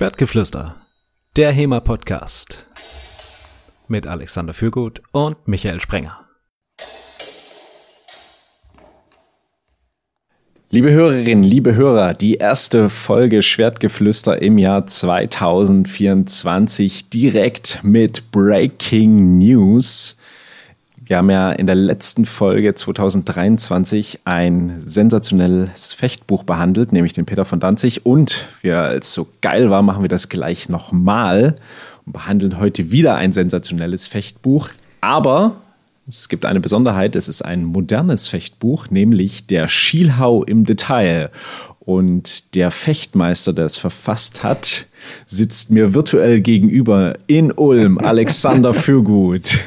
Schwertgeflüster, der HEMA-Podcast mit Alexander Fürgut und Michael Sprenger. Liebe Hörerinnen, liebe Hörer, die erste Folge Schwertgeflüster im Jahr 2024 direkt mit Breaking News. Wir haben ja in der letzten Folge 2023 ein sensationelles Fechtbuch behandelt, nämlich den Peter von Danzig. Und wir, es so geil war, machen wir das gleich nochmal und behandeln heute wieder ein sensationelles Fechtbuch. Aber es gibt eine Besonderheit, es ist ein modernes Fechtbuch, nämlich der Schielhau im Detail. Und der Fechtmeister, der es verfasst hat, sitzt mir virtuell gegenüber in Ulm, Alexander Fürgut.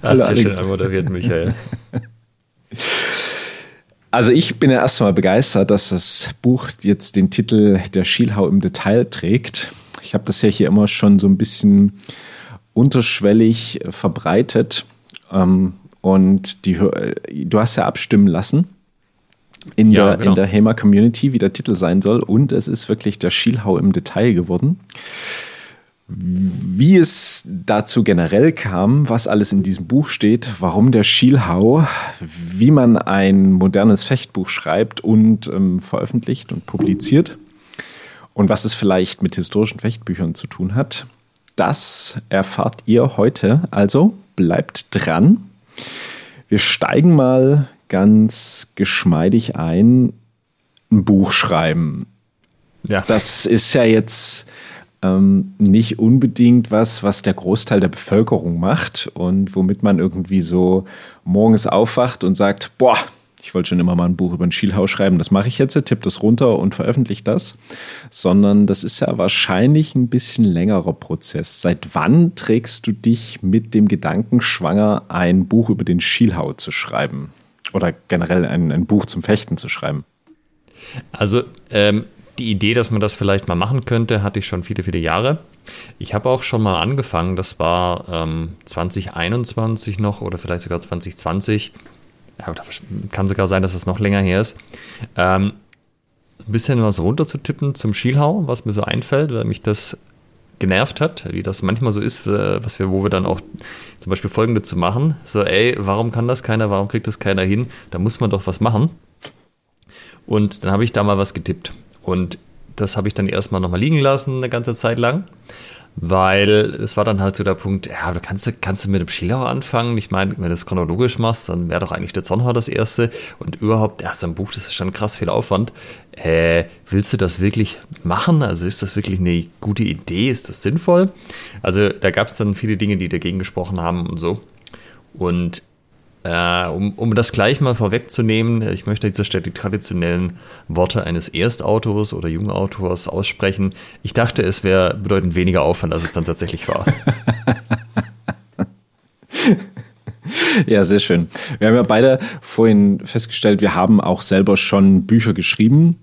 Hast du schön moderiert, Michael. Also ich bin ja erstmal begeistert, dass das Buch jetzt den Titel Der Schielhau im Detail trägt. Ich habe das ja hier immer schon so ein bisschen unterschwellig verbreitet. Ähm, und die, du hast ja abstimmen lassen in ja, der, genau. in der HEMA Community, wie der Titel sein soll. Und es ist wirklich der Schielhau im Detail geworden. Wie es dazu generell kam, was alles in diesem Buch steht, warum der Schielhau, wie man ein modernes Fechtbuch schreibt und ähm, veröffentlicht und publiziert und was es vielleicht mit historischen Fechtbüchern zu tun hat, das erfahrt ihr heute. Also bleibt dran. Wir steigen mal ganz geschmeidig ein. Ein Buch schreiben. Ja. Das ist ja jetzt ähm, nicht unbedingt was, was der Großteil der Bevölkerung macht und womit man irgendwie so morgens aufwacht und sagt, boah, ich wollte schon immer mal ein Buch über ein Schielhaus schreiben, das mache ich jetzt, tipp das runter und veröffentliche das, sondern das ist ja wahrscheinlich ein bisschen längerer Prozess. Seit wann trägst du dich mit dem Gedanken schwanger, ein Buch über den Schielhau zu schreiben? Oder generell ein, ein Buch zum Fechten zu schreiben? Also ähm, die Idee, dass man das vielleicht mal machen könnte, hatte ich schon viele, viele Jahre. Ich habe auch schon mal angefangen, das war ähm, 2021 noch oder vielleicht sogar 2020. Ja, kann sogar sein, dass das noch länger her ist. Ähm, ein bisschen was runterzutippen zum Schielhau, was mir so einfällt, weil mich das genervt hat, wie das manchmal so ist, was wir, wo wir dann auch zum Beispiel folgende zu machen. So, ey, warum kann das keiner, warum kriegt das keiner hin? Da muss man doch was machen. Und dann habe ich da mal was getippt. Und das habe ich dann erstmal nochmal liegen lassen, eine ganze Zeit lang. Weil es war dann halt so der Punkt, ja, du kannst, kannst du mit dem Schillau anfangen. Ich meine, wenn du das chronologisch machst, dann wäre doch eigentlich der Zornhauer das erste. Und überhaupt, ja, so ein Buch, das ist schon krass viel Aufwand. Äh, willst du das wirklich machen? Also ist das wirklich eine gute Idee? Ist das sinnvoll? Also da gab es dann viele Dinge, die dagegen gesprochen haben und so. Und äh, um, um das gleich mal vorwegzunehmen, ich möchte jetzt die traditionellen Worte eines Erstautors oder Jungautors aussprechen. Ich dachte, es wäre bedeutend weniger Aufwand, als es dann tatsächlich war. Ja, sehr schön. Wir haben ja beide vorhin festgestellt, wir haben auch selber schon Bücher geschrieben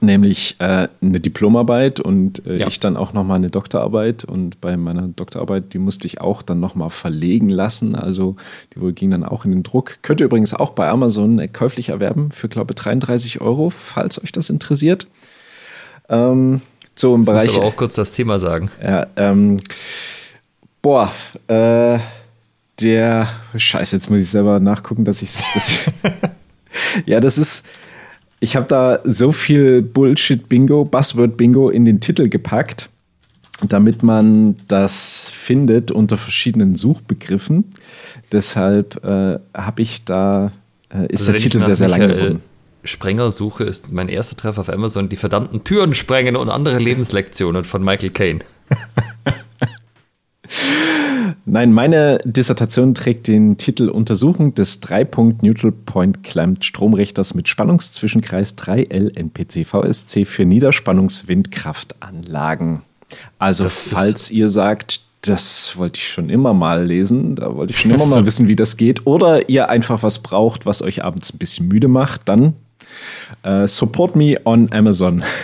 nämlich äh, eine Diplomarbeit und äh, ja. ich dann auch nochmal eine Doktorarbeit. Und bei meiner Doktorarbeit, die musste ich auch dann nochmal verlegen lassen. Also die ging dann auch in den Druck. Könnt ihr übrigens auch bei Amazon äh, käuflich erwerben für, glaube ich, 33 Euro, falls euch das interessiert. Ähm, so im ich Bereich. Ich muss aber auch kurz das Thema sagen. Ja, ähm, boah, äh, der Scheiße, jetzt muss ich selber nachgucken, dass ich das. ja, das ist ich habe da so viel Bullshit-Bingo, Buzzword-Bingo in den Titel gepackt, damit man das findet unter verschiedenen Suchbegriffen. Deshalb äh, habe ich da, äh, ist also der Titel sehr, sehr lang geworden. Sprenger suche, ist mein erster Treffer auf Amazon die verdammten Türen sprengen und andere Lebenslektionen von Michael Caine. Nein, meine Dissertation trägt den Titel Untersuchung des 3-Punkt-Neutral Point Clamped Stromrichters mit Spannungszwischenkreis 3L NPC VSC für Niederspannungswindkraftanlagen. Also, das falls ihr sagt, das wollte ich schon immer mal lesen, da wollte ich schon immer mal wissen, wie das geht, oder ihr einfach was braucht, was euch abends ein bisschen müde macht, dann uh, support me on Amazon.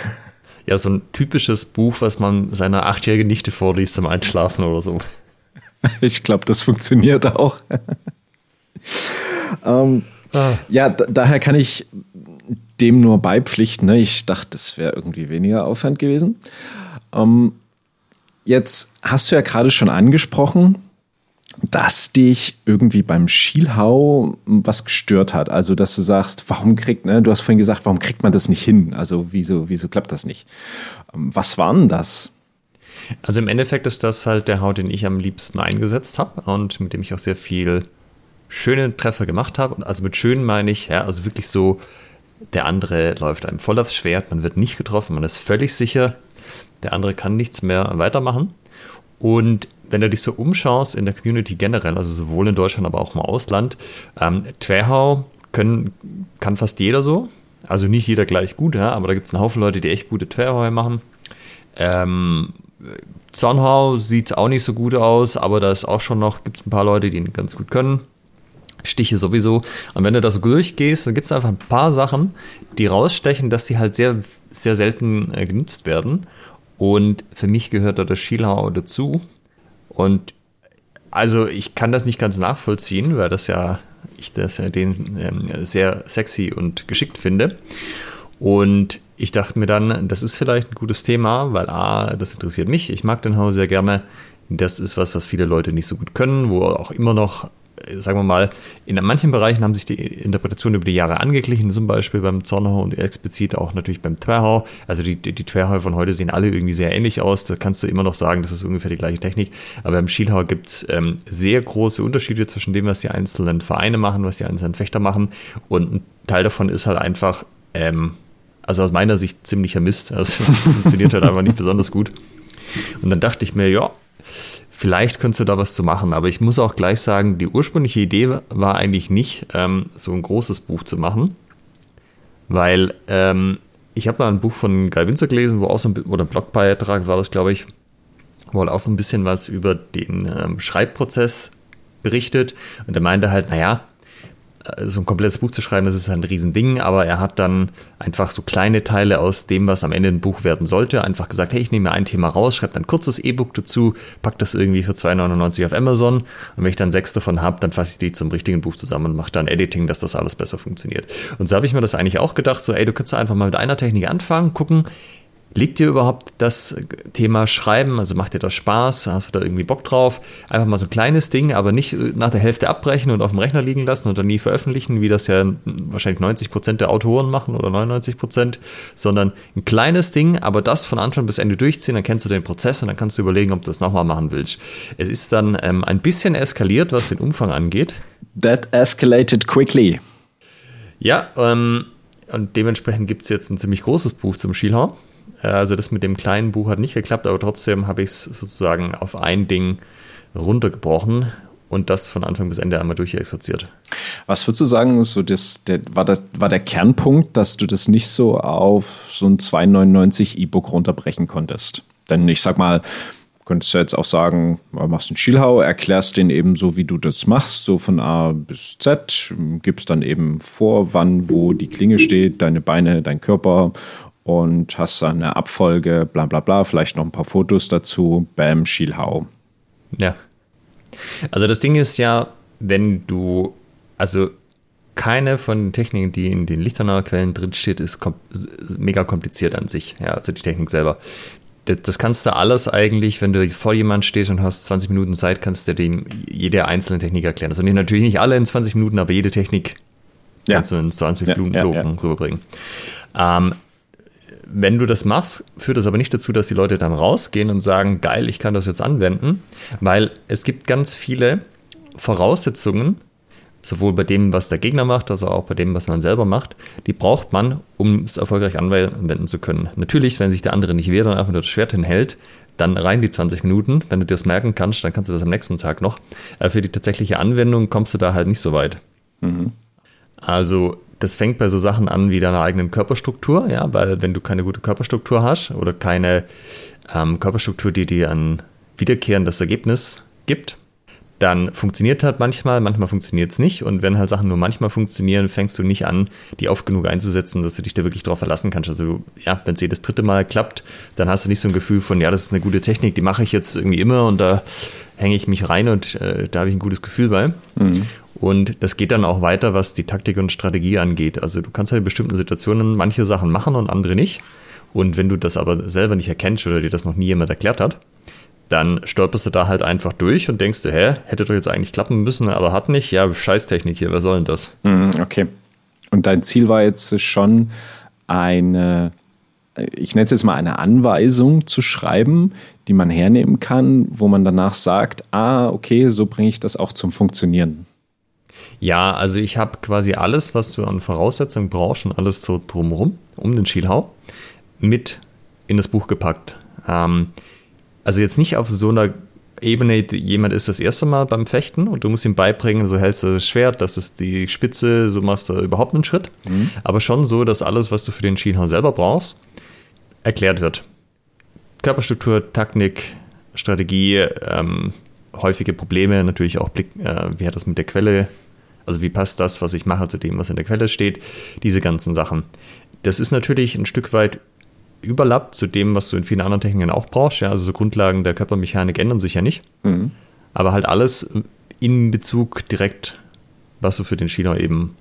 Ja, so ein typisches Buch, was man seiner achtjährigen Nichte vorliest zum Einschlafen oder so. Ich glaube, das funktioniert auch. ähm, ah. Ja, daher kann ich dem nur beipflichten. Ne? Ich dachte, das wäre irgendwie weniger Aufwand gewesen. Ähm, Jetzt hast du ja gerade schon angesprochen, dass dich irgendwie beim Schielhau was gestört hat. Also, dass du sagst, warum kriegt, ne, du hast vorhin gesagt, warum kriegt man das nicht hin? Also, wieso, wieso klappt das nicht? Ähm, was war denn das? Also im Endeffekt ist das halt der Hau, den ich am liebsten eingesetzt habe und mit dem ich auch sehr viel schöne Treffer gemacht habe. Also mit schön meine ich, ja, also wirklich so, der andere läuft einem voll aufs Schwert, man wird nicht getroffen, man ist völlig sicher, der andere kann nichts mehr weitermachen. Und wenn du dich so umschaust in der Community generell, also sowohl in Deutschland, aber auch im Ausland, ähm, Twerhau können, kann fast jeder so. Also nicht jeder gleich gut, ja, aber da gibt es einen Haufen Leute, die echt gute Twerhau machen. Ähm, Zornhau sieht auch nicht so gut aus, aber da ist auch schon noch, gibt es ein paar Leute, die ihn ganz gut können. Stiche sowieso. Und wenn du das durchgehst, dann gibt es einfach ein paar Sachen, die rausstechen, dass die halt sehr, sehr selten äh, genutzt werden. Und für mich gehört da der Schielhau dazu. Und also ich kann das nicht ganz nachvollziehen, weil das ja, ich das ja den ähm, sehr sexy und geschickt finde. Und ich dachte mir dann, das ist vielleicht ein gutes Thema, weil A, das interessiert mich. Ich mag den Hau sehr gerne. Das ist was, was viele Leute nicht so gut können, wo auch immer noch sagen wir mal, in manchen Bereichen haben sich die Interpretationen über die Jahre angeglichen, zum Beispiel beim Zornhau und explizit auch natürlich beim Twerhau. Also die, die, die Twerhau von heute sehen alle irgendwie sehr ähnlich aus. Da kannst du immer noch sagen, das ist ungefähr die gleiche Technik. Aber beim Schielhau gibt es ähm, sehr große Unterschiede zwischen dem, was die einzelnen Vereine machen, was die einzelnen Fechter machen. Und ein Teil davon ist halt einfach, ähm, also aus meiner Sicht ziemlicher Mist. Also funktioniert halt einfach nicht besonders gut. Und dann dachte ich mir, ja, vielleicht könntest du da was zu machen. Aber ich muss auch gleich sagen, die ursprüngliche Idee war eigentlich nicht, ähm, so ein großes Buch zu machen, weil ähm, ich habe mal ein Buch von Guy Winzer gelesen, wo auch so ein, oder ein Blogbeitrag war das, glaube ich, wo halt auch so ein bisschen was über den ähm, Schreibprozess berichtet. Und er meinte halt, naja, so ein komplettes Buch zu schreiben, das ist ein Riesending, aber er hat dann einfach so kleine Teile aus dem, was am Ende ein Buch werden sollte, einfach gesagt, hey, ich nehme mir ein Thema raus, schreibe dann ein kurzes E-Book dazu, pack das irgendwie für 2,99 auf Amazon und wenn ich dann sechs davon habe, dann fasse ich die zum richtigen Buch zusammen und mache dann Editing, dass das alles besser funktioniert. Und so habe ich mir das eigentlich auch gedacht, so, ey, du könntest einfach mal mit einer Technik anfangen, gucken, Liegt dir überhaupt das Thema Schreiben? Also macht dir das Spaß? Hast du da irgendwie Bock drauf? Einfach mal so ein kleines Ding, aber nicht nach der Hälfte abbrechen und auf dem Rechner liegen lassen und dann nie veröffentlichen, wie das ja wahrscheinlich 90 Prozent der Autoren machen oder 99 Prozent, sondern ein kleines Ding, aber das von Anfang bis Ende durchziehen, dann kennst du den Prozess und dann kannst du überlegen, ob du das nochmal machen willst. Es ist dann ähm, ein bisschen eskaliert, was den Umfang angeht. That escalated quickly. Ja, ähm, und dementsprechend gibt es jetzt ein ziemlich großes Buch zum Schielhau. Äh, also das mit dem kleinen Buch hat nicht geklappt, aber trotzdem habe ich es sozusagen auf ein Ding runtergebrochen und das von Anfang bis Ende einmal durchexerziert. Was würdest du sagen, so das, der, war, das, war der Kernpunkt, dass du das nicht so auf so ein 2,99 E-Book runterbrechen konntest? Denn ich sag mal, könntest du jetzt auch sagen, machst einen Schielhau, erklärst den eben so, wie du das machst, so von A bis Z, gibst dann eben vor, wann, wo die Klinge steht, deine Beine, dein Körper und hast dann eine Abfolge, bla bla bla, vielleicht noch ein paar Fotos dazu, bam, Schielhau. Ja. Also das Ding ist ja, wenn du, also keine von den Techniken, die in den Lichtenauer Quellen drinsteht, ist kom mega kompliziert an sich. Ja, also die Technik selber. Das, das kannst du alles eigentlich, wenn du vor jemand stehst und hast 20 Minuten Zeit, kannst du dem jede einzelne Technik erklären. Also natürlich nicht alle in 20 Minuten, aber jede Technik ja. kannst du in 20 Minuten ja, ja, rüberbringen. Ähm, wenn du das machst, führt das aber nicht dazu, dass die Leute dann rausgehen und sagen, geil, ich kann das jetzt anwenden, weil es gibt ganz viele Voraussetzungen, sowohl bei dem, was der Gegner macht, als auch bei dem, was man selber macht, die braucht man, um es erfolgreich anwenden zu können. Natürlich, wenn sich der andere nicht wehrt und einfach nur das Schwert hinhält, dann rein die 20 Minuten. Wenn du dir das merken kannst, dann kannst du das am nächsten Tag noch. Aber für die tatsächliche Anwendung kommst du da halt nicht so weit. Mhm. Also das fängt bei so Sachen an wie deiner eigenen Körperstruktur, ja, weil wenn du keine gute Körperstruktur hast oder keine ähm, Körperstruktur, die dir ein wiederkehrendes Ergebnis gibt, dann funktioniert halt manchmal, manchmal funktioniert es nicht. Und wenn halt Sachen nur manchmal funktionieren, fängst du nicht an, die oft genug einzusetzen, dass du dich da wirklich drauf verlassen kannst. Also ja, wenn es jedes dritte Mal klappt, dann hast du nicht so ein Gefühl von, ja, das ist eine gute Technik, die mache ich jetzt irgendwie immer und da hänge ich mich rein und äh, da habe ich ein gutes Gefühl bei. Mhm. Und das geht dann auch weiter, was die Taktik und Strategie angeht. Also du kannst halt in bestimmten Situationen manche Sachen machen und andere nicht. Und wenn du das aber selber nicht erkennst oder dir das noch nie jemand erklärt hat, dann stolperst du da halt einfach durch und denkst du, hä, hätte doch jetzt eigentlich klappen müssen, aber hat nicht. Ja, Scheißtechnik hier, wer soll denn das? Mhm, okay. Und dein Ziel war jetzt schon eine, ich nenne es jetzt mal eine Anweisung zu schreiben, die man hernehmen kann, wo man danach sagt, ah, okay, so bringe ich das auch zum Funktionieren. Ja, also ich habe quasi alles, was du an Voraussetzungen brauchst und alles so drumherum, um den Schielhau, mit in das Buch gepackt. Ähm, also jetzt nicht auf so einer Ebene, jemand ist das erste Mal beim Fechten und du musst ihm beibringen, so hältst du das Schwert, das ist die Spitze, so machst du überhaupt einen Schritt. Mhm. Aber schon so, dass alles, was du für den Schienhau selber brauchst, erklärt wird. Körperstruktur, Taktik, Strategie, ähm, häufige Probleme, natürlich auch Blick, äh, wie hat das mit der Quelle, also wie passt das, was ich mache, zu dem, was in der Quelle steht, diese ganzen Sachen. Das ist natürlich ein Stück weit überlappt zu dem, was du in vielen anderen Techniken auch brauchst. Ja, also so Grundlagen der Körpermechanik ändern sich ja nicht. Mhm. Aber halt alles in Bezug direkt, was du für den Skilauer eben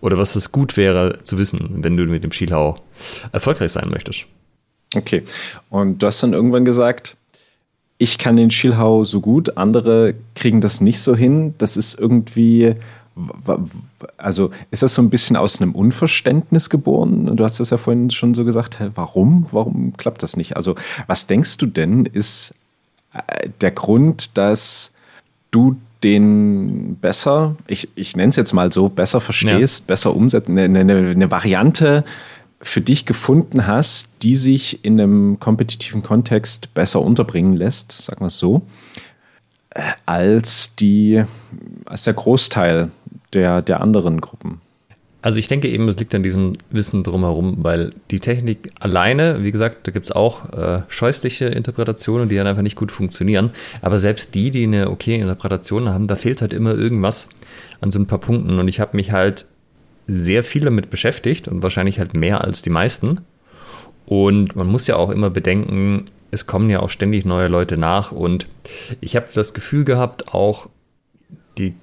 oder was es gut wäre zu wissen, wenn du mit dem Skilauer erfolgreich sein möchtest. Okay. Und du hast dann irgendwann gesagt, ich kann den Skilhau so gut, andere kriegen das nicht so hin. Das ist irgendwie also ist das so ein bisschen aus einem Unverständnis geboren? Du hast das ja vorhin schon so gesagt, warum? Warum klappt das nicht? Also was denkst du denn ist äh, der Grund, dass du den besser, ich, ich nenne es jetzt mal so, besser verstehst, ja. besser umsetzen, eine, eine, eine Variante für dich gefunden hast, die sich in einem kompetitiven Kontext besser unterbringen lässt, sagen wir es so, äh, als die, als der Großteil der, der anderen Gruppen? Also ich denke eben, es liegt an diesem Wissen drumherum, weil die Technik alleine, wie gesagt, da gibt es auch äh, scheußliche Interpretationen, die dann einfach nicht gut funktionieren. Aber selbst die, die eine okay Interpretation haben, da fehlt halt immer irgendwas an so ein paar Punkten. Und ich habe mich halt sehr viel damit beschäftigt und wahrscheinlich halt mehr als die meisten. Und man muss ja auch immer bedenken, es kommen ja auch ständig neue Leute nach. Und ich habe das Gefühl gehabt, auch die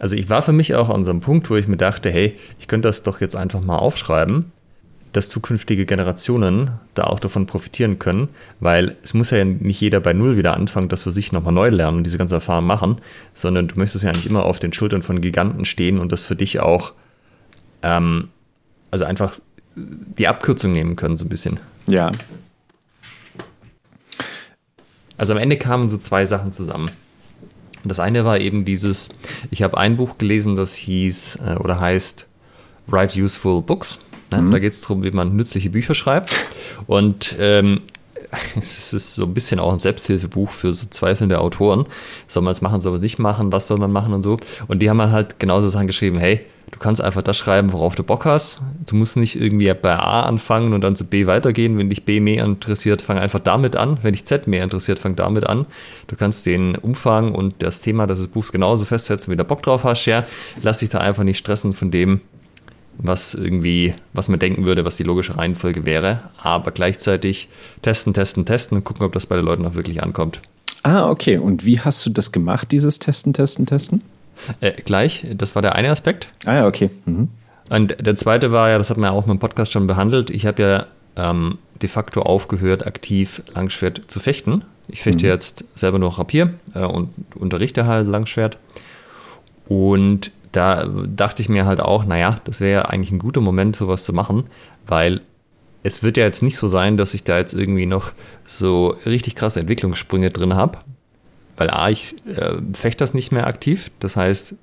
also ich war für mich auch an so einem Punkt, wo ich mir dachte, hey, ich könnte das doch jetzt einfach mal aufschreiben, dass zukünftige Generationen da auch davon profitieren können, weil es muss ja nicht jeder bei Null wieder anfangen, das für sich nochmal neu lernen und diese ganze Erfahrung machen, sondern du möchtest ja nicht immer auf den Schultern von Giganten stehen und das für dich auch, ähm, also einfach die Abkürzung nehmen können, so ein bisschen. Ja. Also am Ende kamen so zwei Sachen zusammen. Das eine war eben dieses, ich habe ein Buch gelesen, das hieß äh, oder heißt Write Useful Books. Ne? Mhm. Da geht es darum, wie man nützliche Bücher schreibt. Und ähm, es ist so ein bisschen auch ein Selbsthilfebuch für so zweifelnde Autoren. Soll man es machen, soll man es nicht machen, was soll man machen und so. Und die haben halt genauso Sachen geschrieben, hey, Du kannst einfach das schreiben, worauf du Bock hast. Du musst nicht irgendwie bei A anfangen und dann zu B weitergehen. Wenn dich B mehr interessiert, fang einfach damit an. Wenn dich Z mehr interessiert, fang damit an. Du kannst den Umfang und das Thema des Buchs genauso festsetzen, wie du Bock drauf hast. Ja, lass dich da einfach nicht stressen von dem, was irgendwie, was man denken würde, was die logische Reihenfolge wäre. Aber gleichzeitig testen, testen, testen und gucken, ob das bei den Leuten auch wirklich ankommt. Ah, okay. Und wie hast du das gemacht, dieses Testen, Testen, Testen? Äh, gleich, das war der eine Aspekt. Ah ja, okay. Mhm. Und der zweite war ja, das hat man ja auch im Podcast schon behandelt, ich habe ja ähm, de facto aufgehört, aktiv Langschwert zu fechten. Ich fechte mhm. jetzt selber nur Rapier äh, und unterrichte halt Langschwert. Und da dachte ich mir halt auch, naja, das wäre ja eigentlich ein guter Moment, sowas zu machen, weil es wird ja jetzt nicht so sein, dass ich da jetzt irgendwie noch so richtig krasse Entwicklungssprünge drin habe, weil A, ich äh, fechte das nicht mehr aktiv. Das heißt,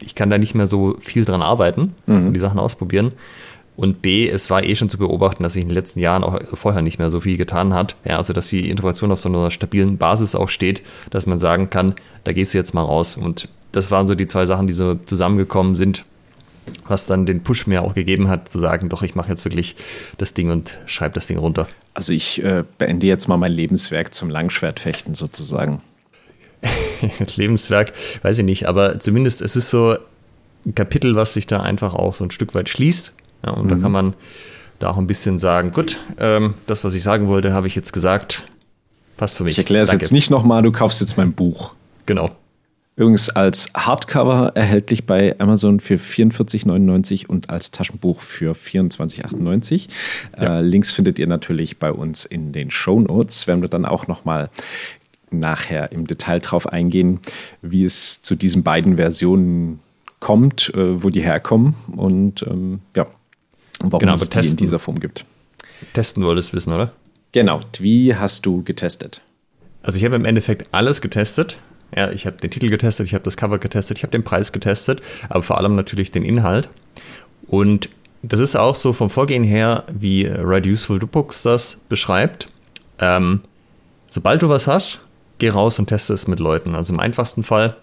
ich kann da nicht mehr so viel dran arbeiten mhm. und die Sachen ausprobieren. Und B, es war eh schon zu beobachten, dass sich in den letzten Jahren auch vorher nicht mehr so viel getan hat. Ja, also, dass die Integration auf so einer stabilen Basis auch steht, dass man sagen kann, da gehst du jetzt mal raus. Und das waren so die zwei Sachen, die so zusammengekommen sind, was dann den Push mir auch gegeben hat, zu sagen, doch, ich mache jetzt wirklich das Ding und schreibe das Ding runter. Also ich äh, beende jetzt mal mein Lebenswerk zum Langschwertfechten sozusagen. Lebenswerk, weiß ich nicht, aber zumindest es ist so ein Kapitel, was sich da einfach auch so ein Stück weit schließt. Ja, und mhm. da kann man da auch ein bisschen sagen, gut, ähm, das, was ich sagen wollte, habe ich jetzt gesagt. Passt für mich. Ich erkläre es jetzt nicht nochmal, du kaufst jetzt mein Buch. Genau. Übrigens als Hardcover erhältlich bei Amazon für 44,99 und als Taschenbuch für 24,98. Ja. Äh, Links findet ihr natürlich bei uns in den Show Notes. Werden wir dann auch nochmal nachher im Detail drauf eingehen, wie es zu diesen beiden Versionen kommt, äh, wo die herkommen und ähm, ja, warum Genau, es die in testen- dieser Form gibt. Testen wolltest wissen, oder? Genau, wie hast du getestet? Also ich habe im Endeffekt alles getestet. Ja, ich habe den Titel getestet, ich habe das Cover getestet, ich habe den Preis getestet, aber vor allem natürlich den Inhalt. Und das ist auch so vom Vorgehen her, wie Write Useful Books das beschreibt. Ähm, sobald du was hast, geh raus und teste es mit Leuten. Also im einfachsten Fall,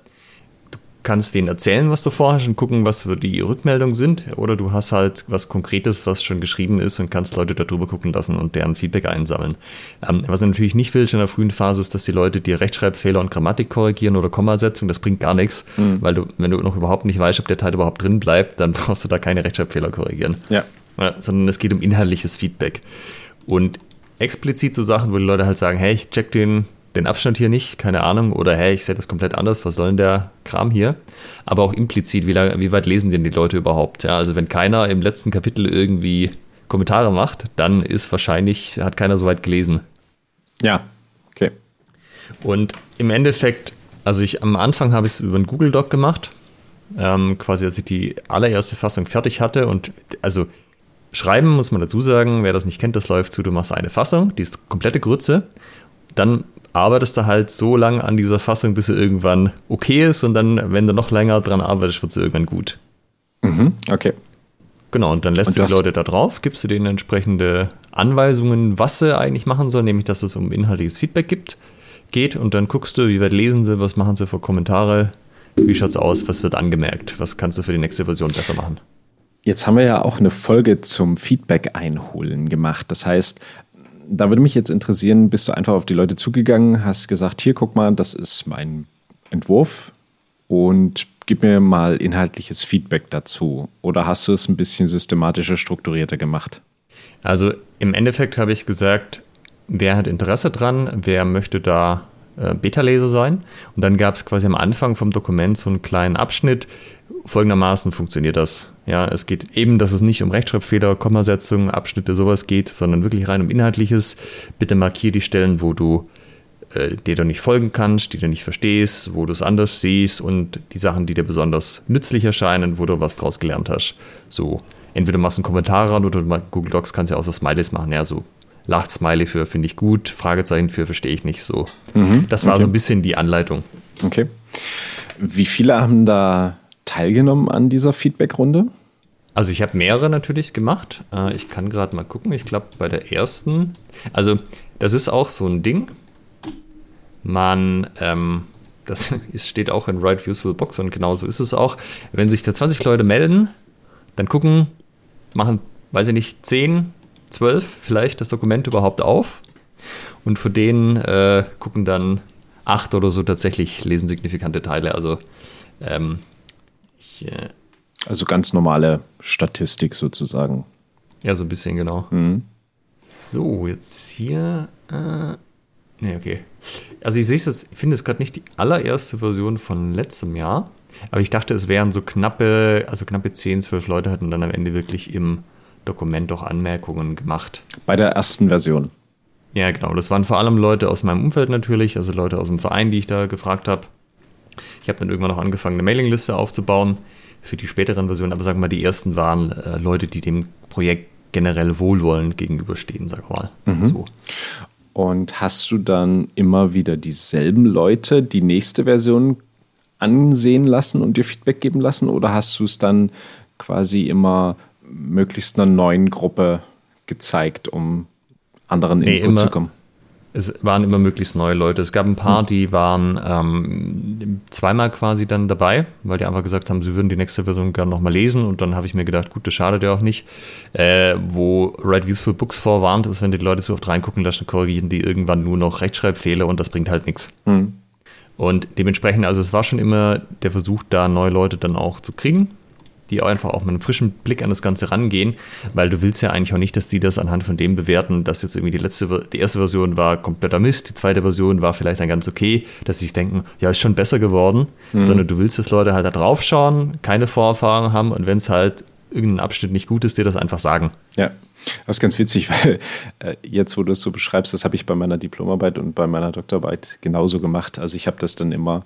du kannst denen erzählen, was du vorhast und gucken, was für die Rückmeldungen sind. Oder du hast halt was Konkretes, was schon geschrieben ist und kannst Leute darüber gucken lassen und deren Feedback einsammeln. Ähm, was du natürlich nicht willst in der frühen Phase ist, dass die Leute dir Rechtschreibfehler und Grammatik korrigieren oder Kommasetzung. Das bringt gar nichts, weil du, wenn du noch überhaupt nicht weißt, ob der Teil überhaupt drin bleibt, dann brauchst du da keine Rechtschreibfehler korrigieren. Ja. Ja, sondern es geht um inhaltliches Feedback. Und explizit so Sachen, wo die Leute halt sagen, hey, ich check den, den Abstand hier nicht, keine Ahnung, oder hey, ich sehe das komplett anders, was soll denn der Kram hier? Aber auch implizit, wie, lang, wie weit lesen denn die Leute überhaupt? Ja, also wenn keiner im letzten Kapitel irgendwie Kommentare macht, dann ist wahrscheinlich, hat keiner so weit gelesen. Ja, okay. Und im Endeffekt, also ich am Anfang habe ich es über einen Google Doc gemacht, ähm, quasi als ich die allererste Fassung fertig hatte. Und also schreiben muss man dazu sagen, wer das nicht kennt, das läuft zu, du machst eine Fassung, die ist komplette Grütze, dann arbeitest du halt so lange an dieser Fassung, bis sie irgendwann okay ist und dann, wenn du noch länger dran arbeitest, wird sie irgendwann gut. Mhm, okay. Genau, und dann lässt Und du die Leute da drauf, gibst du denen entsprechende Anweisungen, was sie eigentlich machen sollen, nämlich dass es um inhaltliches Feedback gibt, geht und dann guckst du, wie weit lesen sie, was machen sie für Kommentare, wie schaut's aus, was wird angemerkt, was kannst du für die nächste Version besser machen. Jetzt haben wir ja auch eine Folge zum Feedback einholen gemacht. Das heißt, da würde mich jetzt interessieren, bist du einfach auf die Leute zugegangen, hast gesagt, hier guck mal, das ist mein Entwurf und gib mir mal inhaltliches Feedback dazu. Oder hast du es ein bisschen systematischer, strukturierter gemacht? Also im Endeffekt habe ich gesagt, wer hat Interesse dran, wer möchte da äh, Beta-Leser sein. Und dann gab es quasi am Anfang vom Dokument so einen kleinen Abschnitt. Folgendermaßen funktioniert das. Ja, es geht eben, dass es nicht um Rechtschreibfehler, Kommasetzungen, Abschnitte, sowas geht, sondern wirklich rein um Inhaltliches. Bitte markier die Stellen, wo du äh, dir du nicht folgen kannst, die du nicht verstehst, wo du es anders siehst und die Sachen, die dir besonders nützlich erscheinen, wo du was draus gelernt hast. So, entweder machst du einen Kommentar ran oder Google Docs kannst ja auch so Smileys machen, ja, so Lacht-Smiley für finde ich gut, Fragezeichen für verstehe ich nicht so. das war okay. so ein bisschen die Anleitung. Okay. Wie viele haben da teilgenommen an dieser Feedback-Runde? Also ich habe mehrere natürlich gemacht. Äh, Ich kann gerade mal gucken. Ich glaube bei der ersten, also das ist auch so ein Ding. Man, ähm, das ist, steht auch in Write Useful Box und genauso ist es auch. Wenn sich da 20 Leute melden, dann gucken, machen, weiß ich nicht, 10, 12 vielleicht das Dokument überhaupt auf. Und von denen äh, gucken dann acht oder so tatsächlich lesen signifikante Teile. Also ähm, ich, äh, Also ganz normale Statistik sozusagen. Ja, so ein bisschen, genau. Mhm. So, jetzt hier. Äh, ne, okay. Also ich sehe es, ich finde es gerade nicht die allererste Version von letztem Jahr, aber ich dachte, es wären so knappe, also knappe 10, 12 Leute hatten dann am Ende wirklich im Dokument auch Anmerkungen gemacht. Bei der ersten Version. Ja, genau. Das waren vor allem Leute aus meinem Umfeld natürlich, also Leute aus dem Verein, die ich da gefragt habe. Ich habe dann irgendwann noch angefangen, eine Mailingliste aufzubauen für die späteren Versionen, aber sagen wir mal, die ersten waren äh, Leute, die dem Projekt generell wohlwollend gegenüberstehen, sag mal. So. Und hast du dann immer wieder dieselben Leute die nächste Version ansehen lassen und dir Feedback geben lassen? Oder hast du es dann quasi immer möglichst einer neuen Gruppe gezeigt, um anderen Nee, Input immer- zu kommen? Es waren immer möglichst neue Leute. Es gab ein paar, die waren ähm, zweimal quasi dann dabei, weil die einfach gesagt haben, sie würden die nächste Version gerne nochmal lesen. Und dann habe ich mir gedacht, gut, das schadet ja auch nicht. Äh, wo Write Useful Books vorwarnt, ist, wenn die Leute so oft reingucken lassen, korrigieren die irgendwann nur noch Rechtschreibfehler und das bringt halt nichts. Hm. Und dementsprechend, also es war schon immer der Versuch, da neue Leute dann auch zu kriegen, die einfach auch mit einem frischen Blick an das Ganze rangehen, weil du willst ja eigentlich auch nicht, dass die das anhand von dem bewerten, dass jetzt irgendwie die letzte, die erste Version war kompletter Mist, die zweite Version war vielleicht dann ganz okay, dass sie sich denken, ja, ist schon besser geworden, sondern du willst, dass Leute halt da drauf schauen, keine Vorerfahrung haben und wenn es halt irgendein Abschnitt nicht gut ist, dir das einfach sagen. Ja. Das ist ganz witzig, weil äh, jetzt, wo du es so beschreibst, das habe ich bei meiner Diplomarbeit und bei meiner Doktorarbeit genauso gemacht. Also ich habe das dann immer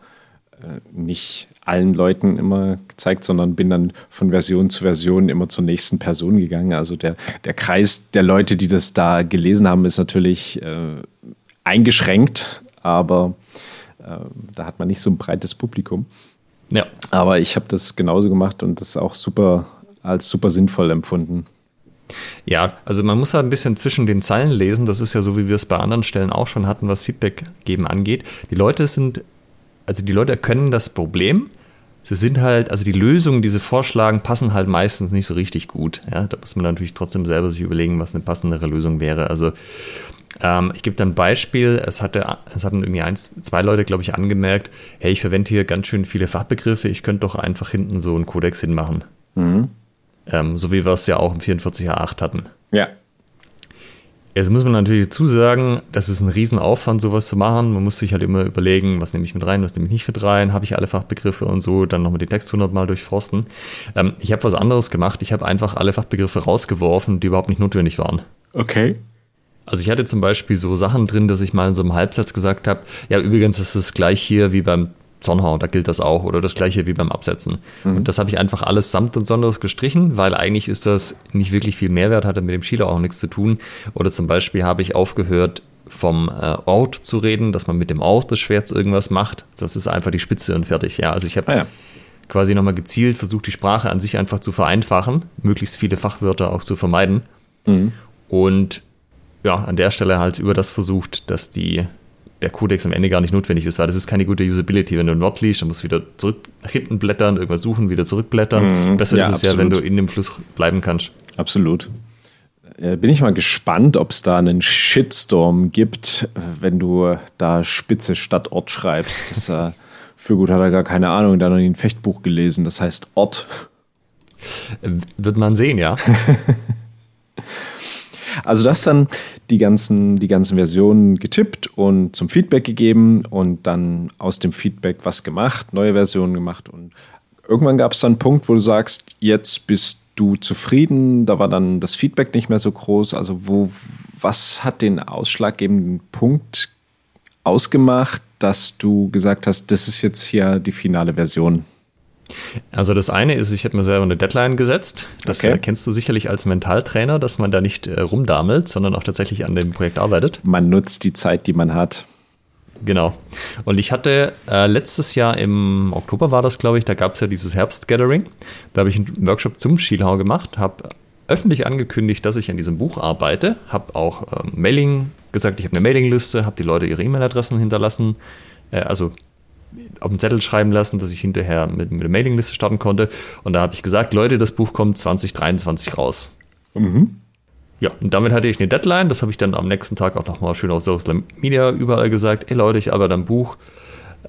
äh, nicht allen Leuten immer gezeigt, sondern bin dann von Version zu Version immer zur nächsten Person gegangen. Also der, der Kreis der Leute, die das da gelesen haben, ist natürlich äh, eingeschränkt, aber äh, da hat man nicht so ein breites Publikum. Ja. Aber ich habe das genauso gemacht und das auch super als super sinnvoll empfunden. Ja, also man muss halt ein bisschen zwischen den Zeilen lesen. Das ist ja so, wie wir es bei anderen Stellen auch schon hatten, was Feedback geben angeht. Die Leute sind, also die Leute erkennen das Problem. Sie sind halt, also die Lösungen, die sie vorschlagen, passen halt meistens nicht so richtig gut. Ja, da muss man natürlich trotzdem selber sich überlegen, was eine passendere Lösung wäre. Also ähm, ich gebe dann ein Beispiel. Es, hatte, es hatten irgendwie eins, zwei Leute, glaube ich, angemerkt, hey, ich verwende hier ganz schön viele Fachbegriffe, ich könnte doch einfach hinten so einen Kodex hinmachen. Mhm. Ähm, so wie wir es ja auch im 44a8 hatten. Ja. Jetzt muss man natürlich dazu sagen, das ist ein Riesenaufwand, sowas zu machen. Man muss sich halt immer überlegen, was nehme ich mit rein, was nehme ich nicht mit rein, habe ich alle Fachbegriffe und so, dann nochmal den Text hundertmal durchforsten. Ähm, ich habe was anderes gemacht. Ich habe einfach alle Fachbegriffe rausgeworfen, die überhaupt nicht notwendig waren. Okay. Also ich hatte zum Beispiel so Sachen drin, dass ich mal in so einem Halbsatz gesagt habe, ja übrigens ist es gleich hier wie beim Zornhau, da gilt das auch oder das gleiche wie beim Absetzen. Mhm. Und das habe ich einfach alles samt und sonders gestrichen, weil eigentlich ist das nicht wirklich viel Mehrwert, hatte mit dem Schieler auch nichts zu tun. Oder zum Beispiel habe ich aufgehört, vom äh, Ort zu reden, dass man mit dem Ort des Schwerts irgendwas macht. Das ist einfach die Spitze und fertig. Ja, also ich habe ah, ja. quasi nochmal gezielt versucht, die Sprache an sich einfach zu vereinfachen, möglichst viele Fachwörter auch zu vermeiden. Mhm. Und ja, an der Stelle halt über das versucht, dass die, der Codex am Ende gar nicht notwendig ist, weil das ist keine gute Usability. Wenn du ein Wort liest, dann musst du wieder zurück nach hinten blättern, irgendwas suchen, wieder zurückblättern. Mhm, Besser ja, ist es absolut. ja, wenn du in dem Fluss bleiben kannst. Absolut. Äh, bin ich mal gespannt, ob es da einen Shitstorm gibt, wenn du da Spitze statt Ort schreibst. Das, äh, für gut hat er gar keine Ahnung, da noch nie ein Fechtbuch gelesen. Das heißt Ort. Wird man sehen, ja. Also du hast dann die ganzen, die ganzen Versionen getippt und zum Feedback gegeben und dann aus dem Feedback was gemacht, neue Versionen gemacht und irgendwann gab es dann einen Punkt, wo du sagst, jetzt bist du zufrieden, da war dann das Feedback nicht mehr so groß. Also wo, was hat den ausschlaggebenden Punkt ausgemacht, dass du gesagt hast, das ist jetzt hier die finale Version? Also das eine ist, ich habe mir selber eine Deadline gesetzt. Das okay. kennst du sicherlich als Mentaltrainer, dass man da nicht äh, rumdamelt, sondern auch tatsächlich an dem Projekt arbeitet. Man nutzt die Zeit, die man hat. Genau. Und ich hatte äh, letztes Jahr im Oktober war das, glaube ich, da gab es ja dieses Herbst-Gathering. Da habe ich einen Workshop zum Schielhau gemacht, habe öffentlich angekündigt, dass ich an diesem Buch arbeite, habe auch ähm, Mailing gesagt, ich habe eine Mailingliste, habe die Leute ihre E-Mail-Adressen hinterlassen, äh, also auf den Zettel schreiben lassen, dass ich hinterher mit, mit der Mailingliste starten konnte. Und da habe ich gesagt, Leute, das Buch kommt 2023 raus. Mhm. Ja, und damit hatte ich eine Deadline. Das habe ich dann am nächsten Tag auch nochmal schön auf Social Media überall gesagt. Ey Leute, ich arbeite am Buch.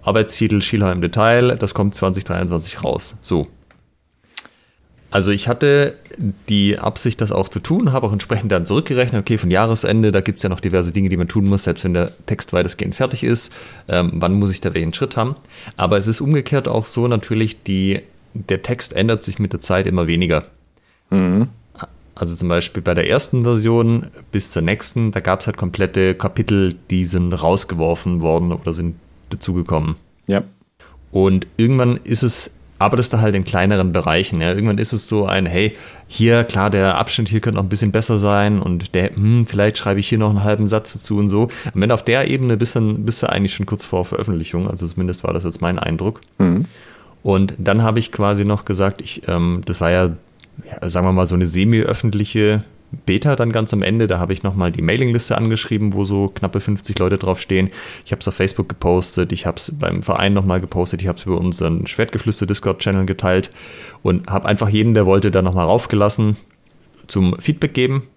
Arbeitstitel Schielheim im Detail. Das kommt 2023 raus. So. Also ich hatte die Absicht, das auch zu tun, habe auch entsprechend dann zurückgerechnet, okay, von Jahresende, da gibt es ja noch diverse Dinge, die man tun muss, selbst wenn der Text weitestgehend fertig ist. Ähm, wann muss ich da welchen Schritt haben? Aber es ist umgekehrt auch so natürlich, die, der Text ändert sich mit der Zeit immer weniger. Mhm. Also zum Beispiel bei der ersten Version bis zur nächsten, da gab es halt komplette Kapitel, die sind rausgeworfen worden oder sind dazugekommen. Ja. Und irgendwann ist es arbeitest du halt in kleineren Bereichen. Ja. Irgendwann ist es so ein, hey, hier, klar, der Abschnitt hier könnte noch ein bisschen besser sein und der, hm, vielleicht schreibe ich hier noch einen halben Satz dazu und so. Und wenn auf der Ebene bist, dann bist du eigentlich schon kurz vor Veröffentlichung, also zumindest war das jetzt mein Eindruck. Mhm. Und dann habe ich quasi noch gesagt, ich, ähm, das war ja, ja, sagen wir mal, so eine semi-öffentliche Beta dann ganz am Ende, da habe ich nochmal die Mailingliste angeschrieben, wo so knappe 50 Leute draufstehen. Ich habe es auf Facebook gepostet, ich habe es beim Verein nochmal gepostet, ich habe es über unseren Schwertgeflüster Discord-Channel geteilt und habe einfach jeden, der wollte, da nochmal raufgelassen zum Feedback geben.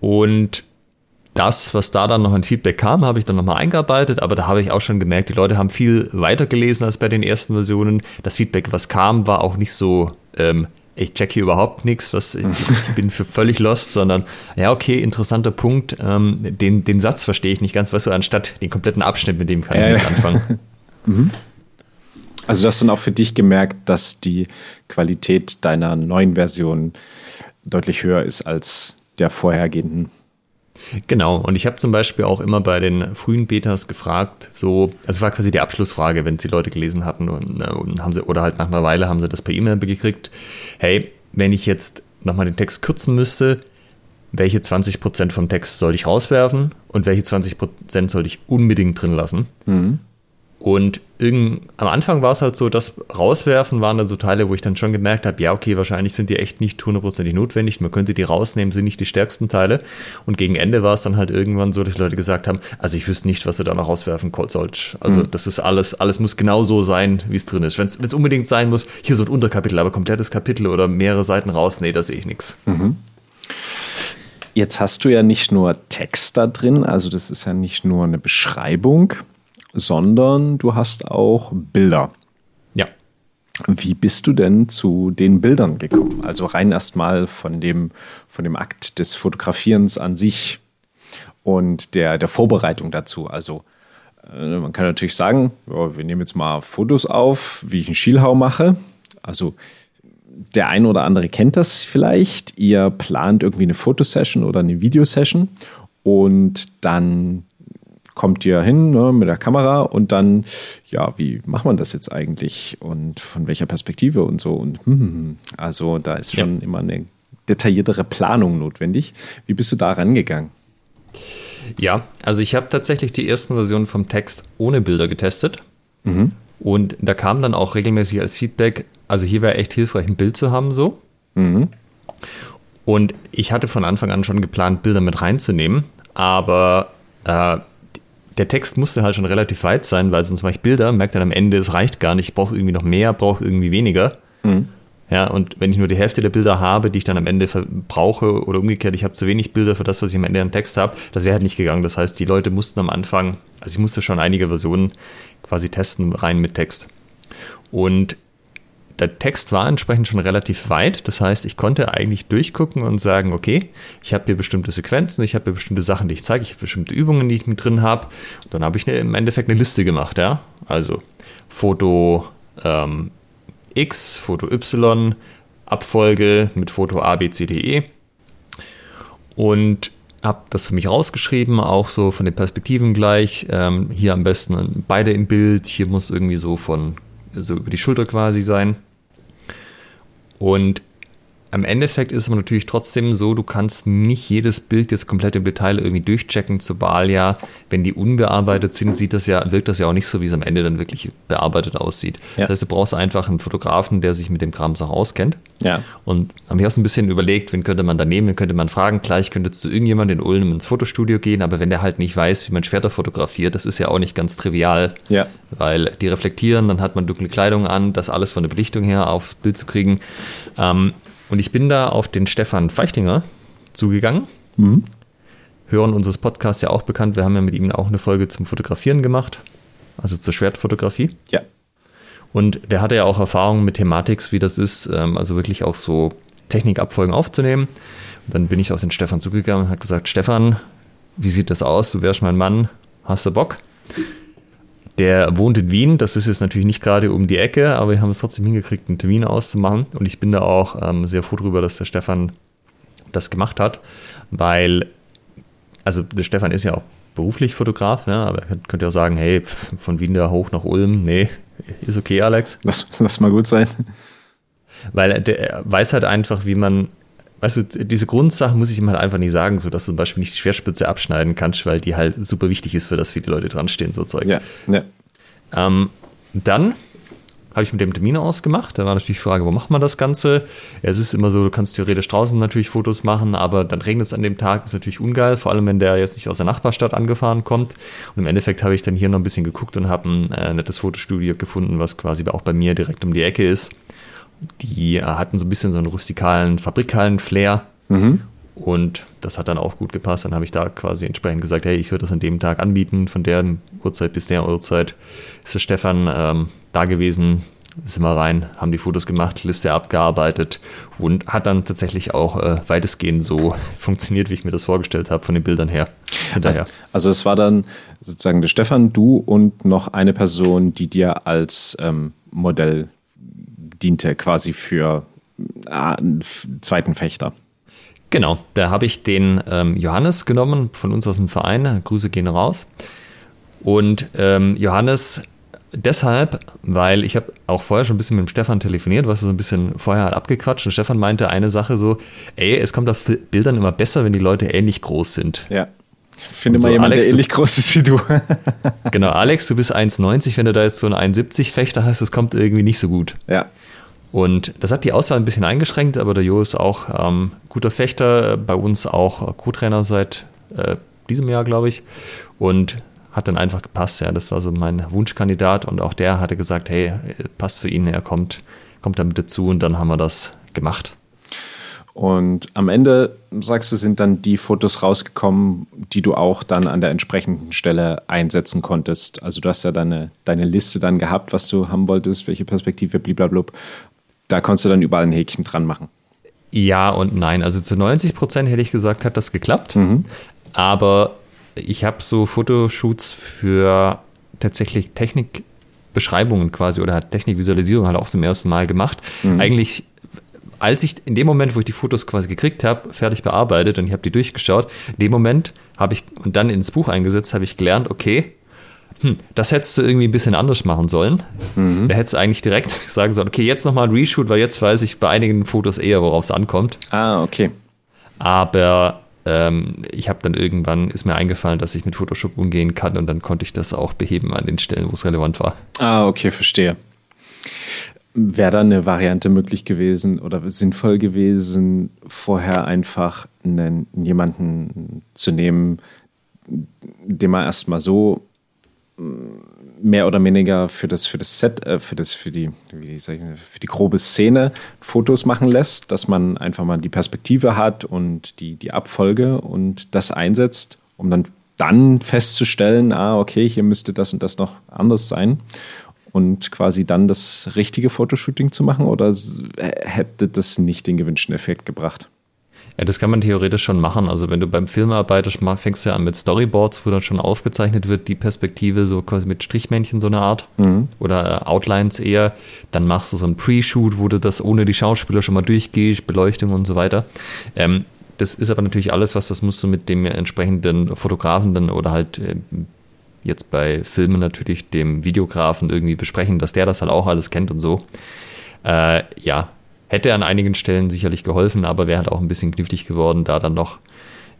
Und das, was da dann noch ein Feedback kam, habe ich dann nochmal eingearbeitet, aber da habe ich auch schon gemerkt, die Leute haben viel weiter gelesen als bei den ersten Versionen. Das Feedback, was kam, war auch nicht so ähm, ich check hier überhaupt nichts, was ich, ich, bin für völlig lost, sondern ja, okay, interessanter Punkt. Ähm, den, den Satz verstehe ich nicht ganz, was so anstatt den kompletten Abschnitt, mit dem kann ich nicht anfangen. mhm. Also du hast dann auch für dich gemerkt, dass die Qualität deiner neuen Version deutlich höher ist als der vorhergehenden. Genau, und ich habe zum Beispiel auch immer bei den frühen Betas gefragt, so, also war quasi die Abschlussfrage, wenn es die Leute gelesen hatten und, äh, und, haben sie, oder halt nach einer Weile haben sie das per E-Mail gekriegt, hey, wenn ich jetzt nochmal den Text kürzen müsste, welche 20% vom Text soll ich rauswerfen und welche 20% soll ich unbedingt drin lassen. Mhm. Und irgend, am Anfang war es halt so, das Rauswerfen waren dann so Teile, wo ich dann schon gemerkt habe, ja, okay, wahrscheinlich sind die echt nicht hundertprozentig notwendig. Man könnte die rausnehmen, sind nicht die stärksten Teile. Und gegen Ende war es dann halt irgendwann so, dass Leute gesagt haben, also ich wüsste nicht, was du da noch rauswerfen sollst. Also mhm. das ist alles, alles muss genau so sein, wie es drin ist. Wenn es unbedingt sein muss, hier so ein Unterkapitel, aber komplettes Kapitel oder mehrere Seiten raus, nee, da sehe ich nichts. Mhm. Jetzt hast du ja nicht nur Text da drin, also das ist ja nicht nur eine Beschreibung, sondern du hast auch Bilder. Ja. Wie bist du denn zu den Bildern gekommen? Also rein erstmal von dem, von dem Akt des Fotografierens an sich und der, der Vorbereitung dazu. Also äh, man kann natürlich sagen, ja, wir nehmen jetzt mal Fotos auf, wie ich einen Schielhau mache. Also der eine oder andere kennt das vielleicht. Ihr plant irgendwie eine Fotosession oder eine Videosession und dann kommt ihr hin ne, mit der Kamera und dann, ja, wie macht man das jetzt eigentlich und von welcher Perspektive und so und hm, hm, hm. also da ist schon ja. immer eine detailliertere Planung notwendig. Wie bist du da rangegangen? Ja, also ich habe tatsächlich die ersten Versionen vom Text ohne Bilder getestet. Mhm. Und da kam dann auch regelmäßig als Feedback, also hier wäre echt hilfreich, ein Bild zu haben, so. Mhm. Und ich hatte von Anfang an schon geplant, Bilder mit reinzunehmen, aber äh, der Text musste halt schon relativ weit sein, weil sonst mache ich Bilder, merke dann am Ende, es reicht gar nicht, ich brauche irgendwie noch mehr, brauche irgendwie weniger. Mhm. Ja, und wenn ich nur die Hälfte der Bilder habe, die ich dann am Ende brauche oder umgekehrt, ich habe zu wenig Bilder für das, was ich am Ende am Text habe, das wäre halt nicht gegangen. Das heißt, die Leute mussten am Anfang, also ich musste schon einige Versionen quasi testen, rein mit Text. Und der Text war entsprechend schon relativ weit. Das heißt, ich konnte eigentlich durchgucken und sagen, okay, ich habe hier bestimmte Sequenzen, ich habe hier bestimmte Sachen, die ich zeige, ich habe bestimmte Übungen, die ich mit drin habe. Und dann habe ich eine, im Endeffekt eine Liste gemacht, ja. Also Foto ähm, X, Foto Y, Abfolge mit Foto A, B, C, D, E. Und habe das für mich rausgeschrieben, auch so von den Perspektiven gleich. Ähm, hier am besten beide im Bild. Hier muss irgendwie so von so über die Schulter quasi sein. Und am Endeffekt ist es aber natürlich trotzdem so, du kannst nicht jedes Bild jetzt komplett im Detail irgendwie durchchecken zur Wahl. Ja, wenn die unbearbeitet sind, sieht das ja, wirkt das ja auch nicht so, wie es am Ende dann wirklich bearbeitet aussieht. Ja. Das heißt, du brauchst einfach einen Fotografen, der sich mit dem Kram auch auskennt. Ja. Und haben mir auch so ein bisschen überlegt, wen könnte man da nehmen, wen könnte man fragen. Gleich könnte zu irgendjemand in Ulm ins Fotostudio gehen, aber wenn der halt nicht weiß, wie man Schwerter fotografiert, das ist ja auch nicht ganz trivial. Ja. Weil die reflektieren, dann hat man dunkle Kleidung an, das alles von der Belichtung her aufs Bild zu kriegen. Ähm, und ich bin da auf den Stefan Feichtinger zugegangen. Mhm. Hören unseres Podcasts ja auch bekannt. Wir haben ja mit ihm auch eine Folge zum Fotografieren gemacht, also zur Schwertfotografie. Ja. Und der hatte ja auch Erfahrungen mit Thematics, wie das ist, ähm, also wirklich auch so Technikabfolgen aufzunehmen. Und dann bin ich auf den Stefan zugegangen und habe gesagt, Stefan, wie sieht das aus? Du wärst mein Mann, hast du Bock? Der wohnt in Wien, das ist jetzt natürlich nicht gerade um die Ecke, aber wir haben es trotzdem hingekriegt, einen Termin auszumachen. Und ich bin da auch ähm, sehr froh darüber, dass der Stefan das gemacht hat, weil, also der Stefan ist ja auch beruflich Fotograf, ne? aber er könnte ja sagen, hey, von Wien da hoch nach Ulm, nee, ist okay, Alex. Lass, lass mal gut sein. Weil der weiß halt einfach, wie man weißt du, diese Grundsachen muss ich ihm halt einfach nicht sagen, so dass du zum Beispiel nicht die Schwerspitze abschneiden kannst, weil die halt super wichtig ist, für das viele Leute dran stehen, so Zeugs. Ja, ja. Ähm, dann habe ich mit dem Termin ausgemacht. Da war natürlich die Frage, wo macht man das Ganze? Es ist immer so, du kannst theoretisch draußen natürlich Fotos machen, aber dann regnet es an dem Tag, ist natürlich ungeil, vor allem wenn der jetzt nicht aus der Nachbarstadt angefahren kommt. Und im Endeffekt habe ich dann hier noch ein bisschen geguckt und habe ein äh, nettes Fotostudio gefunden, was quasi auch bei mir direkt um die Ecke ist. Die äh, hatten so ein bisschen so einen rustikalen Fabrikhallen-Flair. Mhm. Und das hat dann auch gut gepasst. Dann habe ich da quasi entsprechend gesagt, hey, ich würde das an dem Tag anbieten. Von der Uhrzeit bis der Uhrzeit ist der Stefan ähm, da gewesen. Sind wir rein, haben die Fotos gemacht, Liste abgearbeitet und hat dann tatsächlich auch äh, weitestgehend so funktioniert, wie ich mir das vorgestellt habe, von den Bildern her. Also, also, es war dann sozusagen der Stefan, du und noch eine Person, die dir als ähm, Modell diente quasi für äh, einen zweiten Fechter. Genau, da habe ich den ähm, Johannes genommen von uns aus dem Verein. Grüße gehen raus. Und ähm, Johannes deshalb, weil ich habe auch vorher schon ein bisschen mit dem Stefan telefoniert, was so ein bisschen vorher halt abgequatscht. Und Stefan meinte eine Sache so, ey, es kommt auf Bildern immer besser, wenn die Leute ähnlich groß sind. Ja. Finde so, mal jemand, Alex, der ähnlich groß ist wie du. genau, Alex, du bist 1,90. Wenn du da jetzt so einen 1,70 Fechter hast, das kommt irgendwie nicht so gut. Ja. Und das hat die Auswahl ein bisschen eingeschränkt, aber der Jo ist auch ähm, guter Fechter, bei uns auch Co-Trainer seit äh, diesem Jahr, glaube ich. Und hat dann einfach gepasst. Ja, das war so mein Wunschkandidat und auch der hatte gesagt, hey, passt für ihn, er kommt, kommt damit dazu und dann haben wir das gemacht. Und am Ende, sagst du, sind dann die Fotos rausgekommen, die du auch dann an der entsprechenden Stelle einsetzen konntest. Also du hast ja deine, deine Liste dann gehabt, was du haben wolltest, welche Perspektive, blablabla. Da konntest du dann überall ein Häkchen dran machen. Ja und nein. Also zu 90 Prozent hätte ich gesagt, hat das geklappt. Mhm. Aber ich habe so Fotoshoots für tatsächlich Technikbeschreibungen quasi oder Technikvisualisierung halt auch zum ersten Mal gemacht. Mhm. Eigentlich als ich in dem Moment, wo ich die Fotos quasi gekriegt habe, fertig bearbeitet und ich habe die durchgeschaut, in dem Moment habe ich und dann ins Buch eingesetzt, habe ich gelernt, okay, hm, das hättest du irgendwie ein bisschen anders machen sollen. Mhm. Da hättest du eigentlich direkt sagen sollen, okay, jetzt nochmal ein Reshoot, weil jetzt weiß ich bei einigen Fotos eher, worauf es ankommt. Ah, okay. Aber ähm, ich habe dann irgendwann, ist mir eingefallen, dass ich mit Photoshop umgehen kann und dann konnte ich das auch beheben an den Stellen, wo es relevant war. Ah, okay, verstehe. Wäre da eine Variante möglich gewesen oder sinnvoll gewesen, vorher einfach einen, jemanden zu nehmen, den man erstmal so mehr oder weniger für das, für das Set, äh, für das, für die, wie sag ich, für die grobe Szene Fotos machen lässt, dass man einfach mal die Perspektive hat und die, die Abfolge und das einsetzt, um dann, dann festzustellen, ah, okay, hier müsste das und das noch anders sein. Und quasi dann das richtige Fotoshooting zu machen, oder hätte das nicht den gewünschten Effekt gebracht? Ja, das kann man theoretisch schon machen. Also wenn du beim Film arbeitest, fängst du ja an mit Storyboards, wo dann schon aufgezeichnet wird, die Perspektive so quasi mit Strichmännchen so eine Art mhm. oder äh, Outlines eher. Dann machst du so ein Pre-Shoot, wo du das ohne die Schauspieler schon mal durchgehst, Beleuchtung und so weiter. Ähm, das ist aber natürlich alles, was das musst du mit dem entsprechenden Fotografen dann oder halt äh, jetzt bei Filmen natürlich dem Videografen irgendwie besprechen, dass der das halt auch alles kennt und so. Äh, ja, Hätte an einigen Stellen sicherlich geholfen, aber wäre halt auch ein bisschen knifflig geworden, da dann noch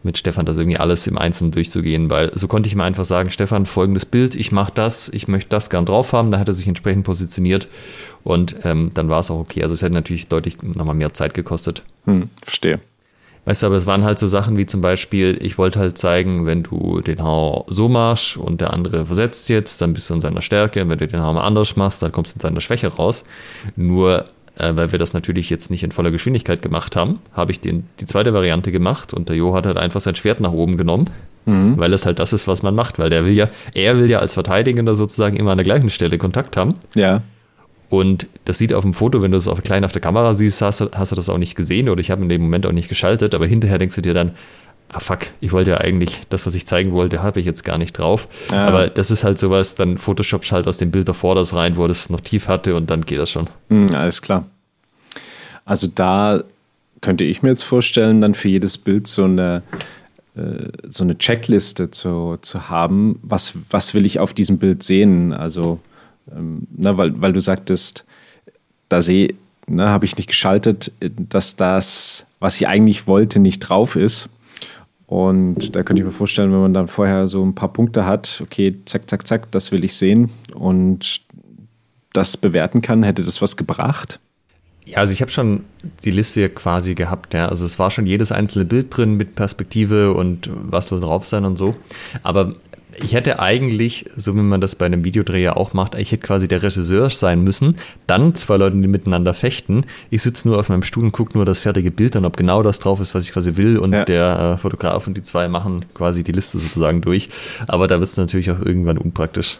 mit Stefan das irgendwie alles im Einzelnen durchzugehen, weil so konnte ich mir einfach sagen, Stefan, folgendes Bild, ich mache das, ich möchte das gern drauf haben, da hat er sich entsprechend positioniert und ähm, dann war es auch okay. Also es hätte natürlich deutlich nochmal mehr Zeit gekostet. Hm, verstehe. Weißt du, aber es waren halt so Sachen wie zum Beispiel, ich wollte halt zeigen, wenn du den Haar so machst und der andere versetzt jetzt, dann bist du in seiner Stärke. Wenn du den Haar mal anders machst, dann kommst du in seiner Schwäche raus. Nur äh, weil wir das natürlich jetzt nicht in voller Geschwindigkeit gemacht haben, habe ich den, die zweite Variante gemacht und der Jo hat halt einfach sein Schwert nach oben genommen, mhm. weil es halt das ist, was man macht, weil der will ja, er will ja als Verteidigender sozusagen immer an der gleichen Stelle Kontakt haben. Ja. Und das sieht auf dem Foto, wenn du es auf klein auf der Kamera siehst, hast, hast du das auch nicht gesehen oder ich habe in dem Moment auch nicht geschaltet, aber hinterher denkst du dir dann, ah fuck, ich wollte ja eigentlich, das, was ich zeigen wollte, habe ich jetzt gar nicht drauf. Ja. Aber das ist halt sowas, dann Photoshop halt aus dem Bild davor das rein, wo das noch tief hatte und dann geht das schon. Mhm, alles klar. Also da könnte ich mir jetzt vorstellen, dann für jedes Bild so eine, äh, so eine Checkliste zu, zu haben, was, was will ich auf diesem Bild sehen? Also, ähm, ne, weil, weil du sagtest, da sehe, ne, habe ich nicht geschaltet, dass das, was ich eigentlich wollte, nicht drauf ist. Und da könnte ich mir vorstellen, wenn man dann vorher so ein paar Punkte hat, okay, zack, zack, zack, das will ich sehen und das bewerten kann, hätte das was gebracht? Ja, also ich habe schon die Liste quasi gehabt, ja. Also es war schon jedes einzelne Bild drin mit Perspektive und was soll drauf sein und so. Aber ich hätte eigentlich, so wie man das bei einem Videodreh ja auch macht, ich hätte quasi der Regisseur sein müssen, dann zwei Leute, die miteinander fechten. Ich sitze nur auf meinem Stuhl und gucke nur das fertige Bild an, ob genau das drauf ist, was ich quasi will. Und ja. der äh, Fotograf und die zwei machen quasi die Liste sozusagen durch. Aber da wird es natürlich auch irgendwann unpraktisch.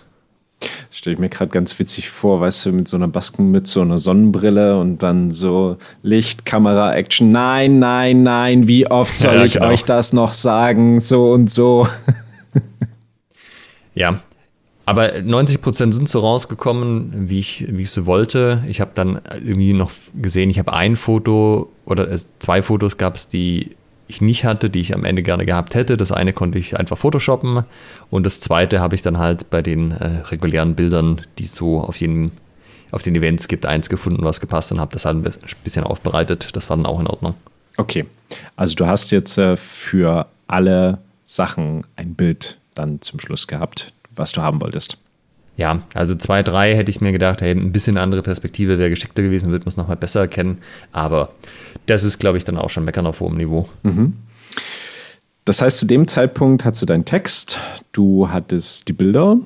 Das stelle ich mir gerade ganz witzig vor, weißt du, mit so einer Baskenmütze und einer Sonnenbrille und dann so Licht, Kamera, Action. Nein, nein, nein, wie oft soll ja, ich genau. euch das noch sagen? So und so. Ja, aber 90 Prozent sind so rausgekommen, wie ich, wie ich so wollte. Ich habe dann irgendwie noch gesehen, ich habe ein Foto oder zwei Fotos gab es, die ich nicht hatte, die ich am Ende gerne gehabt hätte. Das eine konnte ich einfach photoshoppen und das zweite habe ich dann halt bei den äh, regulären Bildern, die es so auf jeden auf den Events gibt, eins gefunden, was gepasst und habe das halt ein bisschen aufbereitet. Das war dann auch in Ordnung. Okay, also du hast jetzt äh, für alle Sachen ein Bild dann zum Schluss gehabt, was du haben wolltest. Ja, also zwei, drei hätte ich mir gedacht, hey, ein bisschen andere Perspektive wäre geschickter gewesen, wird man es nochmal besser erkennen. Aber das ist, glaube ich, dann auch schon meckern auf hohem Niveau. Mhm. Das heißt, zu dem Zeitpunkt hast du deinen Text, du hattest die Bilder,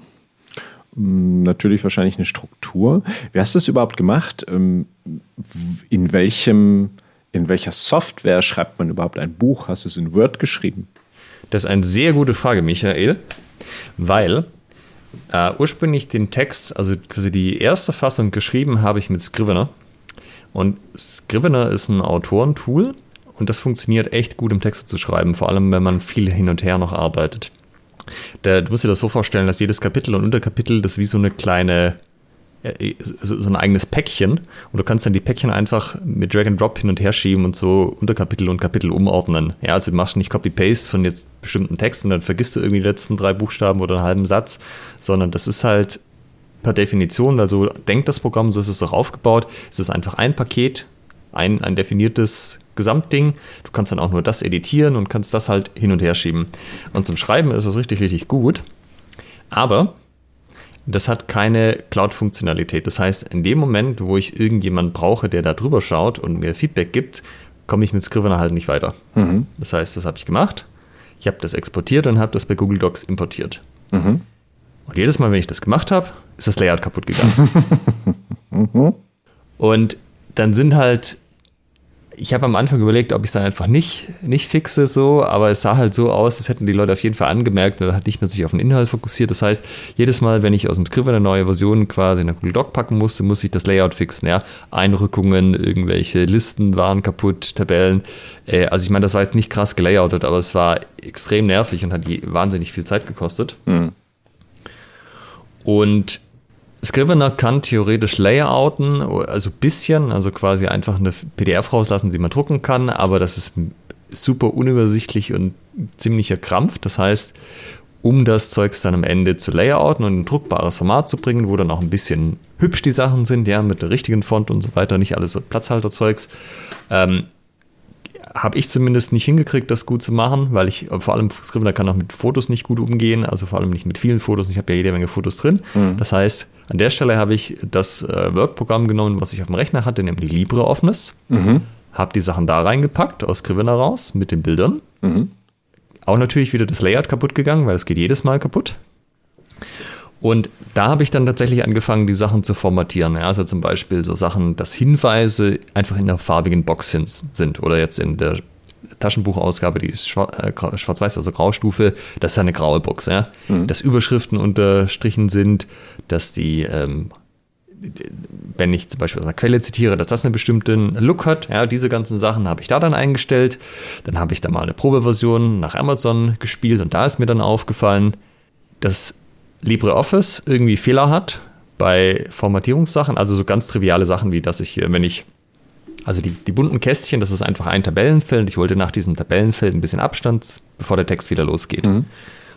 hm, natürlich wahrscheinlich eine Struktur. Wie hast du es überhaupt gemacht? Ähm, in welchem, in welcher Software schreibt man überhaupt ein Buch? Hast du es in Word geschrieben? Das ist eine sehr gute Frage, Michael, weil äh, ursprünglich den Text, also quasi die erste Fassung geschrieben habe ich mit Scrivener. Und Scrivener ist ein Autorentool und das funktioniert echt gut, um Texte zu schreiben, vor allem wenn man viel hin und her noch arbeitet. Da, du musst dir das so vorstellen, dass jedes Kapitel und Unterkapitel das wie so eine kleine äh, so, ein eigenes Päckchen und du kannst dann die Päckchen einfach mit Drag and Drop hin und her schieben und so Unterkapitel und Kapitel umordnen. Ja, also du machst nicht Copy-Paste von jetzt bestimmten Texten, dann vergisst du irgendwie die letzten drei Buchstaben oder einen halben Satz, sondern das ist halt per Definition, also denkt das Programm, so ist es auch aufgebaut, es ist einfach ein Paket, ein, ein definiertes Gesamtding. Du kannst dann auch nur das editieren und kannst das halt hin und her schieben. Und zum Schreiben ist das richtig, richtig gut. Aber das hat keine Cloud-Funktionalität. Das heißt, in dem Moment, wo ich irgendjemanden brauche, der da drüber schaut und mir Feedback gibt, komme ich mit Scrivener halt nicht weiter. Mhm. Das heißt, was habe ich gemacht? Ich habe das exportiert und habe das bei Google Docs importiert. Mhm. Und jedes Mal, wenn ich das gemacht habe, ist das Layout kaputt gegangen. mhm. Und dann sind halt ich habe am Anfang überlegt, ob ich es dann einfach nicht, nicht fixe, so, aber es sah halt so aus, als hätten die Leute auf jeden Fall angemerkt, da hat nicht mehr sich auf den Inhalt fokussiert. Das heißt, jedes Mal, wenn ich aus dem Skript eine neue Version quasi in der Google Doc packen musste, muss ich das Layout fixen. Ja? Einrückungen, irgendwelche Listen waren kaputt, Tabellen. Äh, also ich meine, das war jetzt nicht krass gelayoutet, aber es war extrem nervig und hat wahnsinnig viel Zeit gekostet. Mhm. Und Scrivener kann theoretisch layouten, also ein bisschen, also quasi einfach eine PDF rauslassen, die man drucken kann, aber das ist super unübersichtlich und ziemlicher Krampf. Das heißt, um das Zeugs dann am Ende zu layouten und ein druckbares Format zu bringen, wo dann auch ein bisschen hübsch die Sachen sind, ja, mit der richtigen Font und so weiter, nicht alles so Platzhalterzeugs, ähm, habe ich zumindest nicht hingekriegt, das gut zu machen, weil ich vor allem Scrivener kann auch mit Fotos nicht gut umgehen, also vor allem nicht mit vielen Fotos. Ich habe ja jede Menge Fotos drin. Mhm. Das heißt, an der Stelle habe ich das äh, Word-Programm genommen, was ich auf dem Rechner hatte, nämlich LibreOffice. Mhm. Habe die Sachen da reingepackt, aus Scrivener raus, mit den Bildern. Mhm. Auch natürlich wieder das Layout kaputt gegangen, weil es geht jedes Mal kaputt. Und da habe ich dann tatsächlich angefangen, die Sachen zu formatieren. Ja, also zum Beispiel so Sachen, dass Hinweise einfach in der farbigen Box sind oder jetzt in der Taschenbuchausgabe, die ist äh, schwarz-weiß, also Graustufe, das ist ja eine graue Box. Ja? Mhm. Dass Überschriften unterstrichen sind, dass die, ähm, wenn ich zum Beispiel aus einer Quelle zitiere, dass das einen bestimmten Look hat. Ja, diese ganzen Sachen habe ich da dann eingestellt. Dann habe ich da mal eine Probeversion nach Amazon gespielt und da ist mir dann aufgefallen, dass LibreOffice irgendwie Fehler hat bei Formatierungssachen, also so ganz triviale Sachen wie, dass ich, wenn ich, also die, die bunten Kästchen, das ist einfach ein Tabellenfeld. Ich wollte nach diesem Tabellenfeld ein bisschen Abstand, bevor der Text wieder losgeht. Mhm.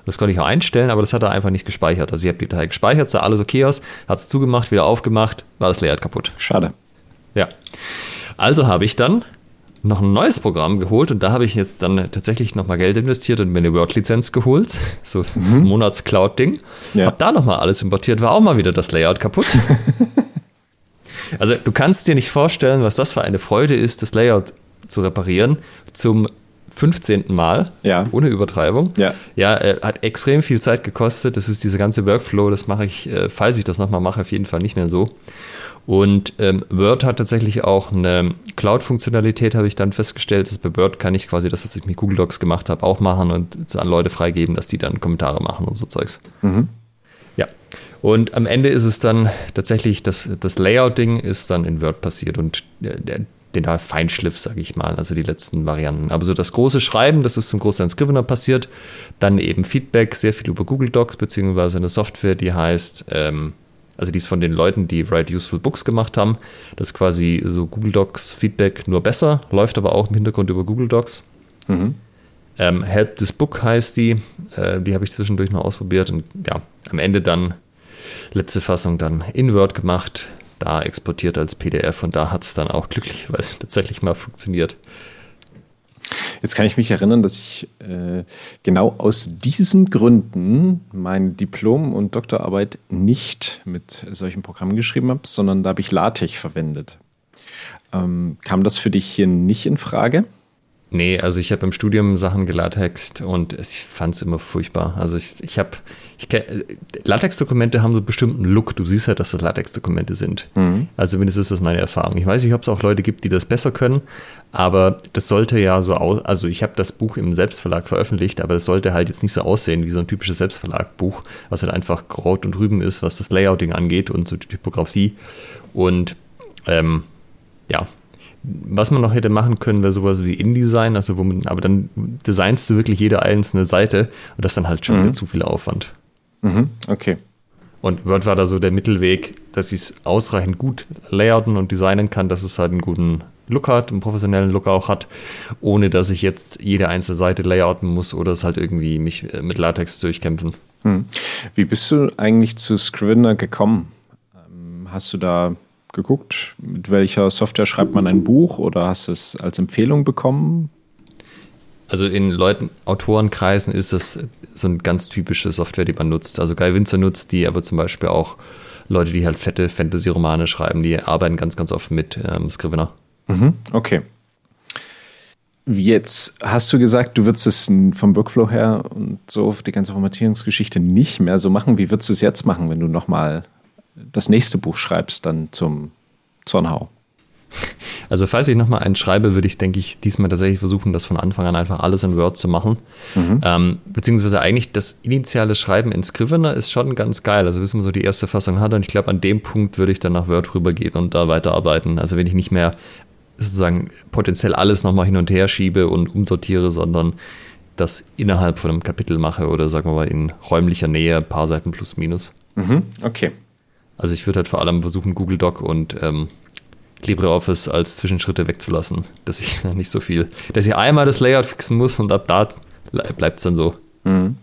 Das konnte ich auch einstellen, aber das hat er einfach nicht gespeichert. Also ich habe die Datei gespeichert, sah alles okay aus, habe es zugemacht, wieder aufgemacht, war das Layout kaputt. Schade. Ja. Also habe ich dann noch ein neues Programm geholt und da habe ich jetzt dann tatsächlich nochmal Geld investiert und mir eine Word-Lizenz geholt. So mhm. ein Monats-Cloud-Ding. Ja. Hab da nochmal alles importiert, war auch mal wieder das Layout kaputt. also du kannst dir nicht vorstellen, was das für eine Freude ist, das Layout zu reparieren zum 15. Mal, ja. ohne Übertreibung. Ja, ja äh, hat extrem viel Zeit gekostet. Das ist dieser ganze Workflow, das mache ich, äh, falls ich das nochmal mache, auf jeden Fall nicht mehr so. Und ähm, Word hat tatsächlich auch eine Cloud-Funktionalität, habe ich dann festgestellt. Dass bei Word kann ich quasi das, was ich mit Google Docs gemacht habe, auch machen und an Leute freigeben, dass die dann Kommentare machen und so Zeugs. Mhm. Und am Ende ist es dann tatsächlich, das, das Layout-Ding ist dann in Word passiert und der, der den da Feinschliff, sage ich mal, also die letzten Varianten. Aber so das große Schreiben, das ist zum Großteil in Scrivener passiert. Dann eben Feedback, sehr viel über Google Docs, beziehungsweise eine Software, die heißt ähm, also die ist von den Leuten, die Write Useful Books gemacht haben. Das ist quasi so Google Docs Feedback nur besser, läuft aber auch im Hintergrund über Google Docs. Mhm. Ähm, Help This Book heißt die. Äh, die habe ich zwischendurch noch ausprobiert und ja, am Ende dann letzte Fassung dann in Word gemacht, da exportiert als PDF und da hat es dann auch glücklicherweise tatsächlich mal funktioniert. Jetzt kann ich mich erinnern, dass ich äh, genau aus diesen Gründen mein Diplom und Doktorarbeit nicht mit solchen Programmen geschrieben habe, sondern da habe ich LaTeX verwendet. Ähm, kam das für dich hier nicht in Frage? Nee, also ich habe im Studium Sachen gelatext und ich fand es immer furchtbar. Also ich, ich habe, ich, Latex-Dokumente haben so einen bestimmten Look. Du siehst ja, dass das Latex-Dokumente sind. Mhm. Also mindestens ist das meine Erfahrung. Ich weiß nicht, ob es auch Leute gibt, die das besser können, aber das sollte ja so aus, also ich habe das Buch im Selbstverlag veröffentlicht, aber es sollte halt jetzt nicht so aussehen wie so ein typisches Selbstverlag-Buch, was halt einfach Kraut und Rüben ist, was das Layouting angeht und so die Typografie. Und ähm, ja, was man noch hätte machen können, wäre sowas wie InDesign, also wo man, aber dann designst du wirklich jede einzelne Seite und das ist dann halt schon mhm. wieder zu viel Aufwand. Mhm. Okay. Und Word war da so der Mittelweg, dass ich es ausreichend gut layouten und designen kann, dass es halt einen guten Look hat, einen professionellen Look auch hat, ohne dass ich jetzt jede einzelne Seite layouten muss oder es halt irgendwie mich äh, mit Latex durchkämpfen. Hm. Wie bist du eigentlich zu Scrivener gekommen? Ähm, hast du da geguckt, mit welcher Software schreibt man ein Buch oder hast du es als Empfehlung bekommen? Also in Leuten, Autorenkreisen ist das so eine ganz typische Software, die man nutzt. Also Guy Winzer nutzt die, aber zum Beispiel auch Leute, die halt fette Fantasy-Romane schreiben, die arbeiten ganz, ganz oft mit ähm, Scrivener. Mhm, okay. Jetzt hast du gesagt, du würdest es vom Workflow her und so die ganze Formatierungsgeschichte nicht mehr so machen. Wie würdest du es jetzt machen, wenn du nochmal das nächste Buch schreibst, dann zum Zornhau? Also falls ich nochmal einen schreibe, würde ich, denke ich, diesmal tatsächlich versuchen, das von Anfang an einfach alles in Word zu machen. Mhm. Ähm, beziehungsweise eigentlich das initiale Schreiben in Scrivener ist schon ganz geil. Also bis man so die erste Fassung hat und ich glaube, an dem Punkt würde ich dann nach Word rübergehen und da weiterarbeiten. Also wenn ich nicht mehr sozusagen potenziell alles nochmal hin und her schiebe und umsortiere, sondern das innerhalb von einem Kapitel mache oder sagen wir mal in räumlicher Nähe, ein paar Seiten plus minus. Mhm. Okay. Also ich würde halt vor allem versuchen, Google Doc und ähm, LibreOffice als Zwischenschritte wegzulassen, dass ich nicht so viel, dass ich einmal das Layout fixen muss und ab da bleibt es dann so. Mhm.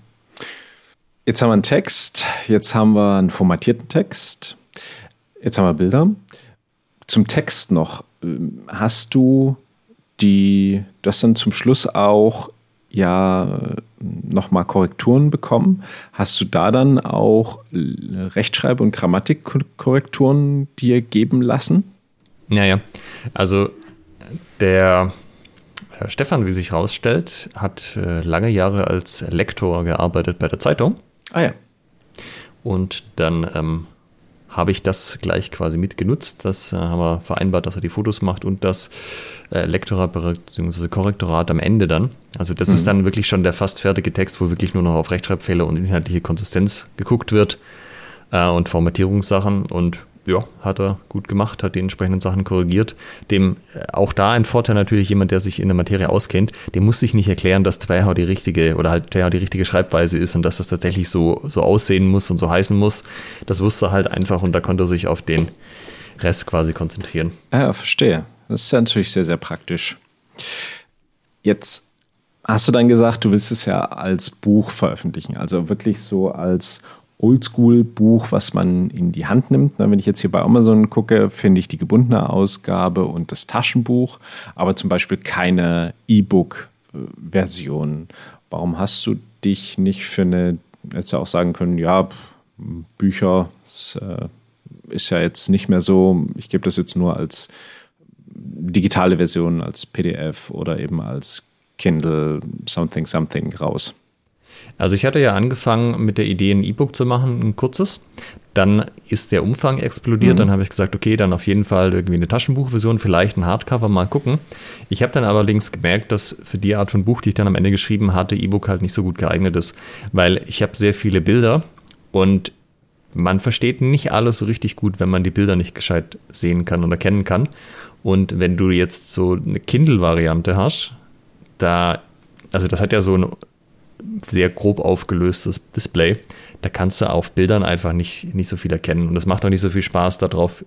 Jetzt haben wir einen Text, jetzt haben wir einen formatierten Text, jetzt haben wir Bilder. Zum Text noch, hast du die, du hast dann zum Schluss auch ja nochmal Korrekturen bekommen. Hast du da dann auch Rechtschreib- und Grammatikkorrekturen dir geben lassen? Ja, ja. Also der Herr Stefan, wie sich herausstellt, hat äh, lange Jahre als Lektor gearbeitet bei der Zeitung. Ah ja. Und dann ähm, habe ich das gleich quasi mitgenutzt. Das äh, haben wir vereinbart, dass er die Fotos macht und das äh, Lektorat bzw. Korrektorat am Ende dann. Also das mhm. ist dann wirklich schon der fast fertige Text, wo wirklich nur noch auf Rechtschreibfehler und inhaltliche Konsistenz geguckt wird äh, und Formatierungssachen und ja, hat er gut gemacht, hat die entsprechenden Sachen korrigiert. Dem äh, auch da ein Vorteil natürlich jemand, der sich in der Materie auskennt, dem muss sich nicht erklären, dass Zweihau die richtige oder halt Zweihau die richtige Schreibweise ist und dass das tatsächlich so, so aussehen muss und so heißen muss. Das wusste er halt einfach und da konnte er sich auf den Rest quasi konzentrieren. Ja, verstehe. Das ist ja natürlich sehr, sehr praktisch. Jetzt hast du dann gesagt, du willst es ja als Buch veröffentlichen, also wirklich so als Oldschool-Buch, was man in die Hand nimmt. Wenn ich jetzt hier bei Amazon gucke, finde ich die gebundene Ausgabe und das Taschenbuch, aber zum Beispiel keine E-Book-Version. Warum hast du dich nicht für eine, jetzt auch sagen können, ja, Bücher ist, äh, ist ja jetzt nicht mehr so, ich gebe das jetzt nur als digitale Version, als PDF oder eben als Kindle something something raus. Also ich hatte ja angefangen mit der Idee, ein E-Book zu machen, ein kurzes. Dann ist der Umfang explodiert. Mhm. Dann habe ich gesagt, okay, dann auf jeden Fall irgendwie eine Taschenbuchversion, vielleicht ein Hardcover, mal gucken. Ich habe dann allerdings gemerkt, dass für die Art von Buch, die ich dann am Ende geschrieben hatte, E-Book halt nicht so gut geeignet ist, weil ich habe sehr viele Bilder und man versteht nicht alles so richtig gut, wenn man die Bilder nicht gescheit sehen kann und erkennen kann. Und wenn du jetzt so eine Kindle-Variante hast, da, also das hat ja so ein sehr grob aufgelöstes Display. Da kannst du auf Bildern einfach nicht, nicht so viel erkennen. Und es macht auch nicht so viel Spaß, darauf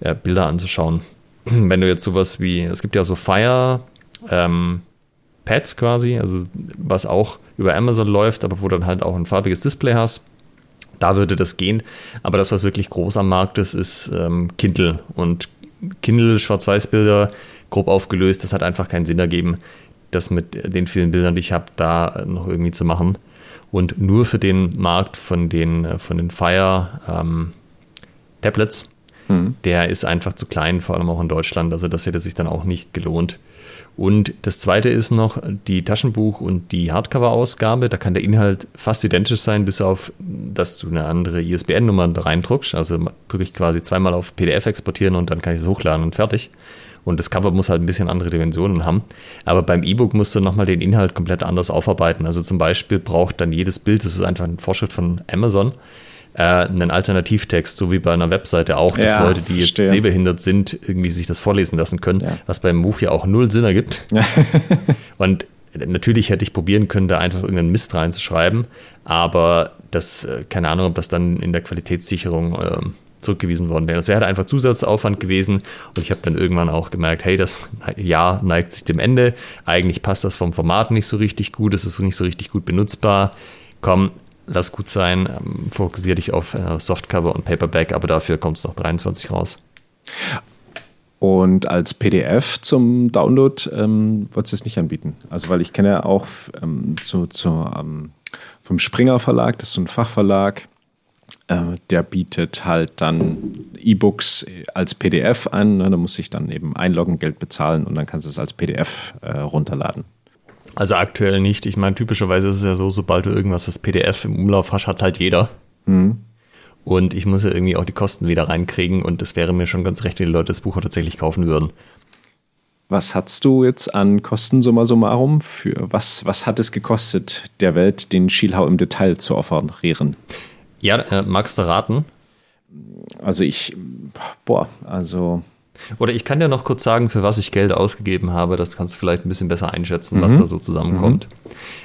ja, Bilder anzuschauen. Wenn du jetzt sowas wie, es gibt ja so Fire, ähm, Pads quasi, also was auch über Amazon läuft, aber wo dann halt auch ein farbiges Display hast. Da würde das gehen. Aber das, was wirklich groß am Markt ist, ist ähm, Kindle. Und Kindle, Schwarz-Weiß-Bilder, grob aufgelöst, das hat einfach keinen Sinn ergeben, das mit den vielen Bildern, die ich habe, da noch irgendwie zu machen. Und nur für den Markt von den, äh, von den Fire ähm, Tablets, hm. der ist einfach zu klein, vor allem auch in Deutschland. Also das hätte sich dann auch nicht gelohnt. Und das zweite ist noch die Taschenbuch- und die Hardcover-Ausgabe. Da kann der Inhalt fast identisch sein, bis auf, dass du eine andere ISBN-Nummer reindruckst. Also drücke ich quasi zweimal auf PDF exportieren und dann kann ich es hochladen und fertig. Und das Cover muss halt ein bisschen andere Dimensionen haben. Aber beim E-Book musst du nochmal den Inhalt komplett anders aufarbeiten. Also zum Beispiel braucht dann jedes Bild, das ist einfach eine Vorschrift von Amazon, äh, einen Alternativtext, so wie bei einer Webseite auch, dass Ja, Leute, die jetzt verstehe. sehbehindert sind, irgendwie sich das vorlesen lassen können, Ja. was beim Buch ja auch null Sinn ergibt. Und natürlich hätte ich probieren können, da einfach irgendeinen Mist reinzuschreiben, aber das, äh, keine Ahnung, ob das dann in der Qualitätssicherung ähm, zurückgewiesen worden wäre. Das wäre halt einfach Zusatzaufwand gewesen und ich habe dann irgendwann auch gemerkt, hey, das Jahr neigt sich dem Ende. Eigentlich passt das vom Format nicht so richtig gut, es ist nicht so richtig gut benutzbar. Komm, lass gut sein, ähm, fokussiere dich auf äh, Softcover und Paperback, aber dafür kommt es noch 23 raus. Und als PDF zum Download ähm, wolltest du es nicht anbieten. Also, weil ich kenne ja auch ähm, so, so, ähm, vom Springer Verlag, das ist so ein Fachverlag, der bietet halt dann E-Books als PDF an. Ne? Da muss ich dann eben einloggen, Geld bezahlen und dann kannst du es als PDF äh, runterladen. Also aktuell nicht. Ich meine, typischerweise ist es ja so, sobald du irgendwas als PDF im Umlauf hast, hat halt jeder. Und ich muss ja irgendwie auch die Kosten wieder reinkriegen und es wäre mir schon ganz recht, wenn die Leute das Buch auch tatsächlich kaufen würden. Was hast du jetzt an Kosten summa summarum? Für was, was hat es gekostet, der Welt den Schielhau im Detail zu offerieren? Ja, äh, magst du raten? Also ich, boah, also Oder ich kann dir noch kurz sagen, für was ich Geld ausgegeben habe. Das kannst du vielleicht ein bisschen besser einschätzen, was da so zusammenkommt.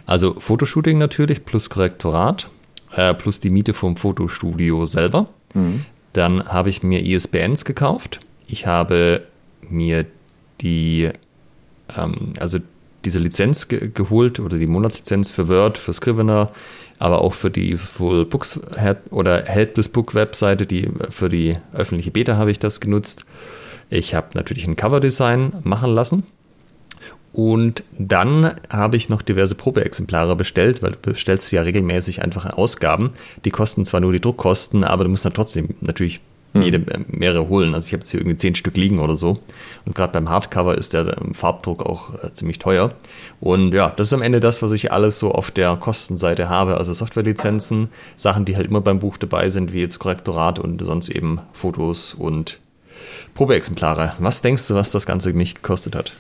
Also Fotoshooting natürlich, plus Korrektorat, äh, plus die Miete vom Fotostudio selber. Dann habe ich mir ISBNs gekauft. Ich habe mir die, ähm, also diese Lizenz ge geholt oder die Monatslizenz für Word, für Scrivener, aber auch für die Full Books Help oder Help this Book Webseite, die für die öffentliche Beta habe ich das genutzt. Ich habe natürlich ein Coverdesign machen lassen. Und dann habe ich noch diverse Probeexemplare bestellt, weil du bestellst ja regelmäßig einfach Ausgaben. Die kosten zwar nur die Druckkosten, aber du musst dann trotzdem natürlich jede, äh, mehrere holen. Also ich habe jetzt hier irgendwie zehn Stück liegen oder so. Und gerade beim Hardcover ist der ähm, Farbdruck auch äh, ziemlich teuer. Und ja, das ist am Ende das, was ich alles so auf der Kostenseite habe. Also Softwarelizenzen, Sachen, die halt immer beim Buch dabei sind, wie jetzt Korrektorat und sonst eben Fotos und Probeexemplare. Was denkst du, was das Ganze mich gekostet hat?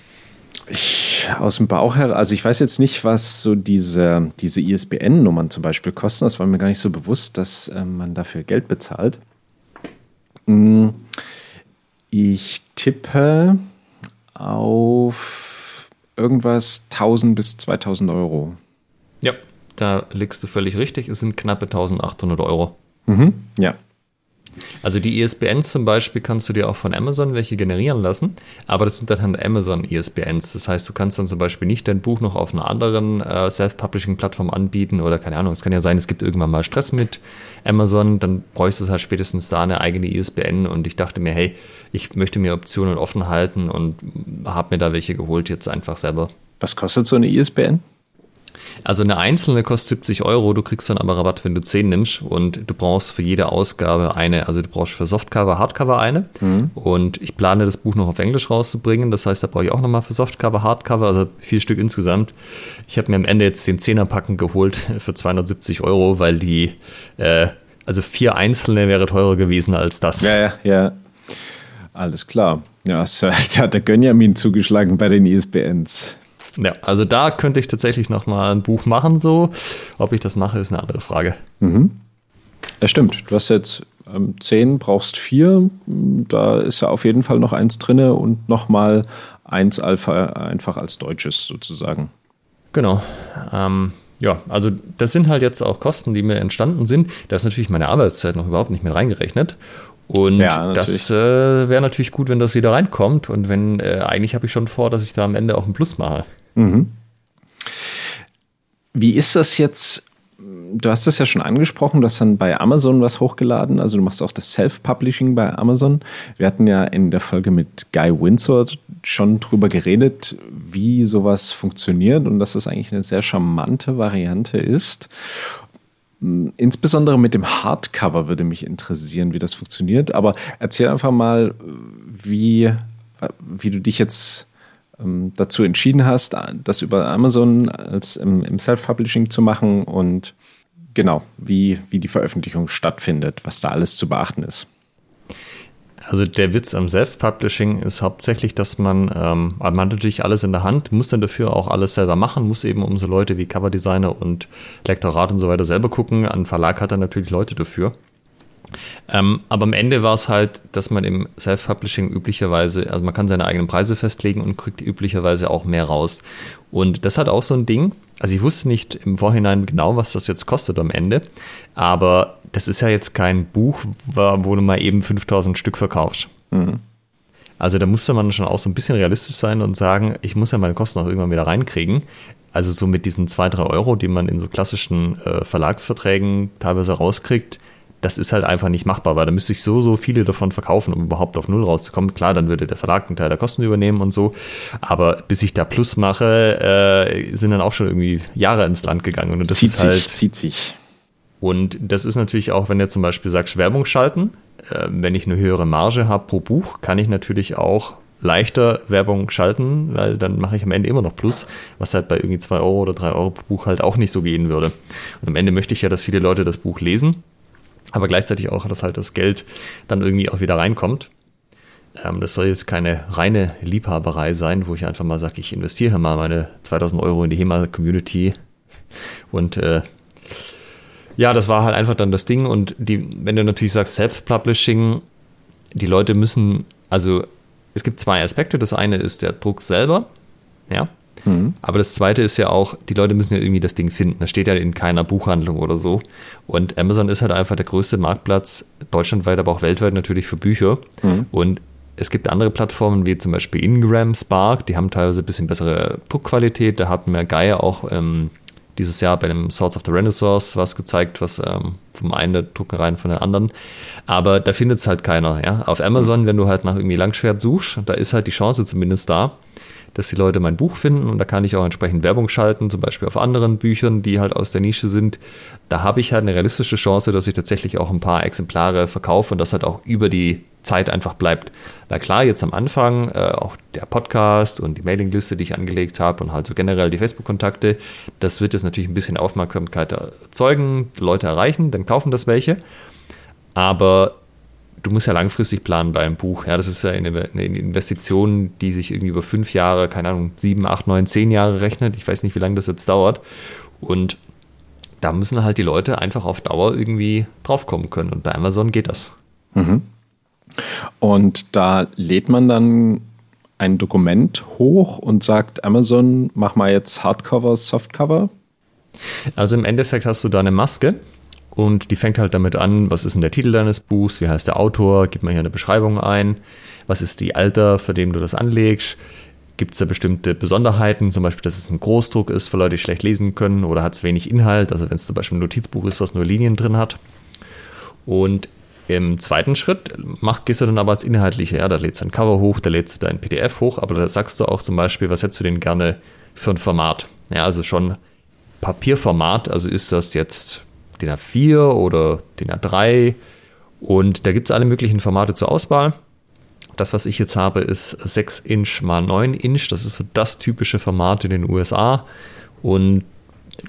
Ich, aus dem Bauch her, also ich weiß jetzt nicht, was so diese, diese ISBN-Nummern zum Beispiel kosten. Das war mir gar nicht so bewusst, dass ähm, man dafür Geld bezahlt. Mm, Ich tippe auf irgendwas 1000 bis 2000 Euro. Ja, da liegst du völlig richtig. Es sind knappe 1800 Euro. Ja. Also die ISBNs zum Beispiel kannst du dir auch von Amazon welche generieren lassen, aber das sind dann halt Amazon ISBNs. Das heißt, du kannst dann zum Beispiel nicht dein Buch noch auf einer anderen äh, Self-Publishing-Plattform anbieten oder keine Ahnung. Es kann ja sein, es gibt irgendwann mal Stress mit Amazon, dann bräuchst du halt spätestens da eine eigene ISBN und ich dachte mir, hey, ich möchte mir Optionen offen halten und habe mir da welche geholt jetzt einfach selber. Was kostet so eine ISBN? Also eine einzelne kostet 70 Euro, du kriegst dann aber Rabatt, wenn du 10 nimmst und du brauchst für jede Ausgabe eine, also du brauchst für Softcover, Hardcover eine und ich plane das Buch noch auf Englisch rauszubringen, das heißt, da brauche ich auch nochmal für Softcover, Hardcover, also vier Stück insgesamt. Ich habe mir am Ende jetzt den 10er-Packen geholt für 270 Euro, weil die, äh, also vier einzelne wäre teurer gewesen als das. Ja, ja, ja. Alles klar. Ja, äh, da hat der Gönjamin zugeschlagen bei den ISBNs. Ja, also da könnte ich tatsächlich nochmal ein Buch machen, so. Ob ich das mache, ist eine andere Frage. Ja, stimmt. Du hast jetzt ähm, zehn, brauchst vier. Da ist ja auf jeden Fall noch eins drinne und nochmal eins Alpha einfach als deutsches sozusagen. Genau. Ähm, ja, also das sind halt jetzt auch Kosten, die mir entstanden sind. Da ist natürlich meine Arbeitszeit noch überhaupt nicht mit reingerechnet. Und Ja, das äh, wäre natürlich gut, wenn das wieder reinkommt. Und wenn, äh, eigentlich habe ich schon vor, dass ich da am Ende auch einen Plus mache. Wie ist das jetzt? Du hast es ja schon angesprochen, du hast dann bei Amazon was hochgeladen, also du machst auch das Self-Publishing bei Amazon. Wir hatten ja in der Folge mit Guy Windsor schon drüber geredet, wie sowas funktioniert und dass das eigentlich eine sehr charmante Variante ist. Insbesondere mit dem Hardcover würde mich interessieren, wie das funktioniert. Aber erzähl einfach mal, wie, wie du dich jetzt dazu entschieden hast, das über Amazon als im, im Self-Publishing zu machen und genau, wie, wie die Veröffentlichung stattfindet, was da alles zu beachten ist. Also der Witz am Self-Publishing ist hauptsächlich, dass man, ähm, man hat natürlich alles in der Hand, muss dann dafür auch alles selber machen, muss eben um so Leute wie Coverdesigner und Lektorat und so weiter selber gucken. Ein Verlag hat dann natürlich Leute dafür. Ähm, aber am Ende war es halt, dass man im Self-Publishing üblicherweise, also man kann seine eigenen Preise festlegen und kriegt üblicherweise auch mehr raus. Und das hat auch so ein Ding. Also ich wusste nicht im Vorhinein genau, was das jetzt kostet am Ende, aber das ist ja jetzt kein Buch, wo du mal eben 5000 Stück verkaufst. Mhm. Also da musste man schon auch so ein bisschen realistisch sein und sagen, ich muss ja meine Kosten auch irgendwann wieder reinkriegen. Also so mit diesen 2, 3 Euro, die man in so klassischen äh, Verlagsverträgen teilweise rauskriegt, das ist halt einfach nicht machbar, weil da müsste ich so, so viele davon verkaufen, um überhaupt auf Null rauszukommen. Klar, dann würde der Verlag einen Teil der Kosten übernehmen und so, aber bis ich da Plus mache, äh, sind dann auch schon irgendwie Jahre ins Land gegangen. Und das zieht ist halt, sich, zieht sich. Und das ist natürlich auch, wenn du zum Beispiel sagst, Werbung schalten, äh, wenn ich eine höhere Marge habe pro Buch, kann ich natürlich auch leichter Werbung schalten, weil dann mache ich am Ende immer noch Plus, was halt bei irgendwie 2 Euro oder 3 Euro pro Buch halt auch nicht so gehen würde. Und am Ende möchte ich ja, dass viele Leute das Buch lesen aber gleichzeitig auch, dass halt das Geld dann irgendwie auch wieder reinkommt. Ähm, das soll jetzt keine reine Liebhaberei sein, wo ich einfach mal sage, ich investiere mal meine 2000 Euro in die HEMA-Community und äh, ja, das war halt einfach dann das Ding. Und die, wenn du natürlich sagst, Self-Publishing, die Leute müssen, also es gibt zwei Aspekte. Das eine ist der Druck selber, ja. Mhm. Aber das Zweite ist ja auch, die Leute müssen ja irgendwie das Ding finden. Das steht ja in keiner Buchhandlung oder so. Und Amazon ist halt einfach der größte Marktplatz, deutschlandweit, aber auch weltweit natürlich für Bücher. Mhm. Und es gibt andere Plattformen wie zum Beispiel Ingram, Spark, die haben teilweise ein bisschen bessere Druckqualität. Da hat mir Geier auch ähm, dieses Jahr bei dem Swords of the Renaissance was gezeigt, was ähm, vom einen der Druckereien von den anderen. Aber da findet es halt keiner. Ja? Auf Amazon, wenn du halt nach irgendwie Langschwert suchst, da ist halt die Chance zumindest da, dass die Leute mein Buch finden und da kann ich auch entsprechend Werbung schalten, zum Beispiel auf anderen Büchern, die halt aus der Nische sind. Da habe ich halt eine realistische Chance, dass ich tatsächlich auch ein paar Exemplare verkaufe und das halt auch über die Zeit einfach bleibt. Weil klar, jetzt am Anfang äh, auch der Podcast und die Mailingliste, die ich angelegt habe und halt so generell die Facebook-Kontakte, das wird jetzt natürlich ein bisschen Aufmerksamkeit erzeugen, Leute erreichen, dann kaufen das welche. Aber du musst ja langfristig planen bei einem Buch. Ja, das ist ja eine, eine, Investition, die sich irgendwie über fünf Jahre, keine Ahnung, sieben, acht, neun, zehn Jahre rechnet. Ich weiß nicht, wie lange das jetzt dauert. Und da müssen halt die Leute einfach auf Dauer irgendwie draufkommen können. Und bei Amazon geht das. Mhm. Und da lädt man dann ein Dokument hoch und sagt, Amazon, mach mal jetzt Hardcover, Softcover. Also im Endeffekt hast du da eine Maske, und die fängt halt damit an, was ist denn der Titel deines Buchs, wie heißt der Autor, gib mal hier eine Beschreibung ein, was ist die Alter, für den du das anlegst, gibt es da bestimmte Besonderheiten, zum Beispiel, dass es ein Großdruck ist für Leute, die schlecht lesen können oder hat es wenig Inhalt, also wenn es zum Beispiel ein Notizbuch ist, was nur Linien drin hat. Und im zweiten Schritt mach, gehst du dann aber als Inhaltliche, ja, da lädst du ein Cover hoch, da lädst du dein PDF hoch, aber da sagst du auch zum Beispiel, was hättest du denn gerne für ein Format? Ja, also schon Papierformat, also ist das jetzt DIN A4 oder DIN A3 und da gibt es alle möglichen Formate zur Auswahl. Das, was ich jetzt habe, ist 6 Inch mal 9 Inch. Das ist so das typische Format in den USA. Und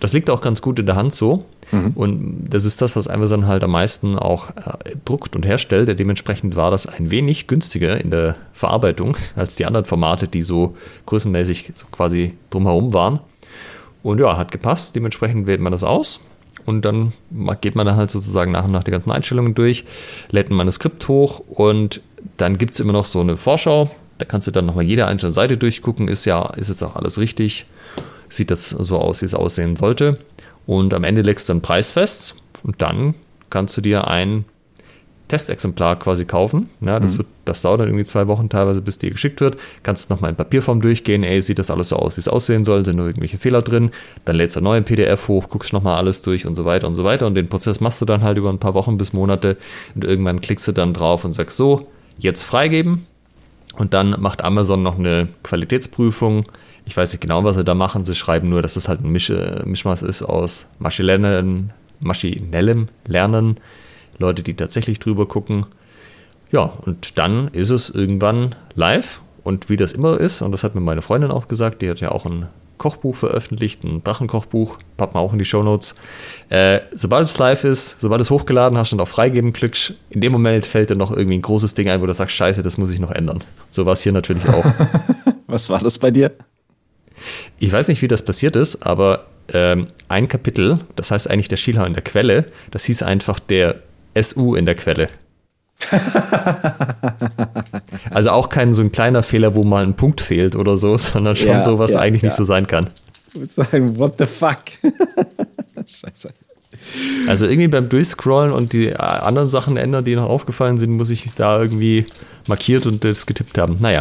das liegt auch ganz gut in der Hand so. Mhm. Und das ist das, was Amazon halt am meisten auch äh, druckt und herstellt. Dementsprechend war das ein wenig günstiger in der Verarbeitung als die anderen Formate, die so größenmäßig so quasi drumherum waren. Und ja, hat gepasst. Dementsprechend wählt man das aus und dann geht man da halt sozusagen nach und nach die ganzen Einstellungen durch, lädt ein Manuskript hoch und dann gibt es immer noch so eine Vorschau. Da kannst du dann nochmal jede einzelne Seite durchgucken. Ist ja, ist jetzt auch alles richtig? Sieht das so aus, wie es aussehen sollte? Und am Ende legst du einen Preis fest und dann kannst du dir ein Testexemplar quasi kaufen. Ja, das, mhm. wird, das dauert dann irgendwie zwei Wochen teilweise, bis dir geschickt wird. Kannst nochmal in Papierform durchgehen. Ey, sieht das alles so aus, wie es aussehen soll? Sind nur irgendwelche Fehler drin? Dann lädst du neue PDF hoch, guckst nochmal alles durch und so weiter und so weiter. Und den Prozess machst du dann halt über ein paar Wochen bis Monate. Und irgendwann klickst du dann drauf und sagst so, jetzt freigeben. Und dann macht Amazon noch eine Qualitätsprüfung. Ich weiß nicht genau, was sie da machen. Sie schreiben nur, dass es halt ein Misch Mischmaß ist aus maschinellem, maschinellem Lernen Leute, die tatsächlich drüber gucken. Ja, und dann ist es irgendwann live. Und wie das immer ist, und das hat mir meine Freundin auch gesagt, die hat ja auch ein Kochbuch veröffentlicht, ein Drachenkochbuch, packen wir auch in die Shownotes. Äh, sobald es live ist, sobald es hochgeladen hast und auf Freigeben klickst, in dem Moment fällt dir noch irgendwie ein großes Ding ein, wo du sagst, scheiße, das muss ich noch ändern. So war es hier natürlich auch. Was war das bei dir? Ich weiß nicht, wie das passiert ist, aber ähm, ein Kapitel, das heißt eigentlich der Schielhau in der Quelle, das hieß einfach der SU in der Quelle. also auch kein so ein kleiner Fehler, wo mal ein Punkt fehlt oder so, sondern schon ja, so, was ja, eigentlich ja. nicht so sein kann. Sagen, what the fuck? Scheiße. Also irgendwie beim Durchscrollen und die äh, anderen Sachen ändern, die noch aufgefallen sind, muss ich da irgendwie markiert und das getippt haben. Naja,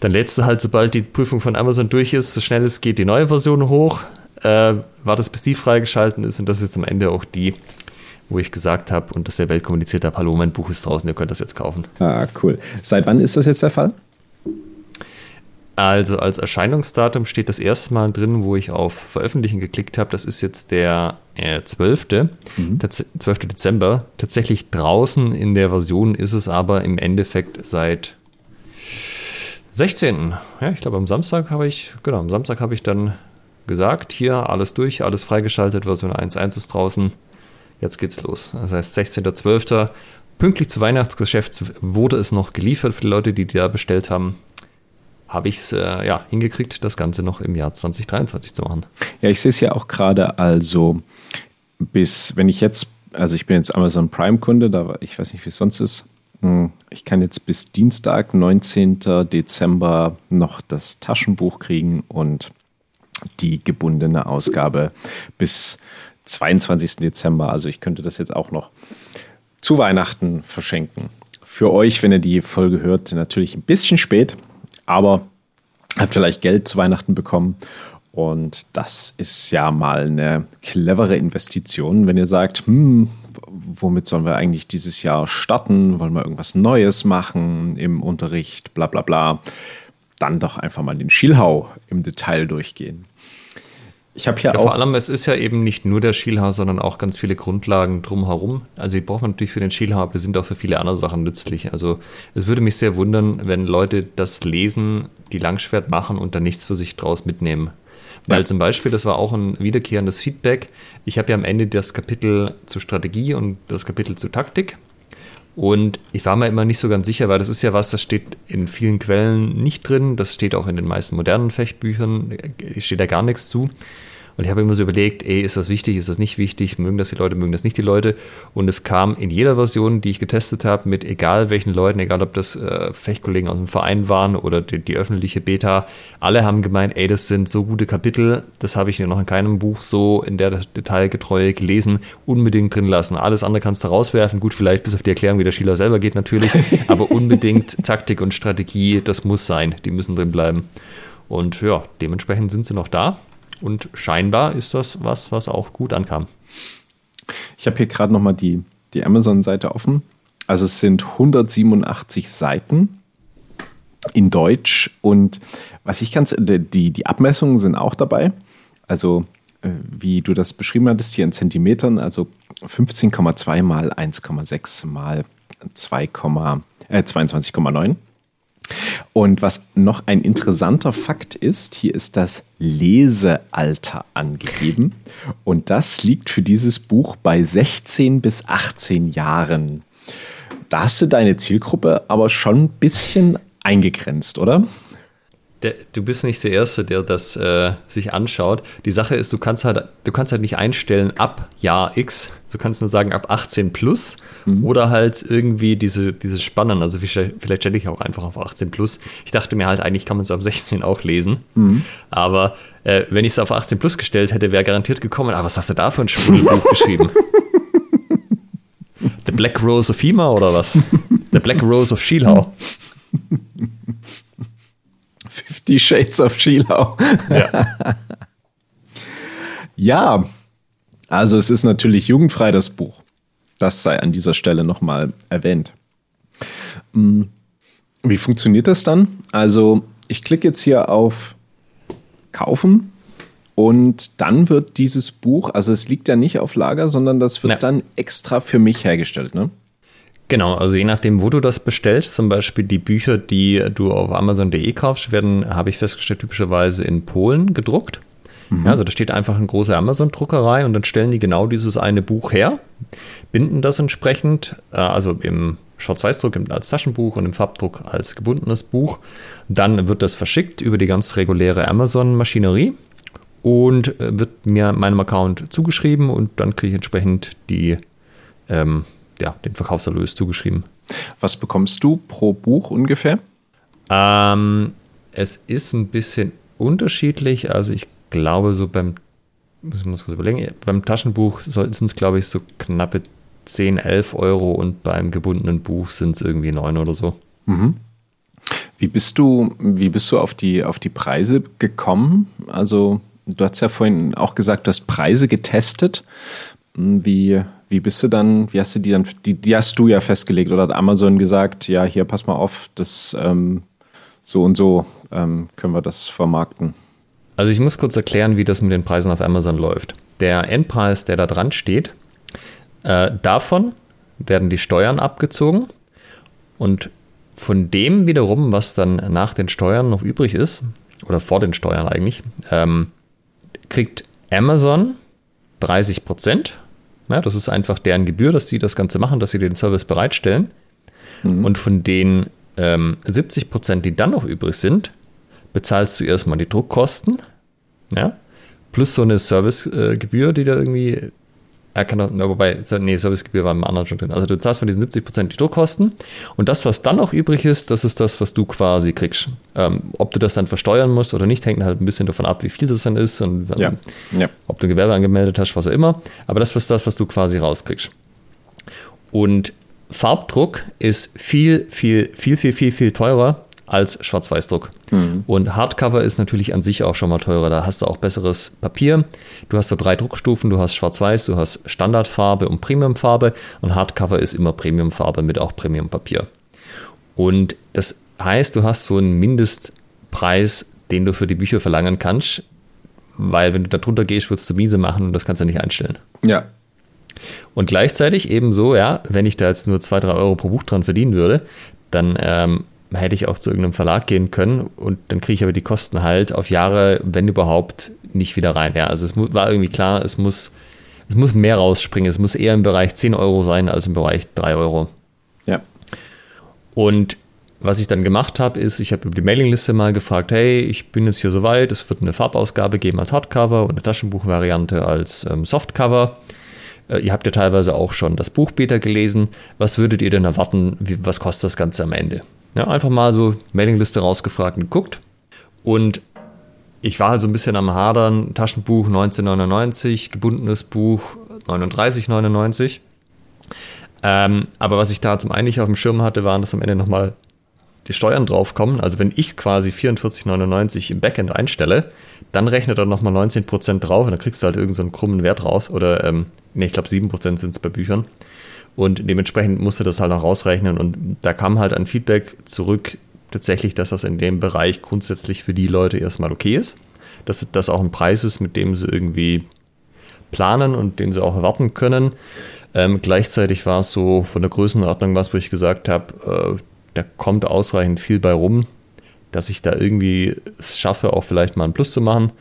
dann lädst du halt, sobald die Prüfung von Amazon durch ist, so schnell es geht, die neue Version hoch. Äh, wartest, bis die freigeschalten ist und das ist am Ende auch die, wo ich gesagt habe und das der Welt kommuniziert habe, hallo, mein Buch ist draußen, ihr könnt das jetzt kaufen. Ah, cool. Seit wann ist das jetzt der Fall? Also als Erscheinungsdatum steht das erste Mal drin, wo ich auf Veröffentlichen geklickt habe. Das ist jetzt der äh, 12. Mhm. 12. Dezember. Tatsächlich draußen in der Version ist es aber im Endeffekt seit 16. Ja, ich glaube am Samstag habe ich, genau, am Samstag habe ich dann gesagt, hier alles durch, alles freigeschaltet, Version 1.1 ist draußen jetzt geht's los. Das heißt, 16.12. Pünktlich zu Weihnachtsgeschäft wurde es noch geliefert für die Leute, die, da bestellt haben. Habe ich es äh, ja, hingekriegt, das Ganze noch im Jahr 2023 zu machen. Ja, ich sehe es ja auch gerade, also bis, wenn ich jetzt, also ich bin jetzt Amazon Prime-Kunde, da ich weiß nicht, wie es sonst ist, hm, ich kann jetzt bis Dienstag, 19. Dezember, noch das Taschenbuch kriegen und die gebundene Ausgabe bis 22. Dezember. Also ich könnte das jetzt auch noch zu Weihnachten verschenken. Für euch, wenn ihr die Folge hört, natürlich ein bisschen spät, aber habt vielleicht Geld zu Weihnachten bekommen. Und das ist ja mal eine clevere Investition, wenn ihr sagt, hm, womit sollen wir eigentlich dieses Jahr starten? Wollen wir irgendwas Neues machen im Unterricht? Bla bla bla. Dann doch einfach mal den Schielhau im Detail durchgehen. Ich habe hier ja, auch. Vor allem, es ist ja eben nicht nur der Schielhaar, sondern auch ganz viele Grundlagen drumherum. Also, die braucht man natürlich für den Schielhaar, aber die sind auch für viele andere Sachen nützlich. Also, es würde mich sehr wundern, wenn Leute das lesen, die Langschwert machen und dann nichts für sich draus mitnehmen. Weil ja. zum Beispiel, das war auch ein wiederkehrendes Feedback. Ich habe ja am Ende das Kapitel zu Strategie und das Kapitel zu Taktik. Und ich war mir immer nicht so ganz sicher, weil das ist ja was, das steht in vielen Quellen nicht drin. Das steht auch in den meisten modernen Fechtbüchern, steht da gar nichts zu. Und ich habe immer so überlegt, ey, ist das wichtig, ist das nicht wichtig, mögen das die Leute, mögen das nicht die Leute. Und es kam in jeder Version, die ich getestet habe, mit egal welchen Leuten, egal ob das äh, Fechtkollegen aus dem Verein waren oder die, die, öffentliche Beta, alle haben gemeint, ey, das sind so gute Kapitel, das habe ich noch in keinem Buch so in der Detailgetreue gelesen, unbedingt drin lassen. Alles andere kannst du rauswerfen, gut, vielleicht bis auf die Erklärung, wie der Schieler selber geht natürlich, aber unbedingt Taktik und Strategie, das muss sein, die müssen drin bleiben. Und ja, dementsprechend sind sie noch da. Und scheinbar ist das was, was auch gut ankam. Ich habe hier gerade nochmal die, die Amazon-Seite offen. Also es sind 187 Seiten in Deutsch und was ich ganz, die, die Abmessungen sind auch dabei. Also äh, wie du das beschrieben hattest, hier in Zentimetern, also 15,2 mal 1,6 mal 2, äh, 22,9. Und was noch ein interessanter Fakt ist, hier ist das Lesealter angegeben. Und das liegt für dieses Buch bei 16 bis 18 Jahren. Da hast du deine Zielgruppe aber schon ein bisschen eingegrenzt, oder? Der, du bist nicht der Erste, der das äh, sich anschaut. Die Sache ist, du kannst halt, du kannst halt nicht einstellen ab Jahr X. Du kannst nur sagen ab 18 plus mhm. oder halt irgendwie diese, diese Spannen. Also vielleicht, vielleicht stelle ich auch einfach auf 18 plus. Ich dachte mir halt, eigentlich kann man es ab 16 auch lesen. Mhm. Aber äh, wenn ich es auf 18 plus gestellt hätte, wäre garantiert gekommen, aber ah, was hast du da für ein Schwurbelbuch geschrieben? The Black Rose of Fima oder was? The Black Rose of Schielhau. Fifty Shades of Schielhau. Ja. ja, also es ist natürlich jugendfrei das Buch. Das sei an dieser Stelle nochmal erwähnt. Hm, wie funktioniert das dann? Also ich klicke jetzt hier auf Kaufen und dann wird dieses Buch, also es liegt ja nicht auf Lager, sondern das wird ja. dann extra für mich hergestellt, ne? Genau, also je nachdem, wo du das bestellst, zum Beispiel die Bücher, die du auf Amazon.de kaufst, werden, habe ich festgestellt, typischerweise in Polen gedruckt. Mhm. Ja, also da steht einfach eine große Amazon-Druckerei und dann stellen die genau dieses eine Buch her, binden das entsprechend, äh, also im Schwarz-Weiß-Druck als Taschenbuch und im Farbdruck als gebundenes Buch. Dann wird das verschickt über die ganz reguläre Amazon-Maschinerie und äh, wird mir meinem Account zugeschrieben und dann kriege ich entsprechend die, ähm, ja, den Verkaufserlös zugeschrieben. Was bekommst du pro Buch ungefähr? Ähm, es ist ein bisschen unterschiedlich. Also ich glaube so beim, muss ich kurz überlegen, beim Taschenbuch sind es glaube ich so knappe 10, 11 Euro und beim gebundenen Buch sind es irgendwie 9 oder so. Mhm. Wie bist du, wie bist du auf die, auf die Preise gekommen? Also du hast ja vorhin auch gesagt, du hast Preise getestet. Wie, wie bist du dann, wie hast du die dann, die, die hast du ja festgelegt oder hat Amazon gesagt, ja, hier pass mal auf, das ähm, so und so ähm, können wir das vermarkten? Also ich muss kurz erklären, wie das mit den Preisen auf Amazon läuft. Der Endpreis, der da dran steht, äh, davon werden die Steuern abgezogen und von dem wiederum, was dann nach den Steuern noch übrig ist, oder vor den Steuern eigentlich, ähm, kriegt Amazon 30 Prozent. Ja, das ist einfach deren Gebühr, dass sie das Ganze machen, dass sie den Service bereitstellen. Mhm. Und von den ähm, 70 Prozent, die dann noch übrig sind, bezahlst du erstmal die Druckkosten, ja, plus so eine Servicegebühr, äh, die da irgendwie er kann doch, wobei, nee, Servicegebühr war im anderen schon drin. Also du zahlst von diesen 70% die Druckkosten und das, was dann noch übrig ist, das ist das, was du quasi kriegst. Ähm, ob du das dann versteuern musst oder nicht, hängt halt ein bisschen davon ab, wie viel das dann ist und ja. Ja. ob du ein Gewerbe angemeldet hast, was auch immer. Aber das ist das, was du quasi rauskriegst. Und Farbdruck ist viel, viel, viel, viel, viel, viel teurer als Schwarz-Weiß-Druck. Mhm. Und Hardcover ist natürlich an sich auch schon mal teurer. Da hast du auch besseres Papier. Du hast so drei Druckstufen. Du hast Schwarz-Weiß, du hast Standardfarbe und Premiumfarbe. Und Hardcover ist immer Premiumfarbe mit auch Premiumpapier. Und das heißt, du hast so einen Mindestpreis, den du für die Bücher verlangen kannst. Weil wenn du da drunter gehst, würdest du miese machen und das kannst du nicht einstellen. Ja, und gleichzeitig ebenso, ja, wenn ich da jetzt nur zwei, drei Euro pro Buch dran verdienen würde, dann ähm, hätte ich auch zu irgendeinem Verlag gehen können und dann kriege ich aber die Kosten halt auf Jahre, wenn überhaupt, nicht wieder rein. Ja, also es war irgendwie klar, es muss, es muss mehr rausspringen. Es muss eher im Bereich 10 Euro sein als im Bereich 3 Euro. Ja. Und was ich dann gemacht habe, ist, ich habe über die Mailingliste mal gefragt, hey, ich bin jetzt hier soweit, es wird eine Farbausgabe geben als Hardcover und eine Taschenbuchvariante als ähm, Softcover. Äh, ihr habt ja teilweise auch schon das Buch Beta gelesen. Was würdet ihr denn erwarten? Wie, was kostet das Ganze am Ende? Ja, einfach mal so Mailingliste rausgefragt und geguckt. Und ich war halt so ein bisschen am Hadern. Taschenbuch 1999, gebundenes Buch 39,99. Ähm, aber was ich da zum einen nicht auf dem Schirm hatte, waren, dass am Ende nochmal die Steuern draufkommen. Also wenn ich quasi 44,99 im Backend einstelle, dann rechnet er nochmal 19% drauf und dann kriegst du halt irgendeinen so krummen Wert raus. Oder, ähm, ne, ich glaube 7% sind es bei Büchern. Und dementsprechend musste das halt auch rausrechnen. Und da kam halt ein Feedback zurück, tatsächlich, dass das in dem Bereich grundsätzlich für die Leute erstmal okay ist. Dass das auch ein Preis ist, mit dem sie irgendwie planen und den sie auch erwarten können. Ähm, gleichzeitig war es so von der Größenordnung was, wo ich gesagt habe, äh, da kommt ausreichend viel bei rum, dass ich da irgendwie es schaffe, auch vielleicht mal ein Plus zu machen.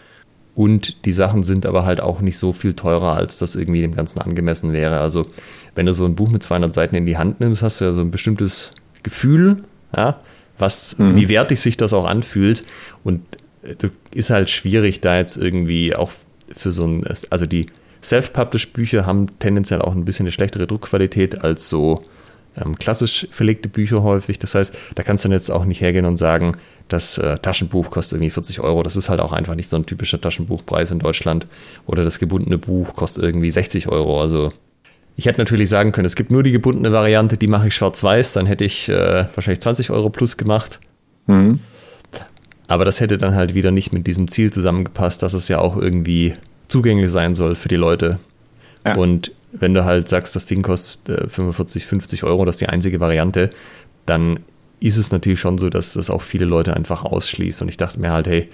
Und die Sachen sind aber halt auch nicht so viel teurer, als das irgendwie dem Ganzen angemessen wäre. Also wenn du so ein Buch mit 200 Seiten in die Hand nimmst, hast du ja so ein bestimmtes Gefühl, ja, was, mhm. wie wertig sich das auch anfühlt. Und äh, ist halt schwierig, da jetzt irgendwie auch für so ein, also die Self-Published Bücher haben tendenziell auch ein bisschen eine schlechtere Druckqualität als so ähm, klassisch verlegte Bücher häufig. Das heißt, da kannst du dann jetzt auch nicht hergehen und sagen, das äh, Taschenbuch kostet irgendwie 40 Euro. Das ist halt auch einfach nicht so ein typischer Taschenbuchpreis in Deutschland. Oder das gebundene Buch kostet irgendwie 60 Euro. Also Ich hätte natürlich sagen können, es gibt nur die gebundene Variante, die mache ich schwarz-weiß, dann hätte ich äh, wahrscheinlich 20 Euro plus gemacht. Mhm. Aber das hätte dann halt wieder nicht mit diesem Ziel zusammengepasst, dass es ja auch irgendwie zugänglich sein soll für die Leute. Ja. Und wenn du halt sagst, das Ding kostet 45, äh, 50 Euro, das ist die einzige Variante, dann ist es natürlich schon so, dass das auch viele Leute einfach ausschließt. Und ich dachte mir halt, hey,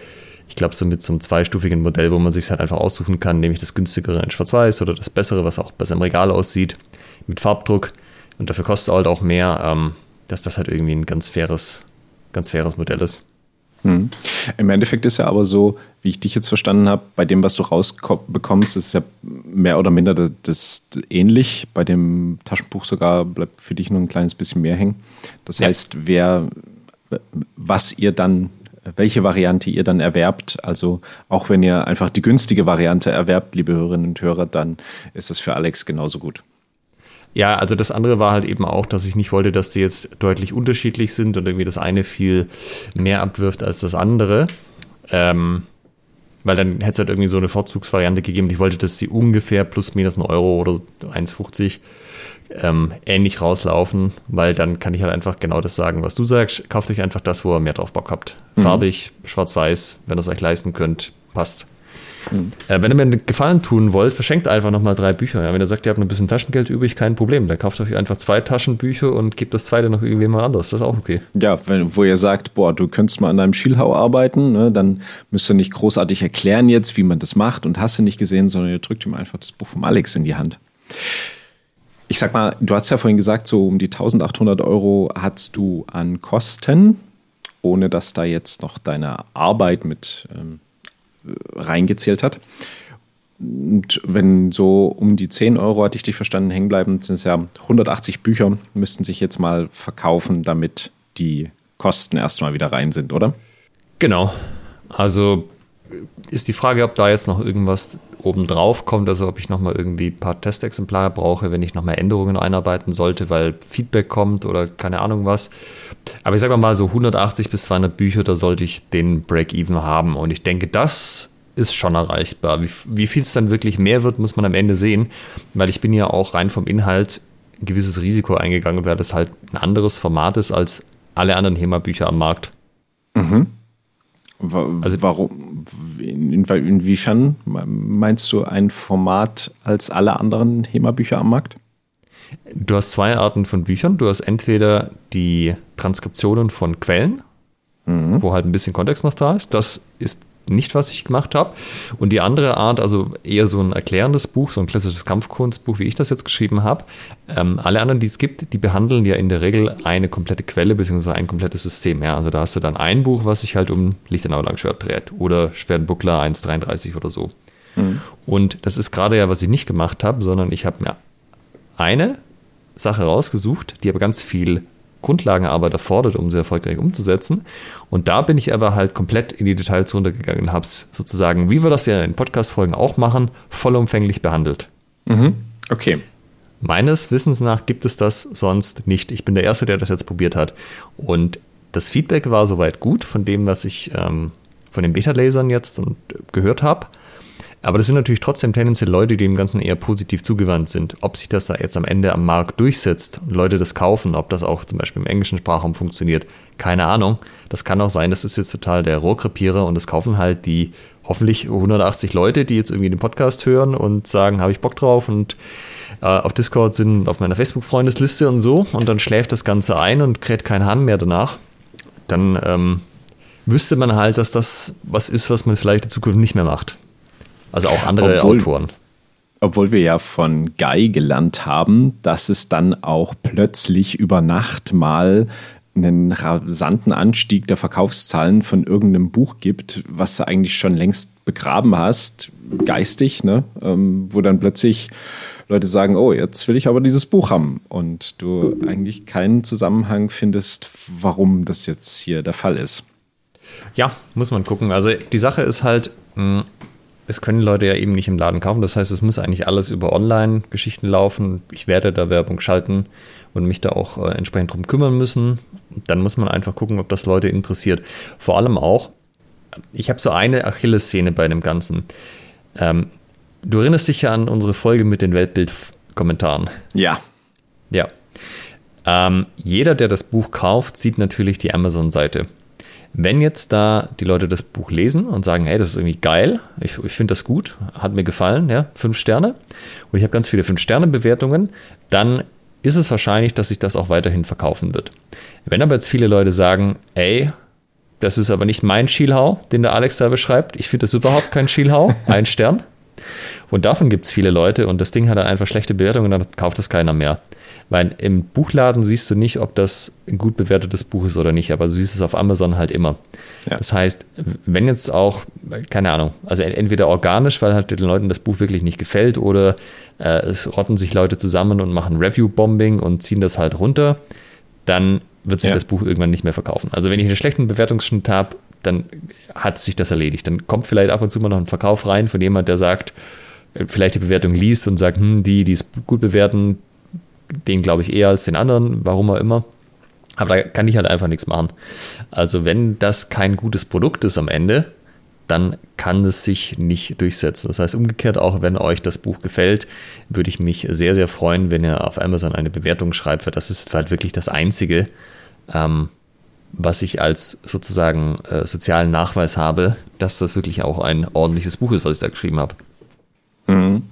ich glaube, so mit so einem zweistufigen Modell, wo man sich halt einfach aussuchen kann, nämlich das günstigere in Schwarz-Weiß oder das bessere, was auch besser im Regal aussieht, mit Farbdruck und dafür kostet es halt auch mehr, ähm, dass das halt irgendwie ein ganz faires, ganz faires Modell ist. Hm. Im Endeffekt ist ja aber so, wie ich dich jetzt verstanden habe, bei dem, was du rausbekommst, ist ja mehr oder minder das, das, ähnlich. Bei dem Taschenbuch sogar bleibt für dich nur ein kleines bisschen mehr hängen. Das ja. heißt, wer, was ihr dann welche Variante ihr dann erwerbt. Also auch wenn ihr einfach die günstige Variante erwerbt, liebe Hörerinnen und Hörer, dann ist es für Alex genauso gut. Ja, also das andere war halt eben auch, dass ich nicht wollte, dass die jetzt deutlich unterschiedlich sind und irgendwie das eine viel mehr abwirft als das andere. Ähm, weil dann hätte es halt irgendwie so eine Vorzugsvariante gegeben. Ich wollte, dass die ungefähr plus minus ein Euro oder 1,50 ähm, ähnlich rauslaufen, weil dann kann ich halt einfach genau das sagen, was du sagst. Kauft euch einfach das, wo ihr mehr drauf Bock habt. Mhm. Farbig, schwarz-weiß, wenn ihr es euch leisten könnt, passt. Mhm. Äh, wenn ihr mir einen Gefallen tun wollt, verschenkt einfach nochmal drei Bücher. Ja, wenn ihr sagt, ihr habt ein bisschen Taschengeld übrig, kein Problem. Dann kauft euch einfach zwei Taschenbücher und gebt das zweite noch irgendjemand anderes. Das ist auch okay. Ja, wenn, wo ihr sagt, boah, du könntest mal an deinem Schielhau arbeiten, ne, dann müsst ihr nicht großartig erklären jetzt, wie man das macht und hast du nicht gesehen, sondern ihr drückt ihm einfach das Buch vom Alex in die Hand ich sag mal, du hast ja vorhin gesagt, so um die 1800 Euro hast du an Kosten, ohne dass da jetzt noch deine Arbeit mit ähm, reingezählt hat. Und wenn so um die 10 Euro, hatte ich dich verstanden, hängen bleiben, sind es ja 180 Bücher, müssten sich jetzt mal verkaufen, damit die Kosten erstmal wieder rein sind, oder? Genau. Also ist die Frage, ob da jetzt noch irgendwas obendrauf kommt, also ob ich nochmal irgendwie ein paar Testexemplare brauche, wenn ich nochmal Änderungen einarbeiten sollte, weil Feedback kommt oder keine Ahnung was. Aber ich sage mal so 180 bis 200 Bücher, da sollte ich den Break-Even haben und ich denke, das ist schon erreichbar. Wie, wie viel es dann wirklich mehr wird, muss man am Ende sehen, weil ich bin ja auch rein vom Inhalt ein gewisses Risiko eingegangen, weil das halt ein anderes Format ist als alle anderen HEMA-Bücher am Markt. Mhm. Also warum? In, inwiefern meinst du ein Format als alle anderen HEMA-Bücher am Markt? Du hast zwei Arten von Büchern. Du hast entweder die Transkriptionen von Quellen, mhm. wo halt ein bisschen Kontext noch da ist. Das ist nicht, was ich gemacht habe. Und die andere Art, also eher so ein erklärendes Buch, so ein klassisches Kampfkunstbuch, wie ich das jetzt geschrieben habe. Ähm, alle anderen, die es gibt, die behandeln ja in der Regel eine komplette Quelle bzw. ein komplettes System. Ja, also da hast du dann ein Buch, was sich halt um Lichtenau Langschwert dreht oder Schwertbuckler 1,33 oder so. Mhm. Und das ist gerade ja, was ich nicht gemacht habe, sondern ich habe mir eine Sache rausgesucht, die aber ganz viel Grundlagenarbeit erfordert, um sie erfolgreich umzusetzen. Und da bin ich aber halt komplett in die Details runtergegangen und habe es sozusagen, wie wir das ja in Podcast-Folgen auch machen, vollumfänglich behandelt. Mhm. Okay. Meines Wissens nach gibt es das sonst nicht. Ich bin der Erste, der das jetzt probiert hat. Und das Feedback war soweit gut von dem, was ich ähm, von den Beta-Lasern jetzt und gehört habe. Aber das sind natürlich trotzdem tendenziell Leute, die dem Ganzen eher positiv zugewandt sind. Ob sich das da jetzt am Ende am Markt durchsetzt und Leute das kaufen, ob das auch zum Beispiel im englischen Sprachraum funktioniert, keine Ahnung. Das kann auch sein, das ist jetzt total der Rohrkrepierer und das kaufen halt die hoffentlich 180 Leute, die jetzt irgendwie den Podcast hören und sagen, habe ich Bock drauf und äh, auf Discord sind auf meiner Facebook-Freundesliste und so und dann schläft das Ganze ein und kräht kein Hahn mehr danach. Dann ähm, wüsste man halt, dass das was ist, was man vielleicht in Zukunft nicht mehr macht. Also auch andere obwohl, Autoren. Obwohl wir ja von Guy gelernt haben, dass es dann auch plötzlich über Nacht mal einen rasanten Anstieg der Verkaufszahlen von irgendeinem Buch gibt, was du eigentlich schon längst begraben hast, geistig, ne? Ähm, wo dann plötzlich Leute sagen, oh, jetzt will ich aber dieses Buch haben und du eigentlich keinen Zusammenhang findest, warum das jetzt hier der Fall ist. Ja, muss man gucken. Also die Sache ist halt, hm, es können Leute ja eben nicht im Laden kaufen. Das heißt, es muss eigentlich alles über Online-Geschichten laufen. Ich werde da Werbung schalten und mich da auch äh, entsprechend drum kümmern müssen. Dann muss man einfach gucken, ob das Leute interessiert. Vor allem auch, ich habe so eine Achillessehne bei dem Ganzen. Ähm, du erinnerst dich ja an unsere Folge mit den Weltbild Kommentaren. Ja. Ja. Ähm, jeder, der das Buch kauft, sieht natürlich die Amazon-Seite. Wenn jetzt da die Leute das Buch lesen und sagen, hey, das ist irgendwie geil, ich, ich finde das gut, hat mir gefallen, ja, fünf Sterne, und ich habe ganz viele Fünf-Sterne-Bewertungen, dann ist es wahrscheinlich, dass sich das auch weiterhin verkaufen wird. Wenn aber jetzt viele Leute sagen, ey, das ist aber nicht mein Schielhau, den der Alex da beschreibt, ich finde das überhaupt kein Schielhau, ein Stern. Und davon gibt es viele Leute und das Ding hat einfach schlechte Bewertungen, dann kauft das keiner mehr. Weil im Buchladen siehst du nicht, ob das ein gut bewertetes Buch ist oder nicht, aber du siehst es auf Amazon halt immer. Ja. Das heißt, wenn jetzt auch, keine Ahnung, also entweder organisch, weil halt den Leuten das Buch wirklich nicht gefällt, oder äh, es rotten sich Leute zusammen und machen Review-Bombing und ziehen das halt runter, dann wird sich ja. das Buch irgendwann nicht mehr verkaufen. Also wenn ich einen schlechten Bewertungsschnitt habe, dann hat sich das erledigt. Dann kommt vielleicht ab und zu mal noch ein Verkauf rein von jemand, der sagt, äh, vielleicht die Bewertung liest und sagt, hm, die, die es gut bewerten, den glaube ich eher als den anderen, warum auch immer. Aber da kann ich halt einfach nichts machen. Also wenn das kein gutes Produkt ist am Ende, dann kann es sich nicht durchsetzen. Das heißt, umgekehrt, auch wenn euch das Buch gefällt, würde ich mich sehr, sehr freuen, wenn ihr auf Amazon eine Bewertung schreibt, weil das ist halt wirklich das Einzige, ähm, was ich als sozusagen äh, sozialen Nachweis habe, dass das wirklich auch ein ordentliches Buch ist, was ich da geschrieben habe. Mhm.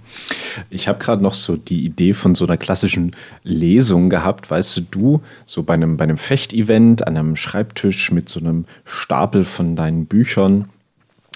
Ich habe gerade noch so die Idee von so einer klassischen Lesung gehabt, weißt du, du so bei einem, bei einem Fechtevent an einem Schreibtisch mit so einem Stapel von deinen Büchern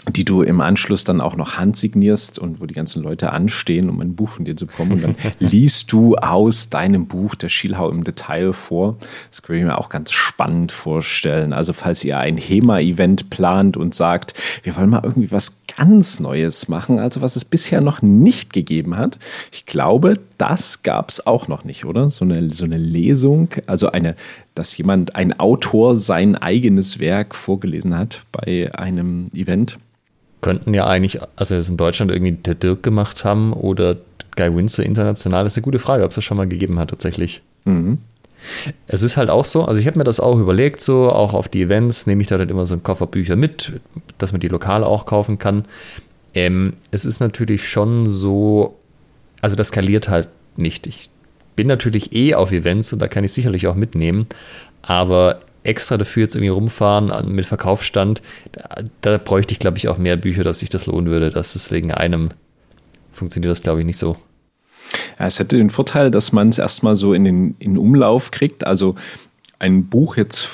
die du im Anschluss dann auch noch handsignierst und wo die ganzen Leute anstehen, um ein Buch von dir zu bekommen. Und dann liest du aus deinem Buch der Schielhau im Detail vor. Das kann ich mir auch ganz spannend vorstellen. Also falls ihr ein HEMA-Event plant und sagt, wir wollen mal irgendwie was ganz Neues machen, also was es bisher noch nicht gegeben hat. Ich glaube, das gab es auch noch nicht, oder? So eine, so eine Lesung, also eine, dass jemand, ein Autor sein eigenes Werk vorgelesen hat bei einem Event könnten ja eigentlich, also es in Deutschland irgendwie der Dirk gemacht haben oder Guy Windsor international, das ist eine gute Frage, ob es das schon mal gegeben hat tatsächlich. Mhm. Es ist halt auch so, also ich habe mir das auch überlegt, so auch auf die Events nehme ich da dann immer so einen Koffer Bücher mit, dass man die lokal auch kaufen kann. Ähm, es ist natürlich schon so, also das skaliert halt nicht. Ich bin natürlich eh auf Events und da kann ich sicherlich auch mitnehmen, aber extra dafür jetzt irgendwie rumfahren mit Verkaufsstand, da, da bräuchte ich, glaube ich, auch mehr Bücher, dass sich das lohnen würde. Das ist wegen einem funktioniert das, glaube ich, nicht so. Ja, es hätte den Vorteil, dass man es erstmal so in den in Umlauf kriegt. Also ein Buch jetzt,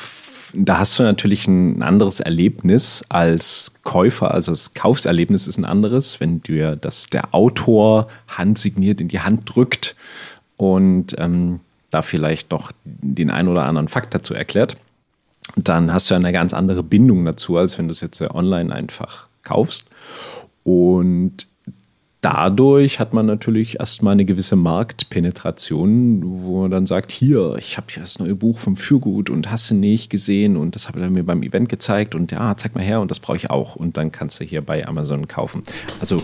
da hast du natürlich ein anderes Erlebnis als Käufer. Also das Kaufserlebnis ist ein anderes, wenn dir das der Autor handsigniert in die Hand drückt und ähm, da vielleicht noch den ein oder anderen Fakt dazu erklärt dann hast du eine ganz andere Bindung dazu, als wenn du es jetzt online einfach kaufst. Und dadurch hat man natürlich erstmal eine gewisse Marktpenetration, wo man dann sagt, hier, ich habe hier das neue Buch vom Fürgut und hast du nicht gesehen und das habe er mir beim Event gezeigt und ja, zeig mal her und das brauche ich auch und dann kannst du hier bei Amazon kaufen. Also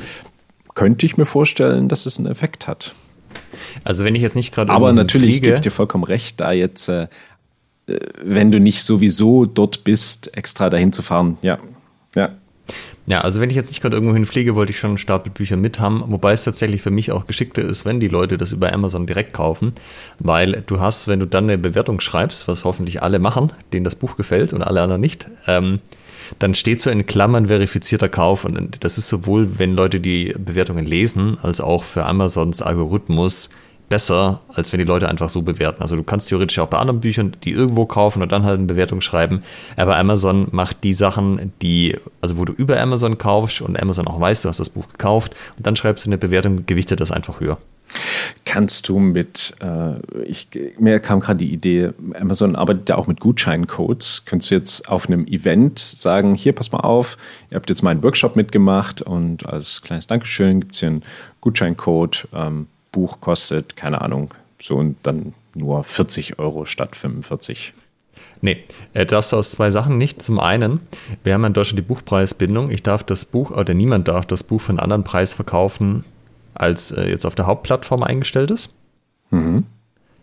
könnte ich mir vorstellen, dass es einen Effekt hat. Also wenn ich jetzt nicht gerade aber natürlich gebe ich dir vollkommen recht, da jetzt äh, äh, wenn du nicht sowieso dort bist, extra dahin zu fahren. Ja, ja. Ja, also wenn ich jetzt nicht gerade irgendwo hinfliege, wollte ich schon einen Stapel Bücher mit haben, wobei es tatsächlich für mich auch geschickter ist, wenn die Leute das über Amazon direkt kaufen, weil du hast, wenn du dann eine Bewertung schreibst, was hoffentlich alle machen, denen das Buch gefällt und alle anderen nicht, ähm, dann steht so in Klammern verifizierter Kauf. Und das ist sowohl, wenn Leute die Bewertungen lesen, als auch für Amazons Algorithmus besser, als wenn die Leute einfach so bewerten. Also du kannst theoretisch auch bei anderen Büchern die irgendwo kaufen und dann halt eine Bewertung schreiben. Aber Amazon macht die Sachen, die, also wo du über Amazon kaufst und Amazon auch weiß, du hast das Buch gekauft und dann schreibst du eine Bewertung, gewichtet das einfach höher. Kannst du mit, äh, ich, mir kam gerade die Idee, Amazon arbeitet ja auch mit Gutscheincodes. Könntest du jetzt auf einem Event sagen, hier, pass mal auf, ihr habt jetzt meinen Workshop mitgemacht und als kleines Dankeschön gibt es hier einen Gutscheincode. Ähm, Buch kostet, keine Ahnung, so und dann nur 40 Euro statt 45. Nee, äh, darfst du aus zwei Sachen nicht. Zum einen, wir haben in Deutschland die Buchpreisbindung. Ich darf das Buch, oder niemand darf das Buch für einen anderen Preis verkaufen, als äh, jetzt auf der Hauptplattform eingestellt ist. Mhm.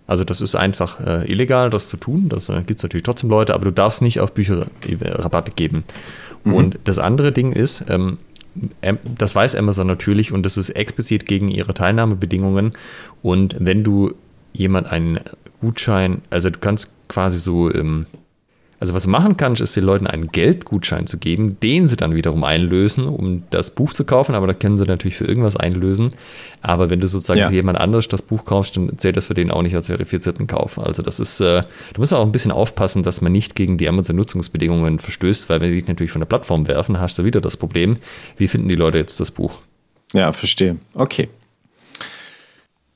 Also das ist einfach äh, illegal, das zu tun. Das äh, gibt es natürlich trotzdem Leute, aber du darfst nicht auf Bücher Rabatte geben. Mhm. Und das andere Ding ist, ähm, das weiß Amazon natürlich und das ist explizit gegen ihre Teilnahmebedingungen. Und wenn du jemand einen Gutschein, also du kannst quasi so ähm, also was du machen kannst, ist den Leuten einen Geldgutschein zu geben, den sie dann wiederum einlösen, um das Buch zu kaufen, aber das können sie natürlich für irgendwas einlösen. Aber wenn du sozusagen ja. für jemand anderes das Buch kaufst, dann zählt das für den auch nicht als verifizierten Kauf. Also das ist, äh, du musst auch ein bisschen aufpassen, dass man nicht gegen die Amazon-Nutzungsbedingungen verstößt, weil wenn die dich natürlich von der Plattform werfen, hast du wieder das Problem, wie finden die Leute jetzt das Buch? Ja, verstehe. Okay.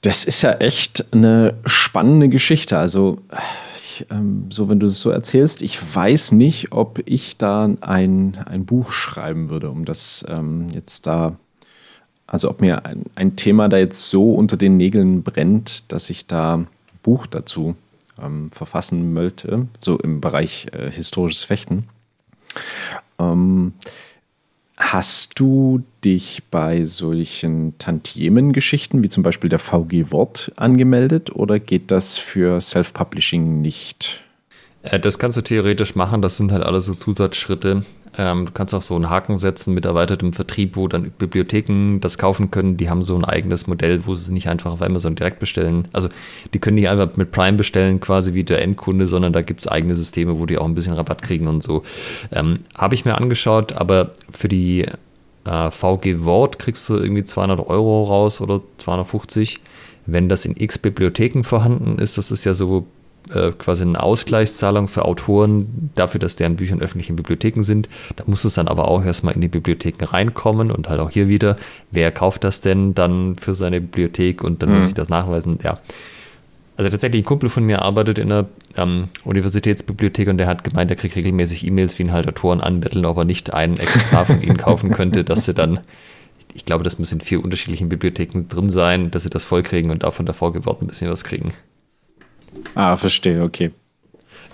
Das ist ja echt eine spannende Geschichte. Also ähm, so wenn du es so erzählst, ich weiß nicht, ob ich da ein, ein Buch schreiben würde, um das ähm, jetzt da, also ob mir ein, ein Thema da jetzt so unter den Nägeln brennt, dass ich da ein Buch dazu ähm, verfassen möchte, so im Bereich äh, historisches Fechten. Ähm, Hast du dich bei solchen Tantiemen-Geschichten wie zum Beispiel der VG Wort angemeldet oder geht das für Self-Publishing nicht? Äh, das kannst du theoretisch machen, das sind halt alles so Zusatzschritte. Ähm, du kannst auch so einen Haken setzen mit erweitertem Vertrieb, wo dann Bibliotheken das kaufen können. Die haben so ein eigenes Modell, wo sie es nicht einfach auf Amazon direkt bestellen. Also die können nicht einfach mit Prime bestellen, quasi wie der Endkunde, sondern da gibt es eigene Systeme, wo die auch ein bisschen Rabatt kriegen und so. Ähm, Habe ich mir angeschaut, aber für die äh, VG Wort kriegst du irgendwie 200 Euro raus oder 250. Wenn das in x Bibliotheken vorhanden ist, das ist ja so äh, quasi eine Ausgleichszahlung für Autoren dafür, dass deren Bücher in öffentlichen Bibliotheken sind. Da muss es dann aber auch erstmal in die Bibliotheken reinkommen und halt auch hier wieder, wer kauft das denn dann für seine Bibliothek und dann mhm. muss ich das nachweisen. Ja. Also tatsächlich, ein Kumpel von mir arbeitet in der ähm, Universitätsbibliothek und der hat gemeint, er kriegt regelmäßig E-Mails, wie ihn halt Autoren anbetteln, ob er nicht ein Exemplar von ihnen kaufen könnte, dass sie dann ich glaube, das müssen in vier unterschiedlichen Bibliotheken drin sein, dass sie das vollkriegen und davon davor geworden ein bisschen was kriegen. Ah, verstehe, okay.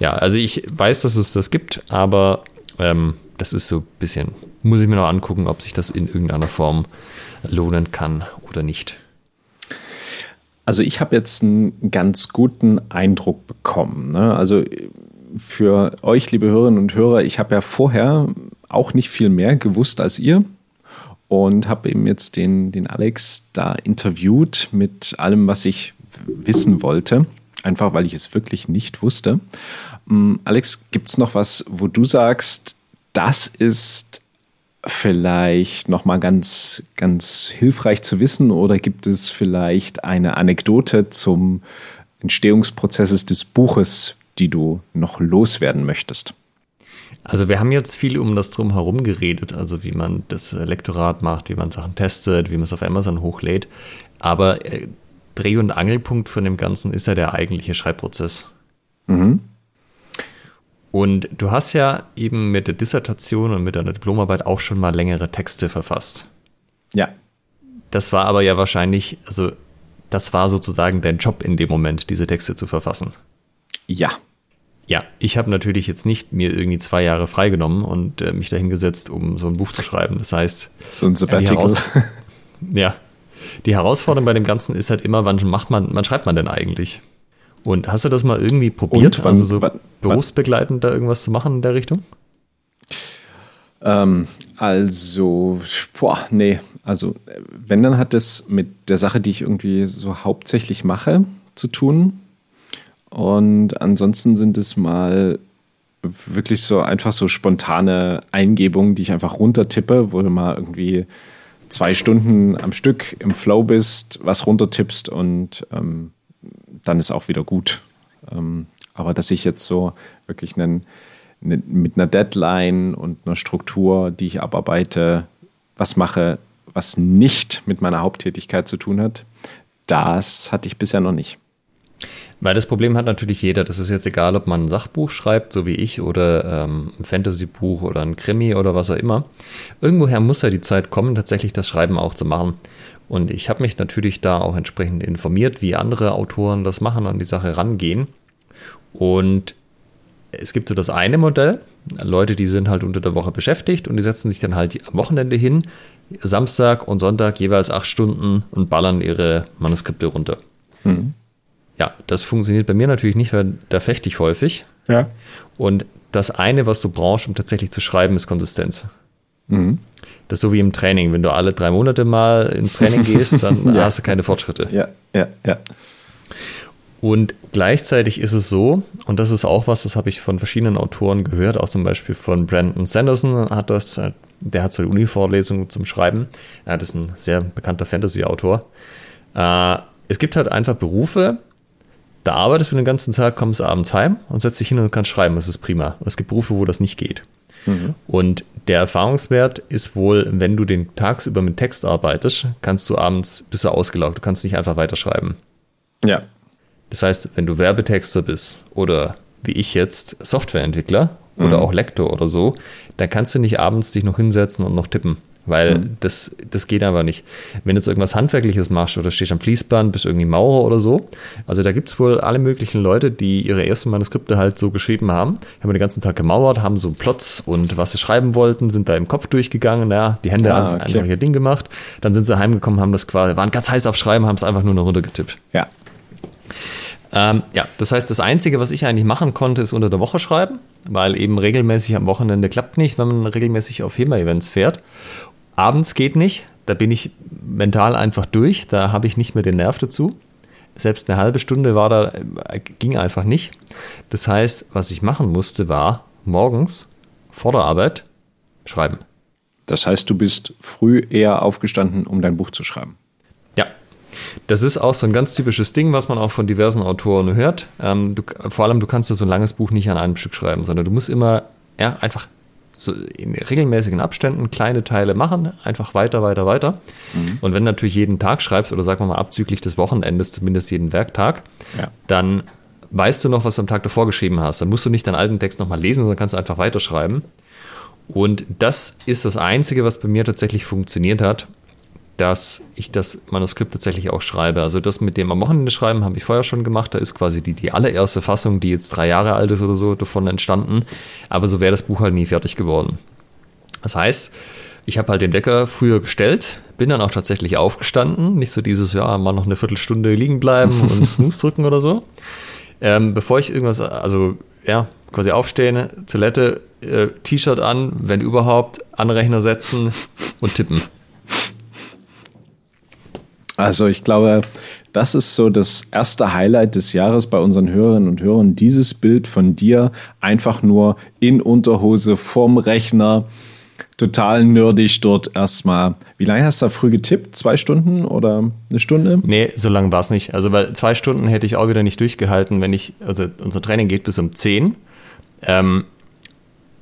Ja, also ich weiß, dass es das gibt, aber ähm, das ist so ein bisschen, muss ich mir noch angucken, ob sich das in irgendeiner Form lohnen kann oder nicht. Also ich habe jetzt einen ganz guten Eindruck bekommen. Ne? Also für euch, liebe Hörerinnen und Hörer, ich habe ja vorher auch nicht viel mehr gewusst als ihr und habe eben jetzt den, den Alex da interviewt mit allem, was ich wissen wollte einfach weil ich es wirklich nicht wusste. Mm, Alex, gibt es noch was, wo du sagst, das ist vielleicht nochmal ganz, ganz hilfreich zu wissen oder gibt es vielleicht eine Anekdote zum Entstehungsprozess des Buches, die du noch loswerden möchtest? Also wir haben jetzt viel um das drum herum geredet, also wie man das Lektorat macht, wie man Sachen testet, wie man es auf Amazon hochlädt. Aber äh, Dreh- und Angelpunkt von dem Ganzen ist ja der eigentliche Schreibprozess. Mhm. Und du hast ja eben mit der Dissertation und mit deiner Diplomarbeit auch schon mal längere Texte verfasst. Ja. Das war aber ja wahrscheinlich, also das war sozusagen dein Job in dem Moment, diese Texte zu verfassen. Ja. Ja, ich habe natürlich jetzt nicht mir irgendwie zwei Jahre freigenommen und äh, mich dahingesetzt, um so ein Buch zu schreiben. Das heißt, so ein Sabbatical. ja, die Herausforderung bei dem Ganzen ist halt immer, wann macht man, wann schreibt man denn eigentlich? Und hast du das mal irgendwie probiert, wann, also so wann, berufsbegleitend da irgendwas zu machen in der Richtung? Ähm, also, boah, nee. Also, wenn, dann hat das mit der Sache, die ich irgendwie so hauptsächlich mache, zu tun. Und ansonsten sind es mal wirklich so einfach so spontane Eingebungen, die ich einfach runtertippe, wo mal irgendwie zwei Stunden am Stück im Flow bist, was runtertippst und ähm, dann ist auch wieder gut. Ähm, aber dass ich jetzt so wirklich einen, einen, mit einer Deadline und einer Struktur, die ich abarbeite, was mache, was nicht mit meiner Haupttätigkeit zu tun hat, das hatte ich bisher noch nicht. Weil das Problem hat natürlich jeder. Das ist jetzt egal, ob man ein Sachbuch schreibt, so wie ich, oder ähm, ein Fantasy-Buch oder ein Krimi oder was auch immer. Irgendwoher muss ja die Zeit kommen, tatsächlich das Schreiben auch zu machen. Und ich habe mich natürlich da auch entsprechend informiert, wie andere Autoren das machen, und an die Sache rangehen. Und es gibt so das eine Modell, Leute, die sind halt unter der Woche beschäftigt und die setzen sich dann halt am Wochenende hin, Samstag und Sonntag jeweils acht Stunden und ballern ihre Manuskripte runter. Mhm. Ja, das funktioniert bei mir natürlich nicht, weil da fechte ich häufig. Ja. Und das eine, was du brauchst, um tatsächlich zu schreiben, ist Konsistenz. Mhm. Das ist so wie im Training. Wenn du alle drei Monate mal ins Training gehst, dann ja. hast du keine Fortschritte. Ja, ja, ja. Und gleichzeitig ist es so, und das ist auch was, das habe ich von verschiedenen Autoren gehört, auch zum Beispiel von Brandon Sanderson hat das, der hat so eine Uni-Vorlesung zum Schreiben. Er ist ein sehr bekannter Fantasy-Autor. Äh, es gibt halt einfach Berufe, da arbeitest du den ganzen Tag, kommst abends heim und setzt dich hin und kannst schreiben. Das ist prima. Es gibt Berufe, wo das nicht geht. Mhm. Und der Erfahrungswert ist wohl, wenn du den tagsüber mit Text arbeitest, kannst du abends, bist du ausgelaugt. Du kannst nicht einfach weiterschreiben. Ja. Das heißt, wenn du Werbetexter bist oder wie ich jetzt Softwareentwickler oder mhm. auch Lektor oder so, dann kannst du nicht abends dich noch hinsetzen und noch tippen weil mhm. das, das geht aber nicht. Wenn du jetzt irgendwas Handwerkliches machst oder stehst am Fließband, bist irgendwie Maurer oder so, also da gibt es wohl alle möglichen Leute, die ihre ersten Manuskripte halt so geschrieben haben, haben den ganzen Tag gemauert, haben so Plots und was sie schreiben wollten, sind da im Kopf durchgegangen, ja, die Hände ah, okay. einfach ihr Ding gemacht, dann sind sie heimgekommen, haben das quasi, waren ganz heiß auf Schreiben, haben es einfach nur noch runtergetippt. Ja. Ähm, ja, das heißt, das Einzige, was ich eigentlich machen konnte, ist unter der Woche schreiben, weil eben regelmäßig am Wochenende klappt nicht, wenn man regelmäßig auf HEMA-Events fährt. Abends geht nicht, da bin ich mental einfach durch, da habe ich nicht mehr den Nerv dazu. Selbst eine halbe Stunde war da, äh, ging einfach nicht. Das heißt, was ich machen musste, war morgens vor der Arbeit schreiben. Das heißt, du bist früh eher aufgestanden, um dein Buch zu schreiben. Ja, das ist auch so ein ganz typisches Ding, was man auch von diversen Autoren hört. Ähm, du, vor allem, du kannst so ein langes Buch nicht an einem Stück schreiben, sondern du musst immer ja, einfach so in regelmäßigen Abständen kleine Teile machen, einfach weiter, weiter, weiter. Mhm. Und wenn du natürlich jeden Tag schreibst oder sagen wir mal abzüglich des Wochenendes, zumindest jeden Werktag, ja. dann weißt du noch, was du am Tag davor geschrieben hast. Dann musst du nicht deinen alten Text nochmal lesen, sondern kannst du einfach weiterschreiben. Und das ist das Einzige, was bei mir tatsächlich funktioniert hat, dass ich das Manuskript tatsächlich auch schreibe. Also das mit dem am Wochenende schreiben habe ich vorher schon gemacht. Da ist quasi die, die allererste Fassung, die jetzt drei Jahre alt ist oder so, davon entstanden. Aber so wäre das Buch halt nie fertig geworden. Das heißt, ich habe halt den Wecker früher gestellt, bin dann auch tatsächlich aufgestanden. Nicht so dieses, ja, mal noch eine Viertelstunde liegen bleiben und Snooze drücken oder so. Ähm, bevor ich irgendwas, also ja, quasi aufstehen, Toilette, äh, T-Shirt an, wenn überhaupt, Anrechner setzen und tippen. Also ich glaube, das ist so das erste Highlight des Jahres bei unseren Hörerinnen und Hörern. Dieses Bild von dir einfach nur in Unterhose vorm Rechner, total nerdig dort erstmal. Wie lange hast du da früh getippt? Zwei Stunden oder eine Stunde? Nee, so lange war es nicht. Also weil zwei Stunden hätte ich auch wieder nicht durchgehalten, wenn ich, also unser Training geht bis um zehn. Ähm,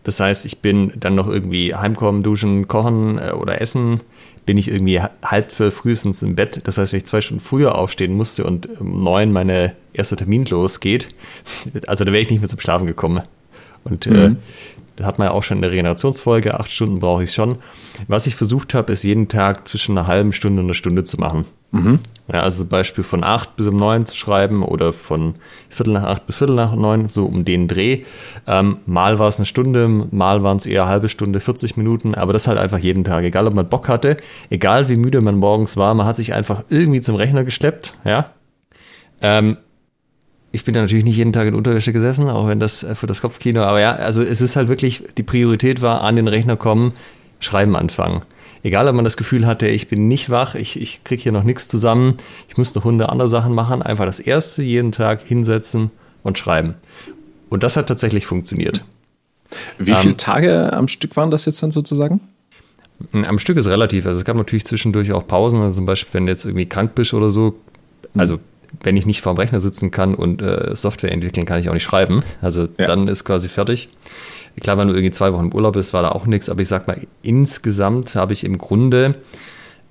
das heißt, ich bin dann noch irgendwie heimkommen, duschen, kochen äh, oder essen bin ich irgendwie halb zwölf frühestens im Bett. Das heißt, wenn ich zwei Stunden früher aufstehen musste und um neun meine erste Termin losgeht, also da wäre ich nicht mehr zum Schlafen gekommen. Und äh, mhm. äh, da hat man ja auch schon eine Regenerationsfolge, acht Stunden brauche ich schon. Was ich versucht habe, ist jeden Tag zwischen einer halben Stunde und einer Stunde zu machen. Mhm. Ja, also zum Beispiel von acht bis um neun zu schreiben oder von Viertel nach acht bis Viertel nach neun, so um den Dreh. Ähm, mal war es eine Stunde, mal waren es eher eine halbe Stunde, 40 Minuten, aber das halt einfach jeden Tag, egal ob man Bock hatte, egal wie müde man morgens war, man hat sich einfach irgendwie zum Rechner geschleppt, ja. Ähm, ich bin da natürlich nicht jeden Tag in Unterwäsche gesessen, auch wenn das für das Kopfkino, aber ja, also es ist halt wirklich, die Priorität war an den Rechner kommen, schreiben anfangen. Egal, ob man das Gefühl hatte, ich bin nicht wach, ich, ich kriege hier noch nichts zusammen, ich muss noch hundert andere Sachen machen, einfach das erste jeden Tag hinsetzen und schreiben. Und das hat tatsächlich funktioniert. Wie ähm, viele Tage am Stück waren das jetzt dann sozusagen? Am Stück ist relativ. Also es gab natürlich zwischendurch auch Pausen. Also zum Beispiel, wenn du jetzt irgendwie krank bist oder so. Also wenn ich nicht vorm Rechner sitzen kann und äh, Software entwickeln, kann ich auch nicht schreiben. Also ja. dann ist quasi fertig. Klar, wenn du irgendwie zwei Wochen im Urlaub bist, war da auch nichts, aber ich sag mal, insgesamt habe ich im Grunde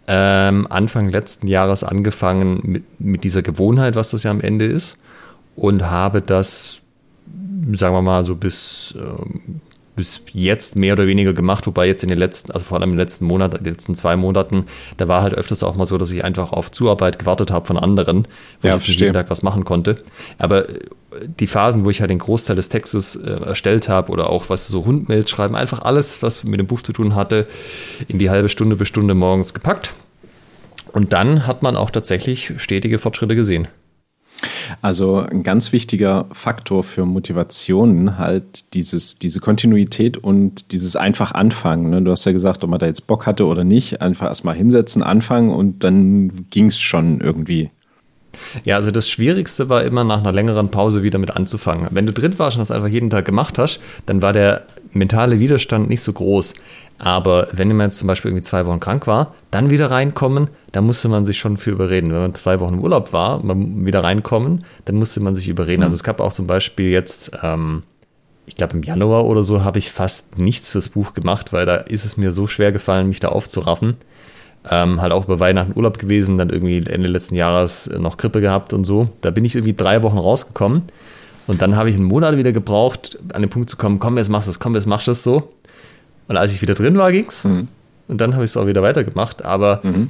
ähm, Anfang letzten Jahres angefangen mit, mit dieser Gewohnheit, was das ja am Ende ist, und habe das, sagen wir mal, so bis ähm, bis jetzt mehr oder weniger gemacht, wobei jetzt in den letzten, also vor allem in den letzten Monaten, den letzten zwei Monaten, da war halt öfters auch mal so, dass ich einfach auf Zuarbeit gewartet habe von anderen, wo ja, ich jeden Tag was machen konnte. Aber äh, die Phasen, wo ich halt den Großteil des Textes äh, erstellt habe oder auch was so Hundmails schreiben, einfach alles, was mit dem Buch zu tun hatte, in die halbe Stunde bis Stunde morgens gepackt. Und dann hat man auch tatsächlich stetige Fortschritte gesehen. Also ein ganz wichtiger Faktor für Motivationen halt dieses, diese Kontinuität und dieses einfach anfangen. Ne? Du hast ja gesagt, ob man da jetzt Bock hatte oder nicht, einfach erstmal hinsetzen, anfangen und dann ging es schon irgendwie. Ja, also das Schwierigste war immer nach einer längeren Pause wieder mit anzufangen. Wenn du drin warst und das einfach jeden Tag gemacht hast, dann war der mentale Widerstand nicht so groß. Aber wenn man jetzt zum Beispiel irgendwie zwei Wochen krank war, dann wieder reinkommen, da musste man sich schon für überreden. Wenn man zwei Wochen im Urlaub war, man wieder reinkommen, dann musste man sich überreden. Mhm. Also es gab auch zum Beispiel jetzt, ähm, ich glaube im Januar oder so, habe ich fast nichts fürs Buch gemacht, weil da ist es mir so schwer gefallen, mich da aufzuraffen. Ähm, halt auch über Weihnachten Urlaub gewesen, dann irgendwie Ende letzten Jahres noch Grippe gehabt und so. Da bin ich irgendwie drei Wochen rausgekommen. Und dann habe ich einen Monat wieder gebraucht, an den Punkt zu kommen, komm, jetzt machst du das, komm, jetzt machst du das so. Und als ich wieder drin war, ging's. Mhm. Und dann habe ich es auch wieder weitergemacht. Aber mhm.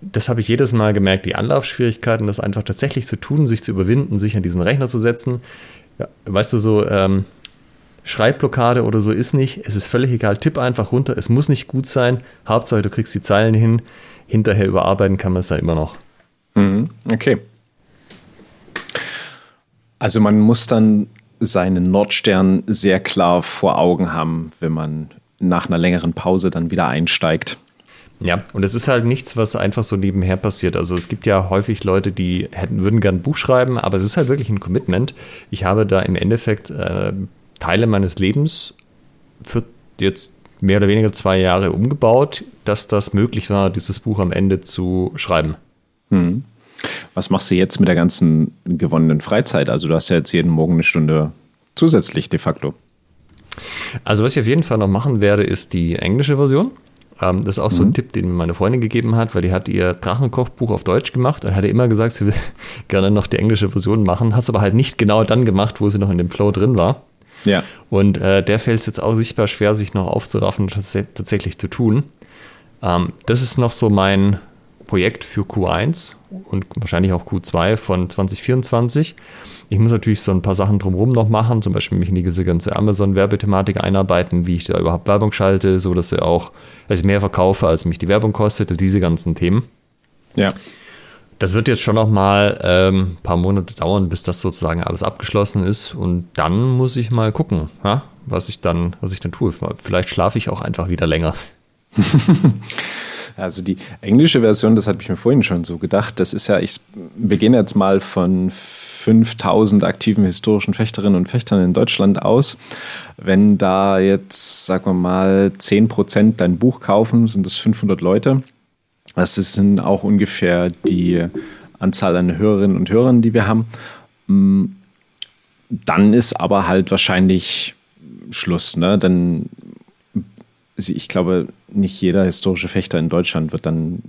das habe ich jedes Mal gemerkt, die Anlaufschwierigkeiten, das einfach tatsächlich zu tun, sich zu überwinden, sich an diesen Rechner zu setzen. Ja, weißt du, so ähm, Schreibblockade oder so ist nicht. Es ist völlig egal. Tipp einfach runter. Es muss nicht gut sein. Hauptsache, du kriegst die Zeilen hin. Hinterher überarbeiten kann man es dann immer noch. Mhm. Okay. Also man muss dann seinen Nordstern sehr klar vor Augen haben, wenn man nach einer längeren Pause dann wieder einsteigt. Ja, und es ist halt nichts, was einfach so nebenher passiert. Also es gibt ja häufig Leute, die hätten, würden gern ein Buch schreiben, aber es ist halt wirklich ein Commitment. Ich habe da im Endeffekt äh, Teile meines Lebens für jetzt mehr oder weniger zwei Jahre umgebaut, dass das möglich war, dieses Buch am Ende zu schreiben. Hm. Was machst du jetzt mit der ganzen gewonnenen Freizeit? Also du hast ja jetzt jeden Morgen eine Stunde zusätzlich de facto. Also was ich auf jeden Fall noch machen werde, ist die englische Version. Ähm, das ist auch so ein mhm. Tipp, den mir meine Freundin gegeben hat, weil die hat ihr Drachenkochbuch auf Deutsch gemacht und hatte immer gesagt, sie will gerne noch die englische Version machen, hat es aber halt nicht genau dann gemacht, wo sie noch in dem Flow drin war. Ja. Und äh, der fällt es jetzt auch sichtbar schwer, sich noch aufzuraffen und tats tatsächlich zu tun. Ähm, das ist noch so mein Projekt für Q1 und wahrscheinlich auch Q2 von 2024. Ich muss natürlich so ein paar Sachen drumherum noch machen, zum Beispiel mich in diese ganze Amazon-Werbethematik einarbeiten, wie ich da überhaupt Werbung schalte, so dass ich auch dass ich mehr verkaufe, als mich die Werbung kostet, diese ganzen Themen. Ja. Das wird jetzt schon noch mal ein ähm, paar Monate dauern, bis das sozusagen alles abgeschlossen ist. Und dann muss ich mal gucken, ja, was ich dann, was ich dann tue. Vielleicht schlafe ich auch einfach wieder länger. Also die englische Version, das hatte ich mir vorhin schon so gedacht, das ist ja, ich, gehen jetzt mal von 5000 aktiven historischen Fechterinnen und Fechtern in Deutschland aus. Wenn da jetzt, sagen wir mal, 10 Prozent dein Buch kaufen, sind das 500 Leute. Das sind auch ungefähr die Anzahl an Hörerinnen und Hörern, die wir haben. Mm, dann ist aber halt wahrscheinlich Schluss. Ne? Dann ich glaube, nicht jeder historische Fechter in Deutschland wird dann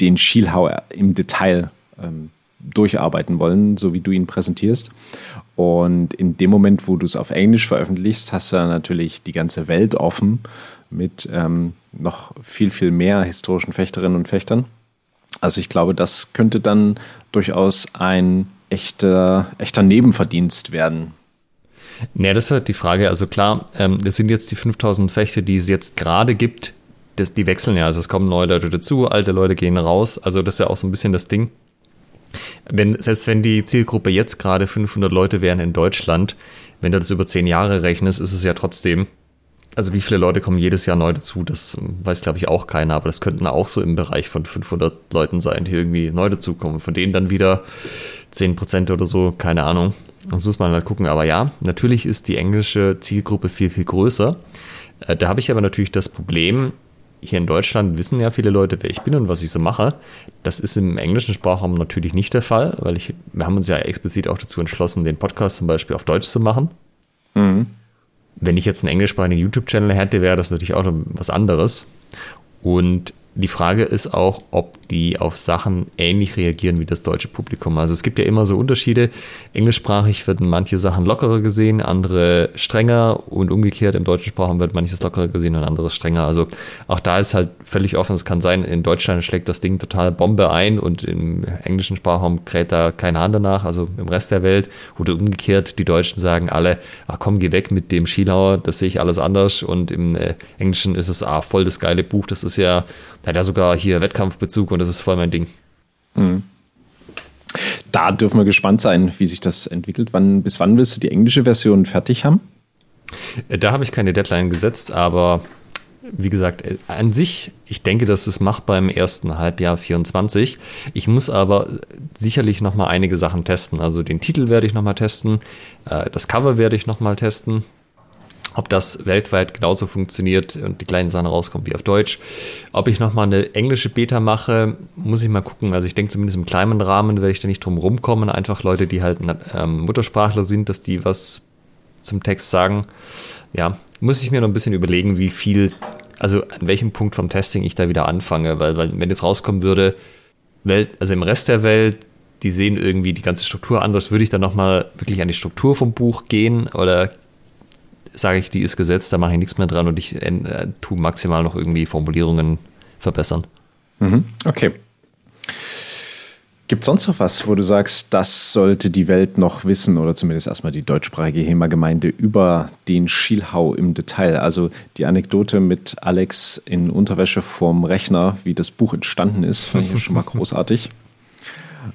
den Schielhau im Detail ähm, durcharbeiten wollen, so wie du ihn präsentierst. Und in dem Moment, wo du es auf Englisch veröffentlichst, hast du natürlich die ganze Welt offen mit ähm, noch viel, viel mehr historischen Fechterinnen und Fechtern. Also ich glaube, das könnte dann durchaus ein echter, echter Nebenverdienst werden. Naja, das ist halt die Frage. Also klar, ähm, das sind jetzt die 5000 Fechte, die es jetzt gerade gibt. Das, die wechseln ja. Also es kommen neue Leute dazu, alte Leute gehen raus. Also das ist ja auch so ein bisschen das Ding. Wenn, selbst wenn die Zielgruppe jetzt gerade 500 Leute wären in Deutschland, wenn du das über 10 Jahre rechnest, ist es ja trotzdem, also wie viele Leute kommen jedes Jahr neu dazu, das weiß glaube ich auch keiner, aber das könnten auch so im Bereich von 500 Leuten sein, die irgendwie neu dazukommen. Von denen dann wieder 10% oder so, keine Ahnung. Das muss man halt gucken. Aber ja, natürlich ist die englische Zielgruppe viel, viel größer. Äh, da habe ich aber natürlich das Problem, hier in Deutschland wissen ja viele Leute, wer ich bin und was ich so mache. Das ist im englischen Sprachraum natürlich nicht der Fall, weil ich, wir haben uns ja explizit auch dazu entschlossen, den Podcast zum Beispiel auf Deutsch zu machen. Mhm. Wenn ich jetzt einen englischsprachigen YouTube-Channel hätte, wäre das natürlich auch was anderes. Und die Frage ist auch, ob die auf Sachen ähnlich reagieren wie das deutsche Publikum. Also es gibt ja immer so Unterschiede. Englischsprachig werden manche Sachen lockerer gesehen, andere strenger und umgekehrt im deutschen Sprachraum wird manches lockerer gesehen und anderes strenger. Also auch da ist halt völlig offen. Es kann sein, in Deutschland schlägt das Ding total Bombe ein und im englischen Sprachraum kräht da kein Hahn danach, also im Rest der Welt. Oder umgekehrt, die Deutschen sagen alle, ach komm, geh weg mit dem Skilauer, das sehe ich alles anders. Und im äh, Englischen ist es, ah, voll das geile Buch, das ist ja hat ja sogar hier Wettkampfbezug und das ist voll mein Ding. Mhm. Da dürfen wir gespannt sein, wie sich das entwickelt. Wann, bis wann willst du die englische Version fertig haben? Äh, da habe ich keine Deadline gesetzt, aber wie gesagt, äh, an sich, ich denke, dass es machbar im ersten Halbjahr 24. Ich muss aber sicherlich noch mal einige Sachen testen. Also den Titel werde ich noch mal testen, äh, das Cover werde ich noch mal testen. Ob das weltweit genauso funktioniert und die kleinen Sachen rauskommen wie auf Deutsch. Ob ich noch mal eine englische Beta mache, muss ich mal gucken. Also ich denke zumindest im kleinen Rahmen werde ich da nicht drum rumkommen. Einfach Leute, die halt ähm, Muttersprachler sind, dass die was zum Text sagen. Ja, muss ich mir noch ein bisschen überlegen, wie viel, also an welchem Punkt vom Testing ich da wieder anfange, weil, weil wenn jetzt rauskommen würde, Welt, also im Rest der Welt, die sehen irgendwie die ganze Struktur anders, würde ich dann nochmal wirklich an die Struktur vom Buch gehen oder sage ich, die ist gesetzt, da mache ich nichts mehr dran und ich äh, tue maximal noch irgendwie Formulierungen verbessern. Mhm, okay. Gibt es sonst noch was, wo du sagst, das sollte die Welt noch wissen oder zumindest erstmal die deutschsprachige HEMA-Gemeinde über den Schielhau im Detail? Also die Anekdote mit Alex in Unterwäsche vorm Rechner, wie das Buch entstanden ist, fand ich schon mal großartig.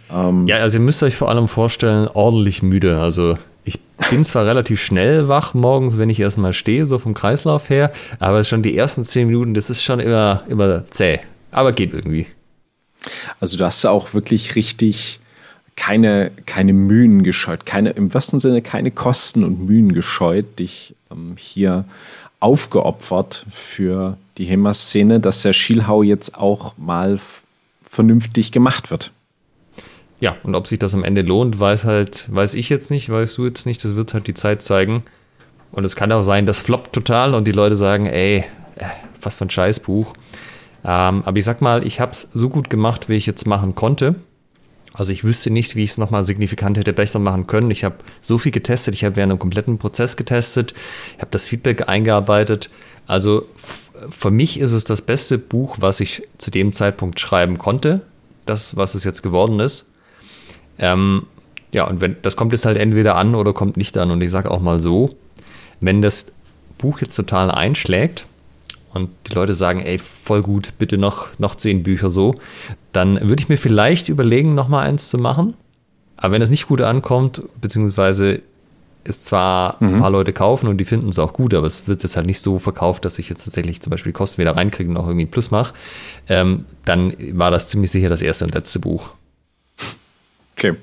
Ähm, ja, also ihr müsst euch vor allem vorstellen, ordentlich müde. Also ich bin zwar relativ schnell wach morgens, wenn ich erstmal stehe, so vom Kreislauf her, aber schon die ersten zehn Minuten, das ist schon immer, immer zäh. Aber geht irgendwie. Also du hast auch wirklich richtig keine, keine Mühen gescheut, keine, im wahrsten Sinne keine Kosten und Mühen gescheut, dich ähm, hier aufgeopfert für die HEMA-Szene, dass der Schielhau jetzt auch mal vernünftig gemacht wird. Ja, und ob sich das am Ende lohnt, weiß halt, weiß ich jetzt nicht, weißt du jetzt nicht, das wird halt die Zeit zeigen. Und es kann auch sein, das floppt total und die Leute sagen, ey, äh, was für ein Scheißbuch. Ähm, aber ich sag mal, ich habe es so gut gemacht, wie ich jetzt machen konnte. Also ich wüsste nicht, wie ich es nochmal signifikant hätte besser machen können. Ich habe so viel getestet, ich habe während einem kompletten Prozess getestet, ich habe das Feedback eingearbeitet. Also für mich ist es das beste Buch, was ich zu dem Zeitpunkt schreiben konnte. Das, was es jetzt geworden ist. Ähm, ja, und wenn das kommt jetzt halt entweder an oder kommt nicht an. Und ich sage auch mal so, wenn das Buch jetzt total einschlägt, und die Leute sagen, ey, voll gut, bitte noch, noch zehn Bücher so, dann würde ich mir vielleicht überlegen, nochmal eins zu machen. Aber wenn es nicht gut ankommt, beziehungsweise es zwar mhm. ein paar Leute kaufen und die finden es auch gut, aber es wird jetzt halt nicht so verkauft, dass ich jetzt tatsächlich zum Beispiel die Kosten wieder reinkriege und auch irgendwie Plus mache, ähm, dann war das ziemlich sicher das erste und letzte Buch. Okay.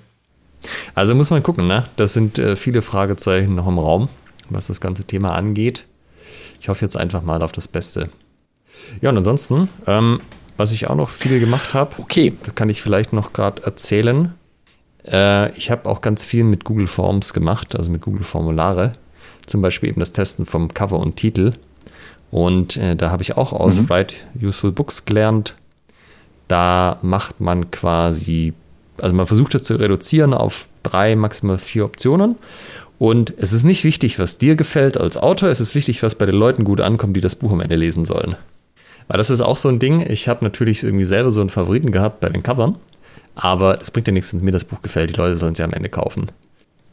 Also muss man gucken, ne? Das sind äh, viele Fragezeichen noch im Raum, was das ganze Thema angeht. Ich hoffe jetzt einfach mal auf das Beste. Ja, und ansonsten, ähm, was ich auch noch viel gemacht habe, okay, das kann ich vielleicht noch gerade erzählen. Äh, ich habe auch ganz viel mit Google Forms gemacht, also mit Google Formulare. Zum Beispiel eben das Testen vom Cover und Titel. Und äh, da habe ich auch aus mhm. Write Useful Books gelernt. Da macht man quasi, also man versucht es zu reduzieren auf drei, maximal vier Optionen. Und es ist nicht wichtig, was dir gefällt als Autor, es ist wichtig, was bei den Leuten gut ankommt, die das Buch am Ende lesen sollen. Weil das ist auch so ein Ding, ich habe natürlich irgendwie selber so einen Favoriten gehabt bei den Covern, aber das bringt ja nichts, wenn mir das Buch gefällt, die Leute sollen es ja am Ende kaufen.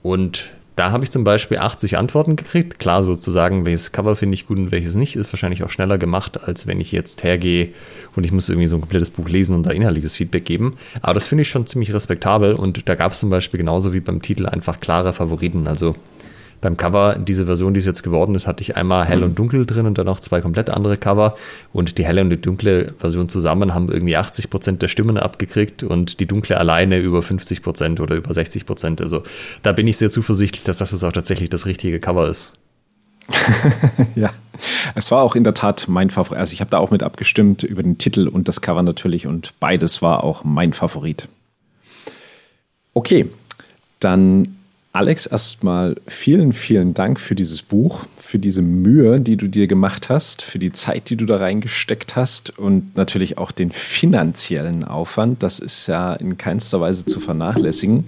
Und da habe ich zum Beispiel 80 Antworten gekriegt. Klar, sozusagen, welches Cover finde ich gut und welches nicht, ist wahrscheinlich auch schneller gemacht, als wenn ich jetzt hergehe und ich muss irgendwie so ein komplettes Buch lesen und da inhaltliches Feedback geben. Aber das finde ich schon ziemlich respektabel und da gab es zum Beispiel genauso wie beim Titel einfach klare Favoriten. Also beim Cover, diese Version, die es jetzt geworden ist, hatte ich einmal hell und dunkel drin und dann noch zwei komplett andere Cover. Und die helle und die dunkle Version zusammen haben irgendwie 80 Prozent der Stimmen abgekriegt und die dunkle alleine über 50 Prozent oder über 60 Prozent. Also da bin ich sehr zuversichtlich, dass das auch tatsächlich das richtige Cover ist. ja, es war auch in der Tat mein Favorit. Also ich habe da auch mit abgestimmt über den Titel und das Cover natürlich und beides war auch mein Favorit. Okay, dann Alex, erstmal vielen, vielen Dank für dieses Buch, für diese Mühe, die du dir gemacht hast, für die Zeit, die du da reingesteckt hast und natürlich auch den finanziellen Aufwand. Das ist ja in keinster Weise zu vernachlässigen.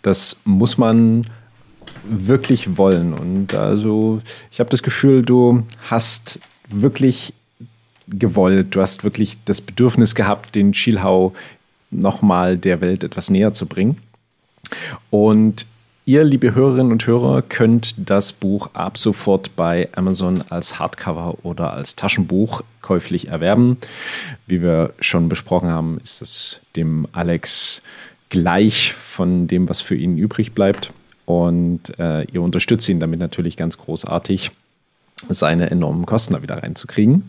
Das muss man wirklich wollen. Und also, ich habe das Gefühl, du hast wirklich gewollt, du hast wirklich das Bedürfnis gehabt, den Schielhau nochmal der Welt etwas näher zu bringen. Und Ihr, liebe Hörerinnen und Hörer, könnt das Buch ab sofort bei Amazon als Hardcover oder als Taschenbuch käuflich erwerben. Wie wir schon besprochen haben, ist es dem Alex gleich von dem, was für ihn übrig bleibt. Und äh, ihr unterstützt ihn damit natürlich ganz großartig, seine enormen Kosten da wieder reinzukriegen.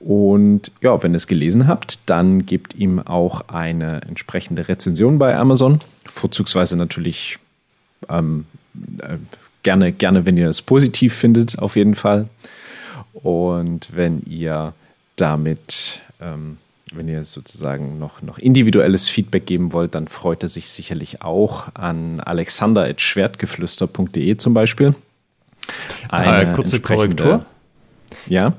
Und ja, wenn ihr es gelesen habt, dann gebt ihm auch eine entsprechende Rezension bei Amazon. Vorzugsweise natürlich ähm, äh, gerne, gerne, wenn ihr es positiv findet, auf jeden Fall. Und wenn ihr damit, ähm, wenn ihr sozusagen noch, noch individuelles Feedback geben wollt, dann freut er sich sicherlich auch an alexander.schwertgeflüster.de zum Beispiel. Eine äh, kurze Korrektur. Ja.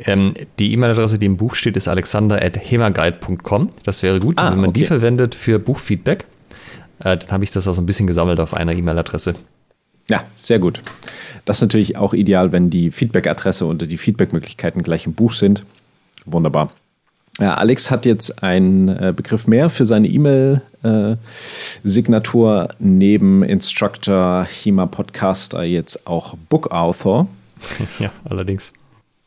Ähm, die E-Mail-Adresse, die im Buch steht, ist alexander.hemaguide.com. Das wäre gut, ah, wenn man okay. die verwendet für Buchfeedback. Äh, dann habe ich das auch so ein bisschen gesammelt auf einer E-Mail-Adresse. Ja, sehr gut. Das ist natürlich auch ideal, wenn die Feedback-Adresse und die Feedback-Möglichkeiten gleich im Buch sind. Wunderbar. Ja, Alex hat jetzt einen äh, Begriff mehr für seine E-Mail-Signatur äh, neben Instructor, HEMA Podcaster jetzt auch Book Author. Ja, allerdings.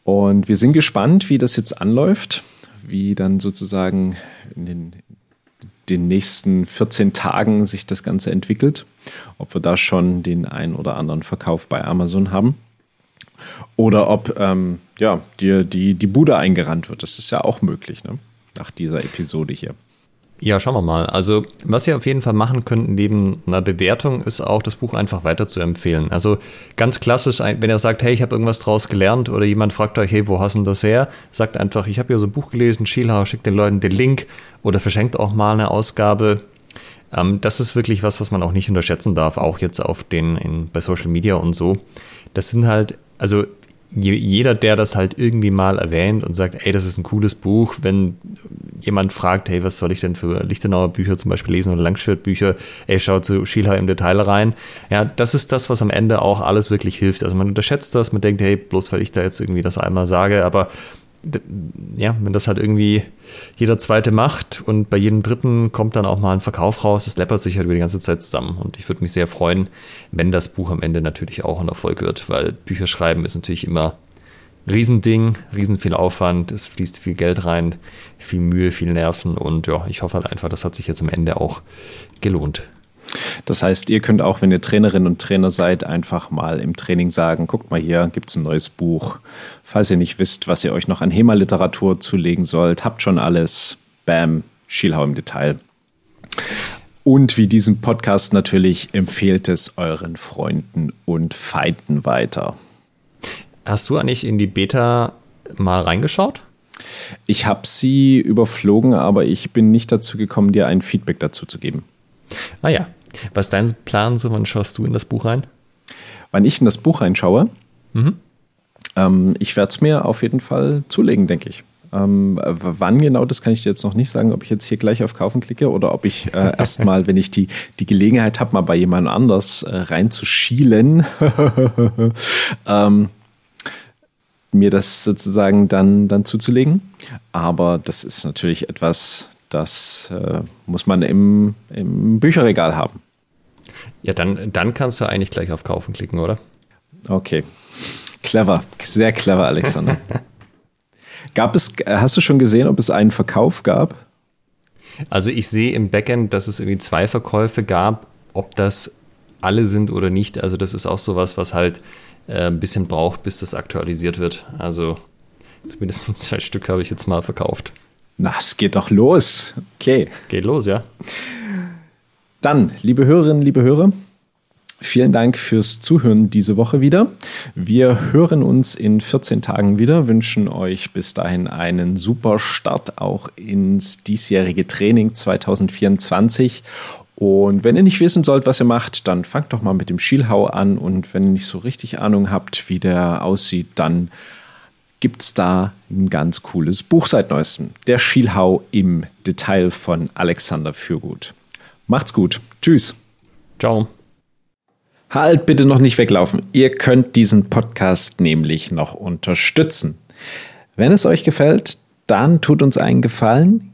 Und wir sind gespannt, wie das jetzt anläuft, wie dann sozusagen in den, den nächsten 14 Tagen sich das Ganze entwickelt. Ob wir da schon den einen oder anderen Verkauf bei Amazon haben. Oder ob ähm, ja, dir die, die Bude eingerannt wird. Das ist ja auch möglich, ne? nach dieser Episode hier. Ja, schauen wir mal. Also, was ihr auf jeden Fall machen könnt neben einer Bewertung, ist auch das Buch einfach weiter zu empfehlen. Also ganz klassisch, wenn ihr sagt, hey, ich habe irgendwas draus gelernt oder jemand fragt euch, hey, wo hast du das her? Sagt einfach, ich habe hier so ein Buch gelesen, Schielhauer, schickt den Leuten den Link oder verschenkt auch mal eine Ausgabe. Ähm, das ist wirklich was, was man auch nicht unterschätzen darf, auch jetzt auf den, in, bei Social Media und so. Das sind halt, also jeder, der das halt irgendwie mal erwähnt und sagt, ey, das ist ein cooles Buch, wenn jemand fragt, hey, was soll ich denn für Lichtenauer Bücher zum Beispiel lesen oder Langschwertbücher, ey, schau zu Schielha im Detail rein. Ja, das ist das, was am Ende auch alles wirklich hilft. Also man unterschätzt das, man denkt, hey, bloß weil ich da jetzt irgendwie das einmal sage, aber ja, wenn das halt irgendwie jeder zweite macht und bei jedem dritten kommt dann auch mal ein Verkauf raus, das läppert sich halt über die ganze Zeit zusammen. Und ich würde mich sehr freuen, wenn das Buch am Ende natürlich auch ein Erfolg wird, weil Bücher schreiben ist natürlich immer Riesending, riesen viel Aufwand, es fließt viel Geld rein, viel Mühe, viel Nerven und ja, ich hoffe halt einfach, das hat sich jetzt am Ende auch gelohnt. Das heißt, ihr könnt auch, wenn ihr Trainerinnen und Trainer seid, einfach mal im Training sagen, guckt mal hier, gibt es ein neues Buch. Falls ihr nicht wisst, was ihr euch noch an HEMA-Literatur zulegen sollt, habt schon alles. Bam, Schielhau im Detail. Und wie diesen Podcast natürlich empfehlt es euren Freunden und Feinden weiter. Hast du eigentlich in die Beta mal reingeschaut? Ich habe sie überflogen, aber ich bin nicht dazu gekommen, dir ein Feedback dazu zu geben. Ah ja, was ist dein Plan so? Wann schaust du in das Buch rein? Wann ich in das Buch reinschaue? Mhm. Ähm, ich werde es mir auf jeden Fall zulegen, denke ich. Ähm, wann genau, das kann ich dir jetzt noch nicht sagen, ob ich jetzt hier gleich auf Kaufen klicke oder ob ich äh, erstmal, wenn ich die, die Gelegenheit habe, mal bei jemand anders äh, reinzuschielen, ähm, mir das sozusagen dann, dann zuzulegen. Aber das ist natürlich etwas, das äh, muss man im, im Bücherregal haben. Ja, dann, dann kannst du eigentlich gleich auf Kaufen klicken, oder? Okay. Clever. Sehr clever, Alexander. gab es, hast du schon gesehen, ob es einen Verkauf gab? Also ich sehe im Backend, dass es irgendwie zwei Verkäufe gab. Ob das alle sind oder nicht, also das ist auch sowas, was halt äh, ein bisschen braucht, bis das aktualisiert wird. Also zumindest zwei Stück habe ich jetzt mal verkauft. Na, es geht doch los. Okay. Geht los, ja. Dann, liebe Hörerinnen, liebe Hörer, vielen Dank fürs Zuhören diese Woche wieder. Wir hören uns in 14 Tagen wieder, wünschen euch bis dahin einen super Start auch ins diesjährige Training 2024 und wenn ihr nicht wissen sollt, was ihr macht, dann fangt doch mal mit dem Schielhau an. Und wenn ihr nicht so richtig Ahnung habt, wie der aussieht, dann gibt es da ein ganz cooles Buch seit neuestem. Der Schielhau im Detail von Alexander Fürgut. Macht's gut. Tschüss. Ciao. Halt bitte noch nicht weglaufen. Ihr könnt diesen Podcast nämlich noch unterstützen. Wenn es euch gefällt, dann tut uns einen Gefallen,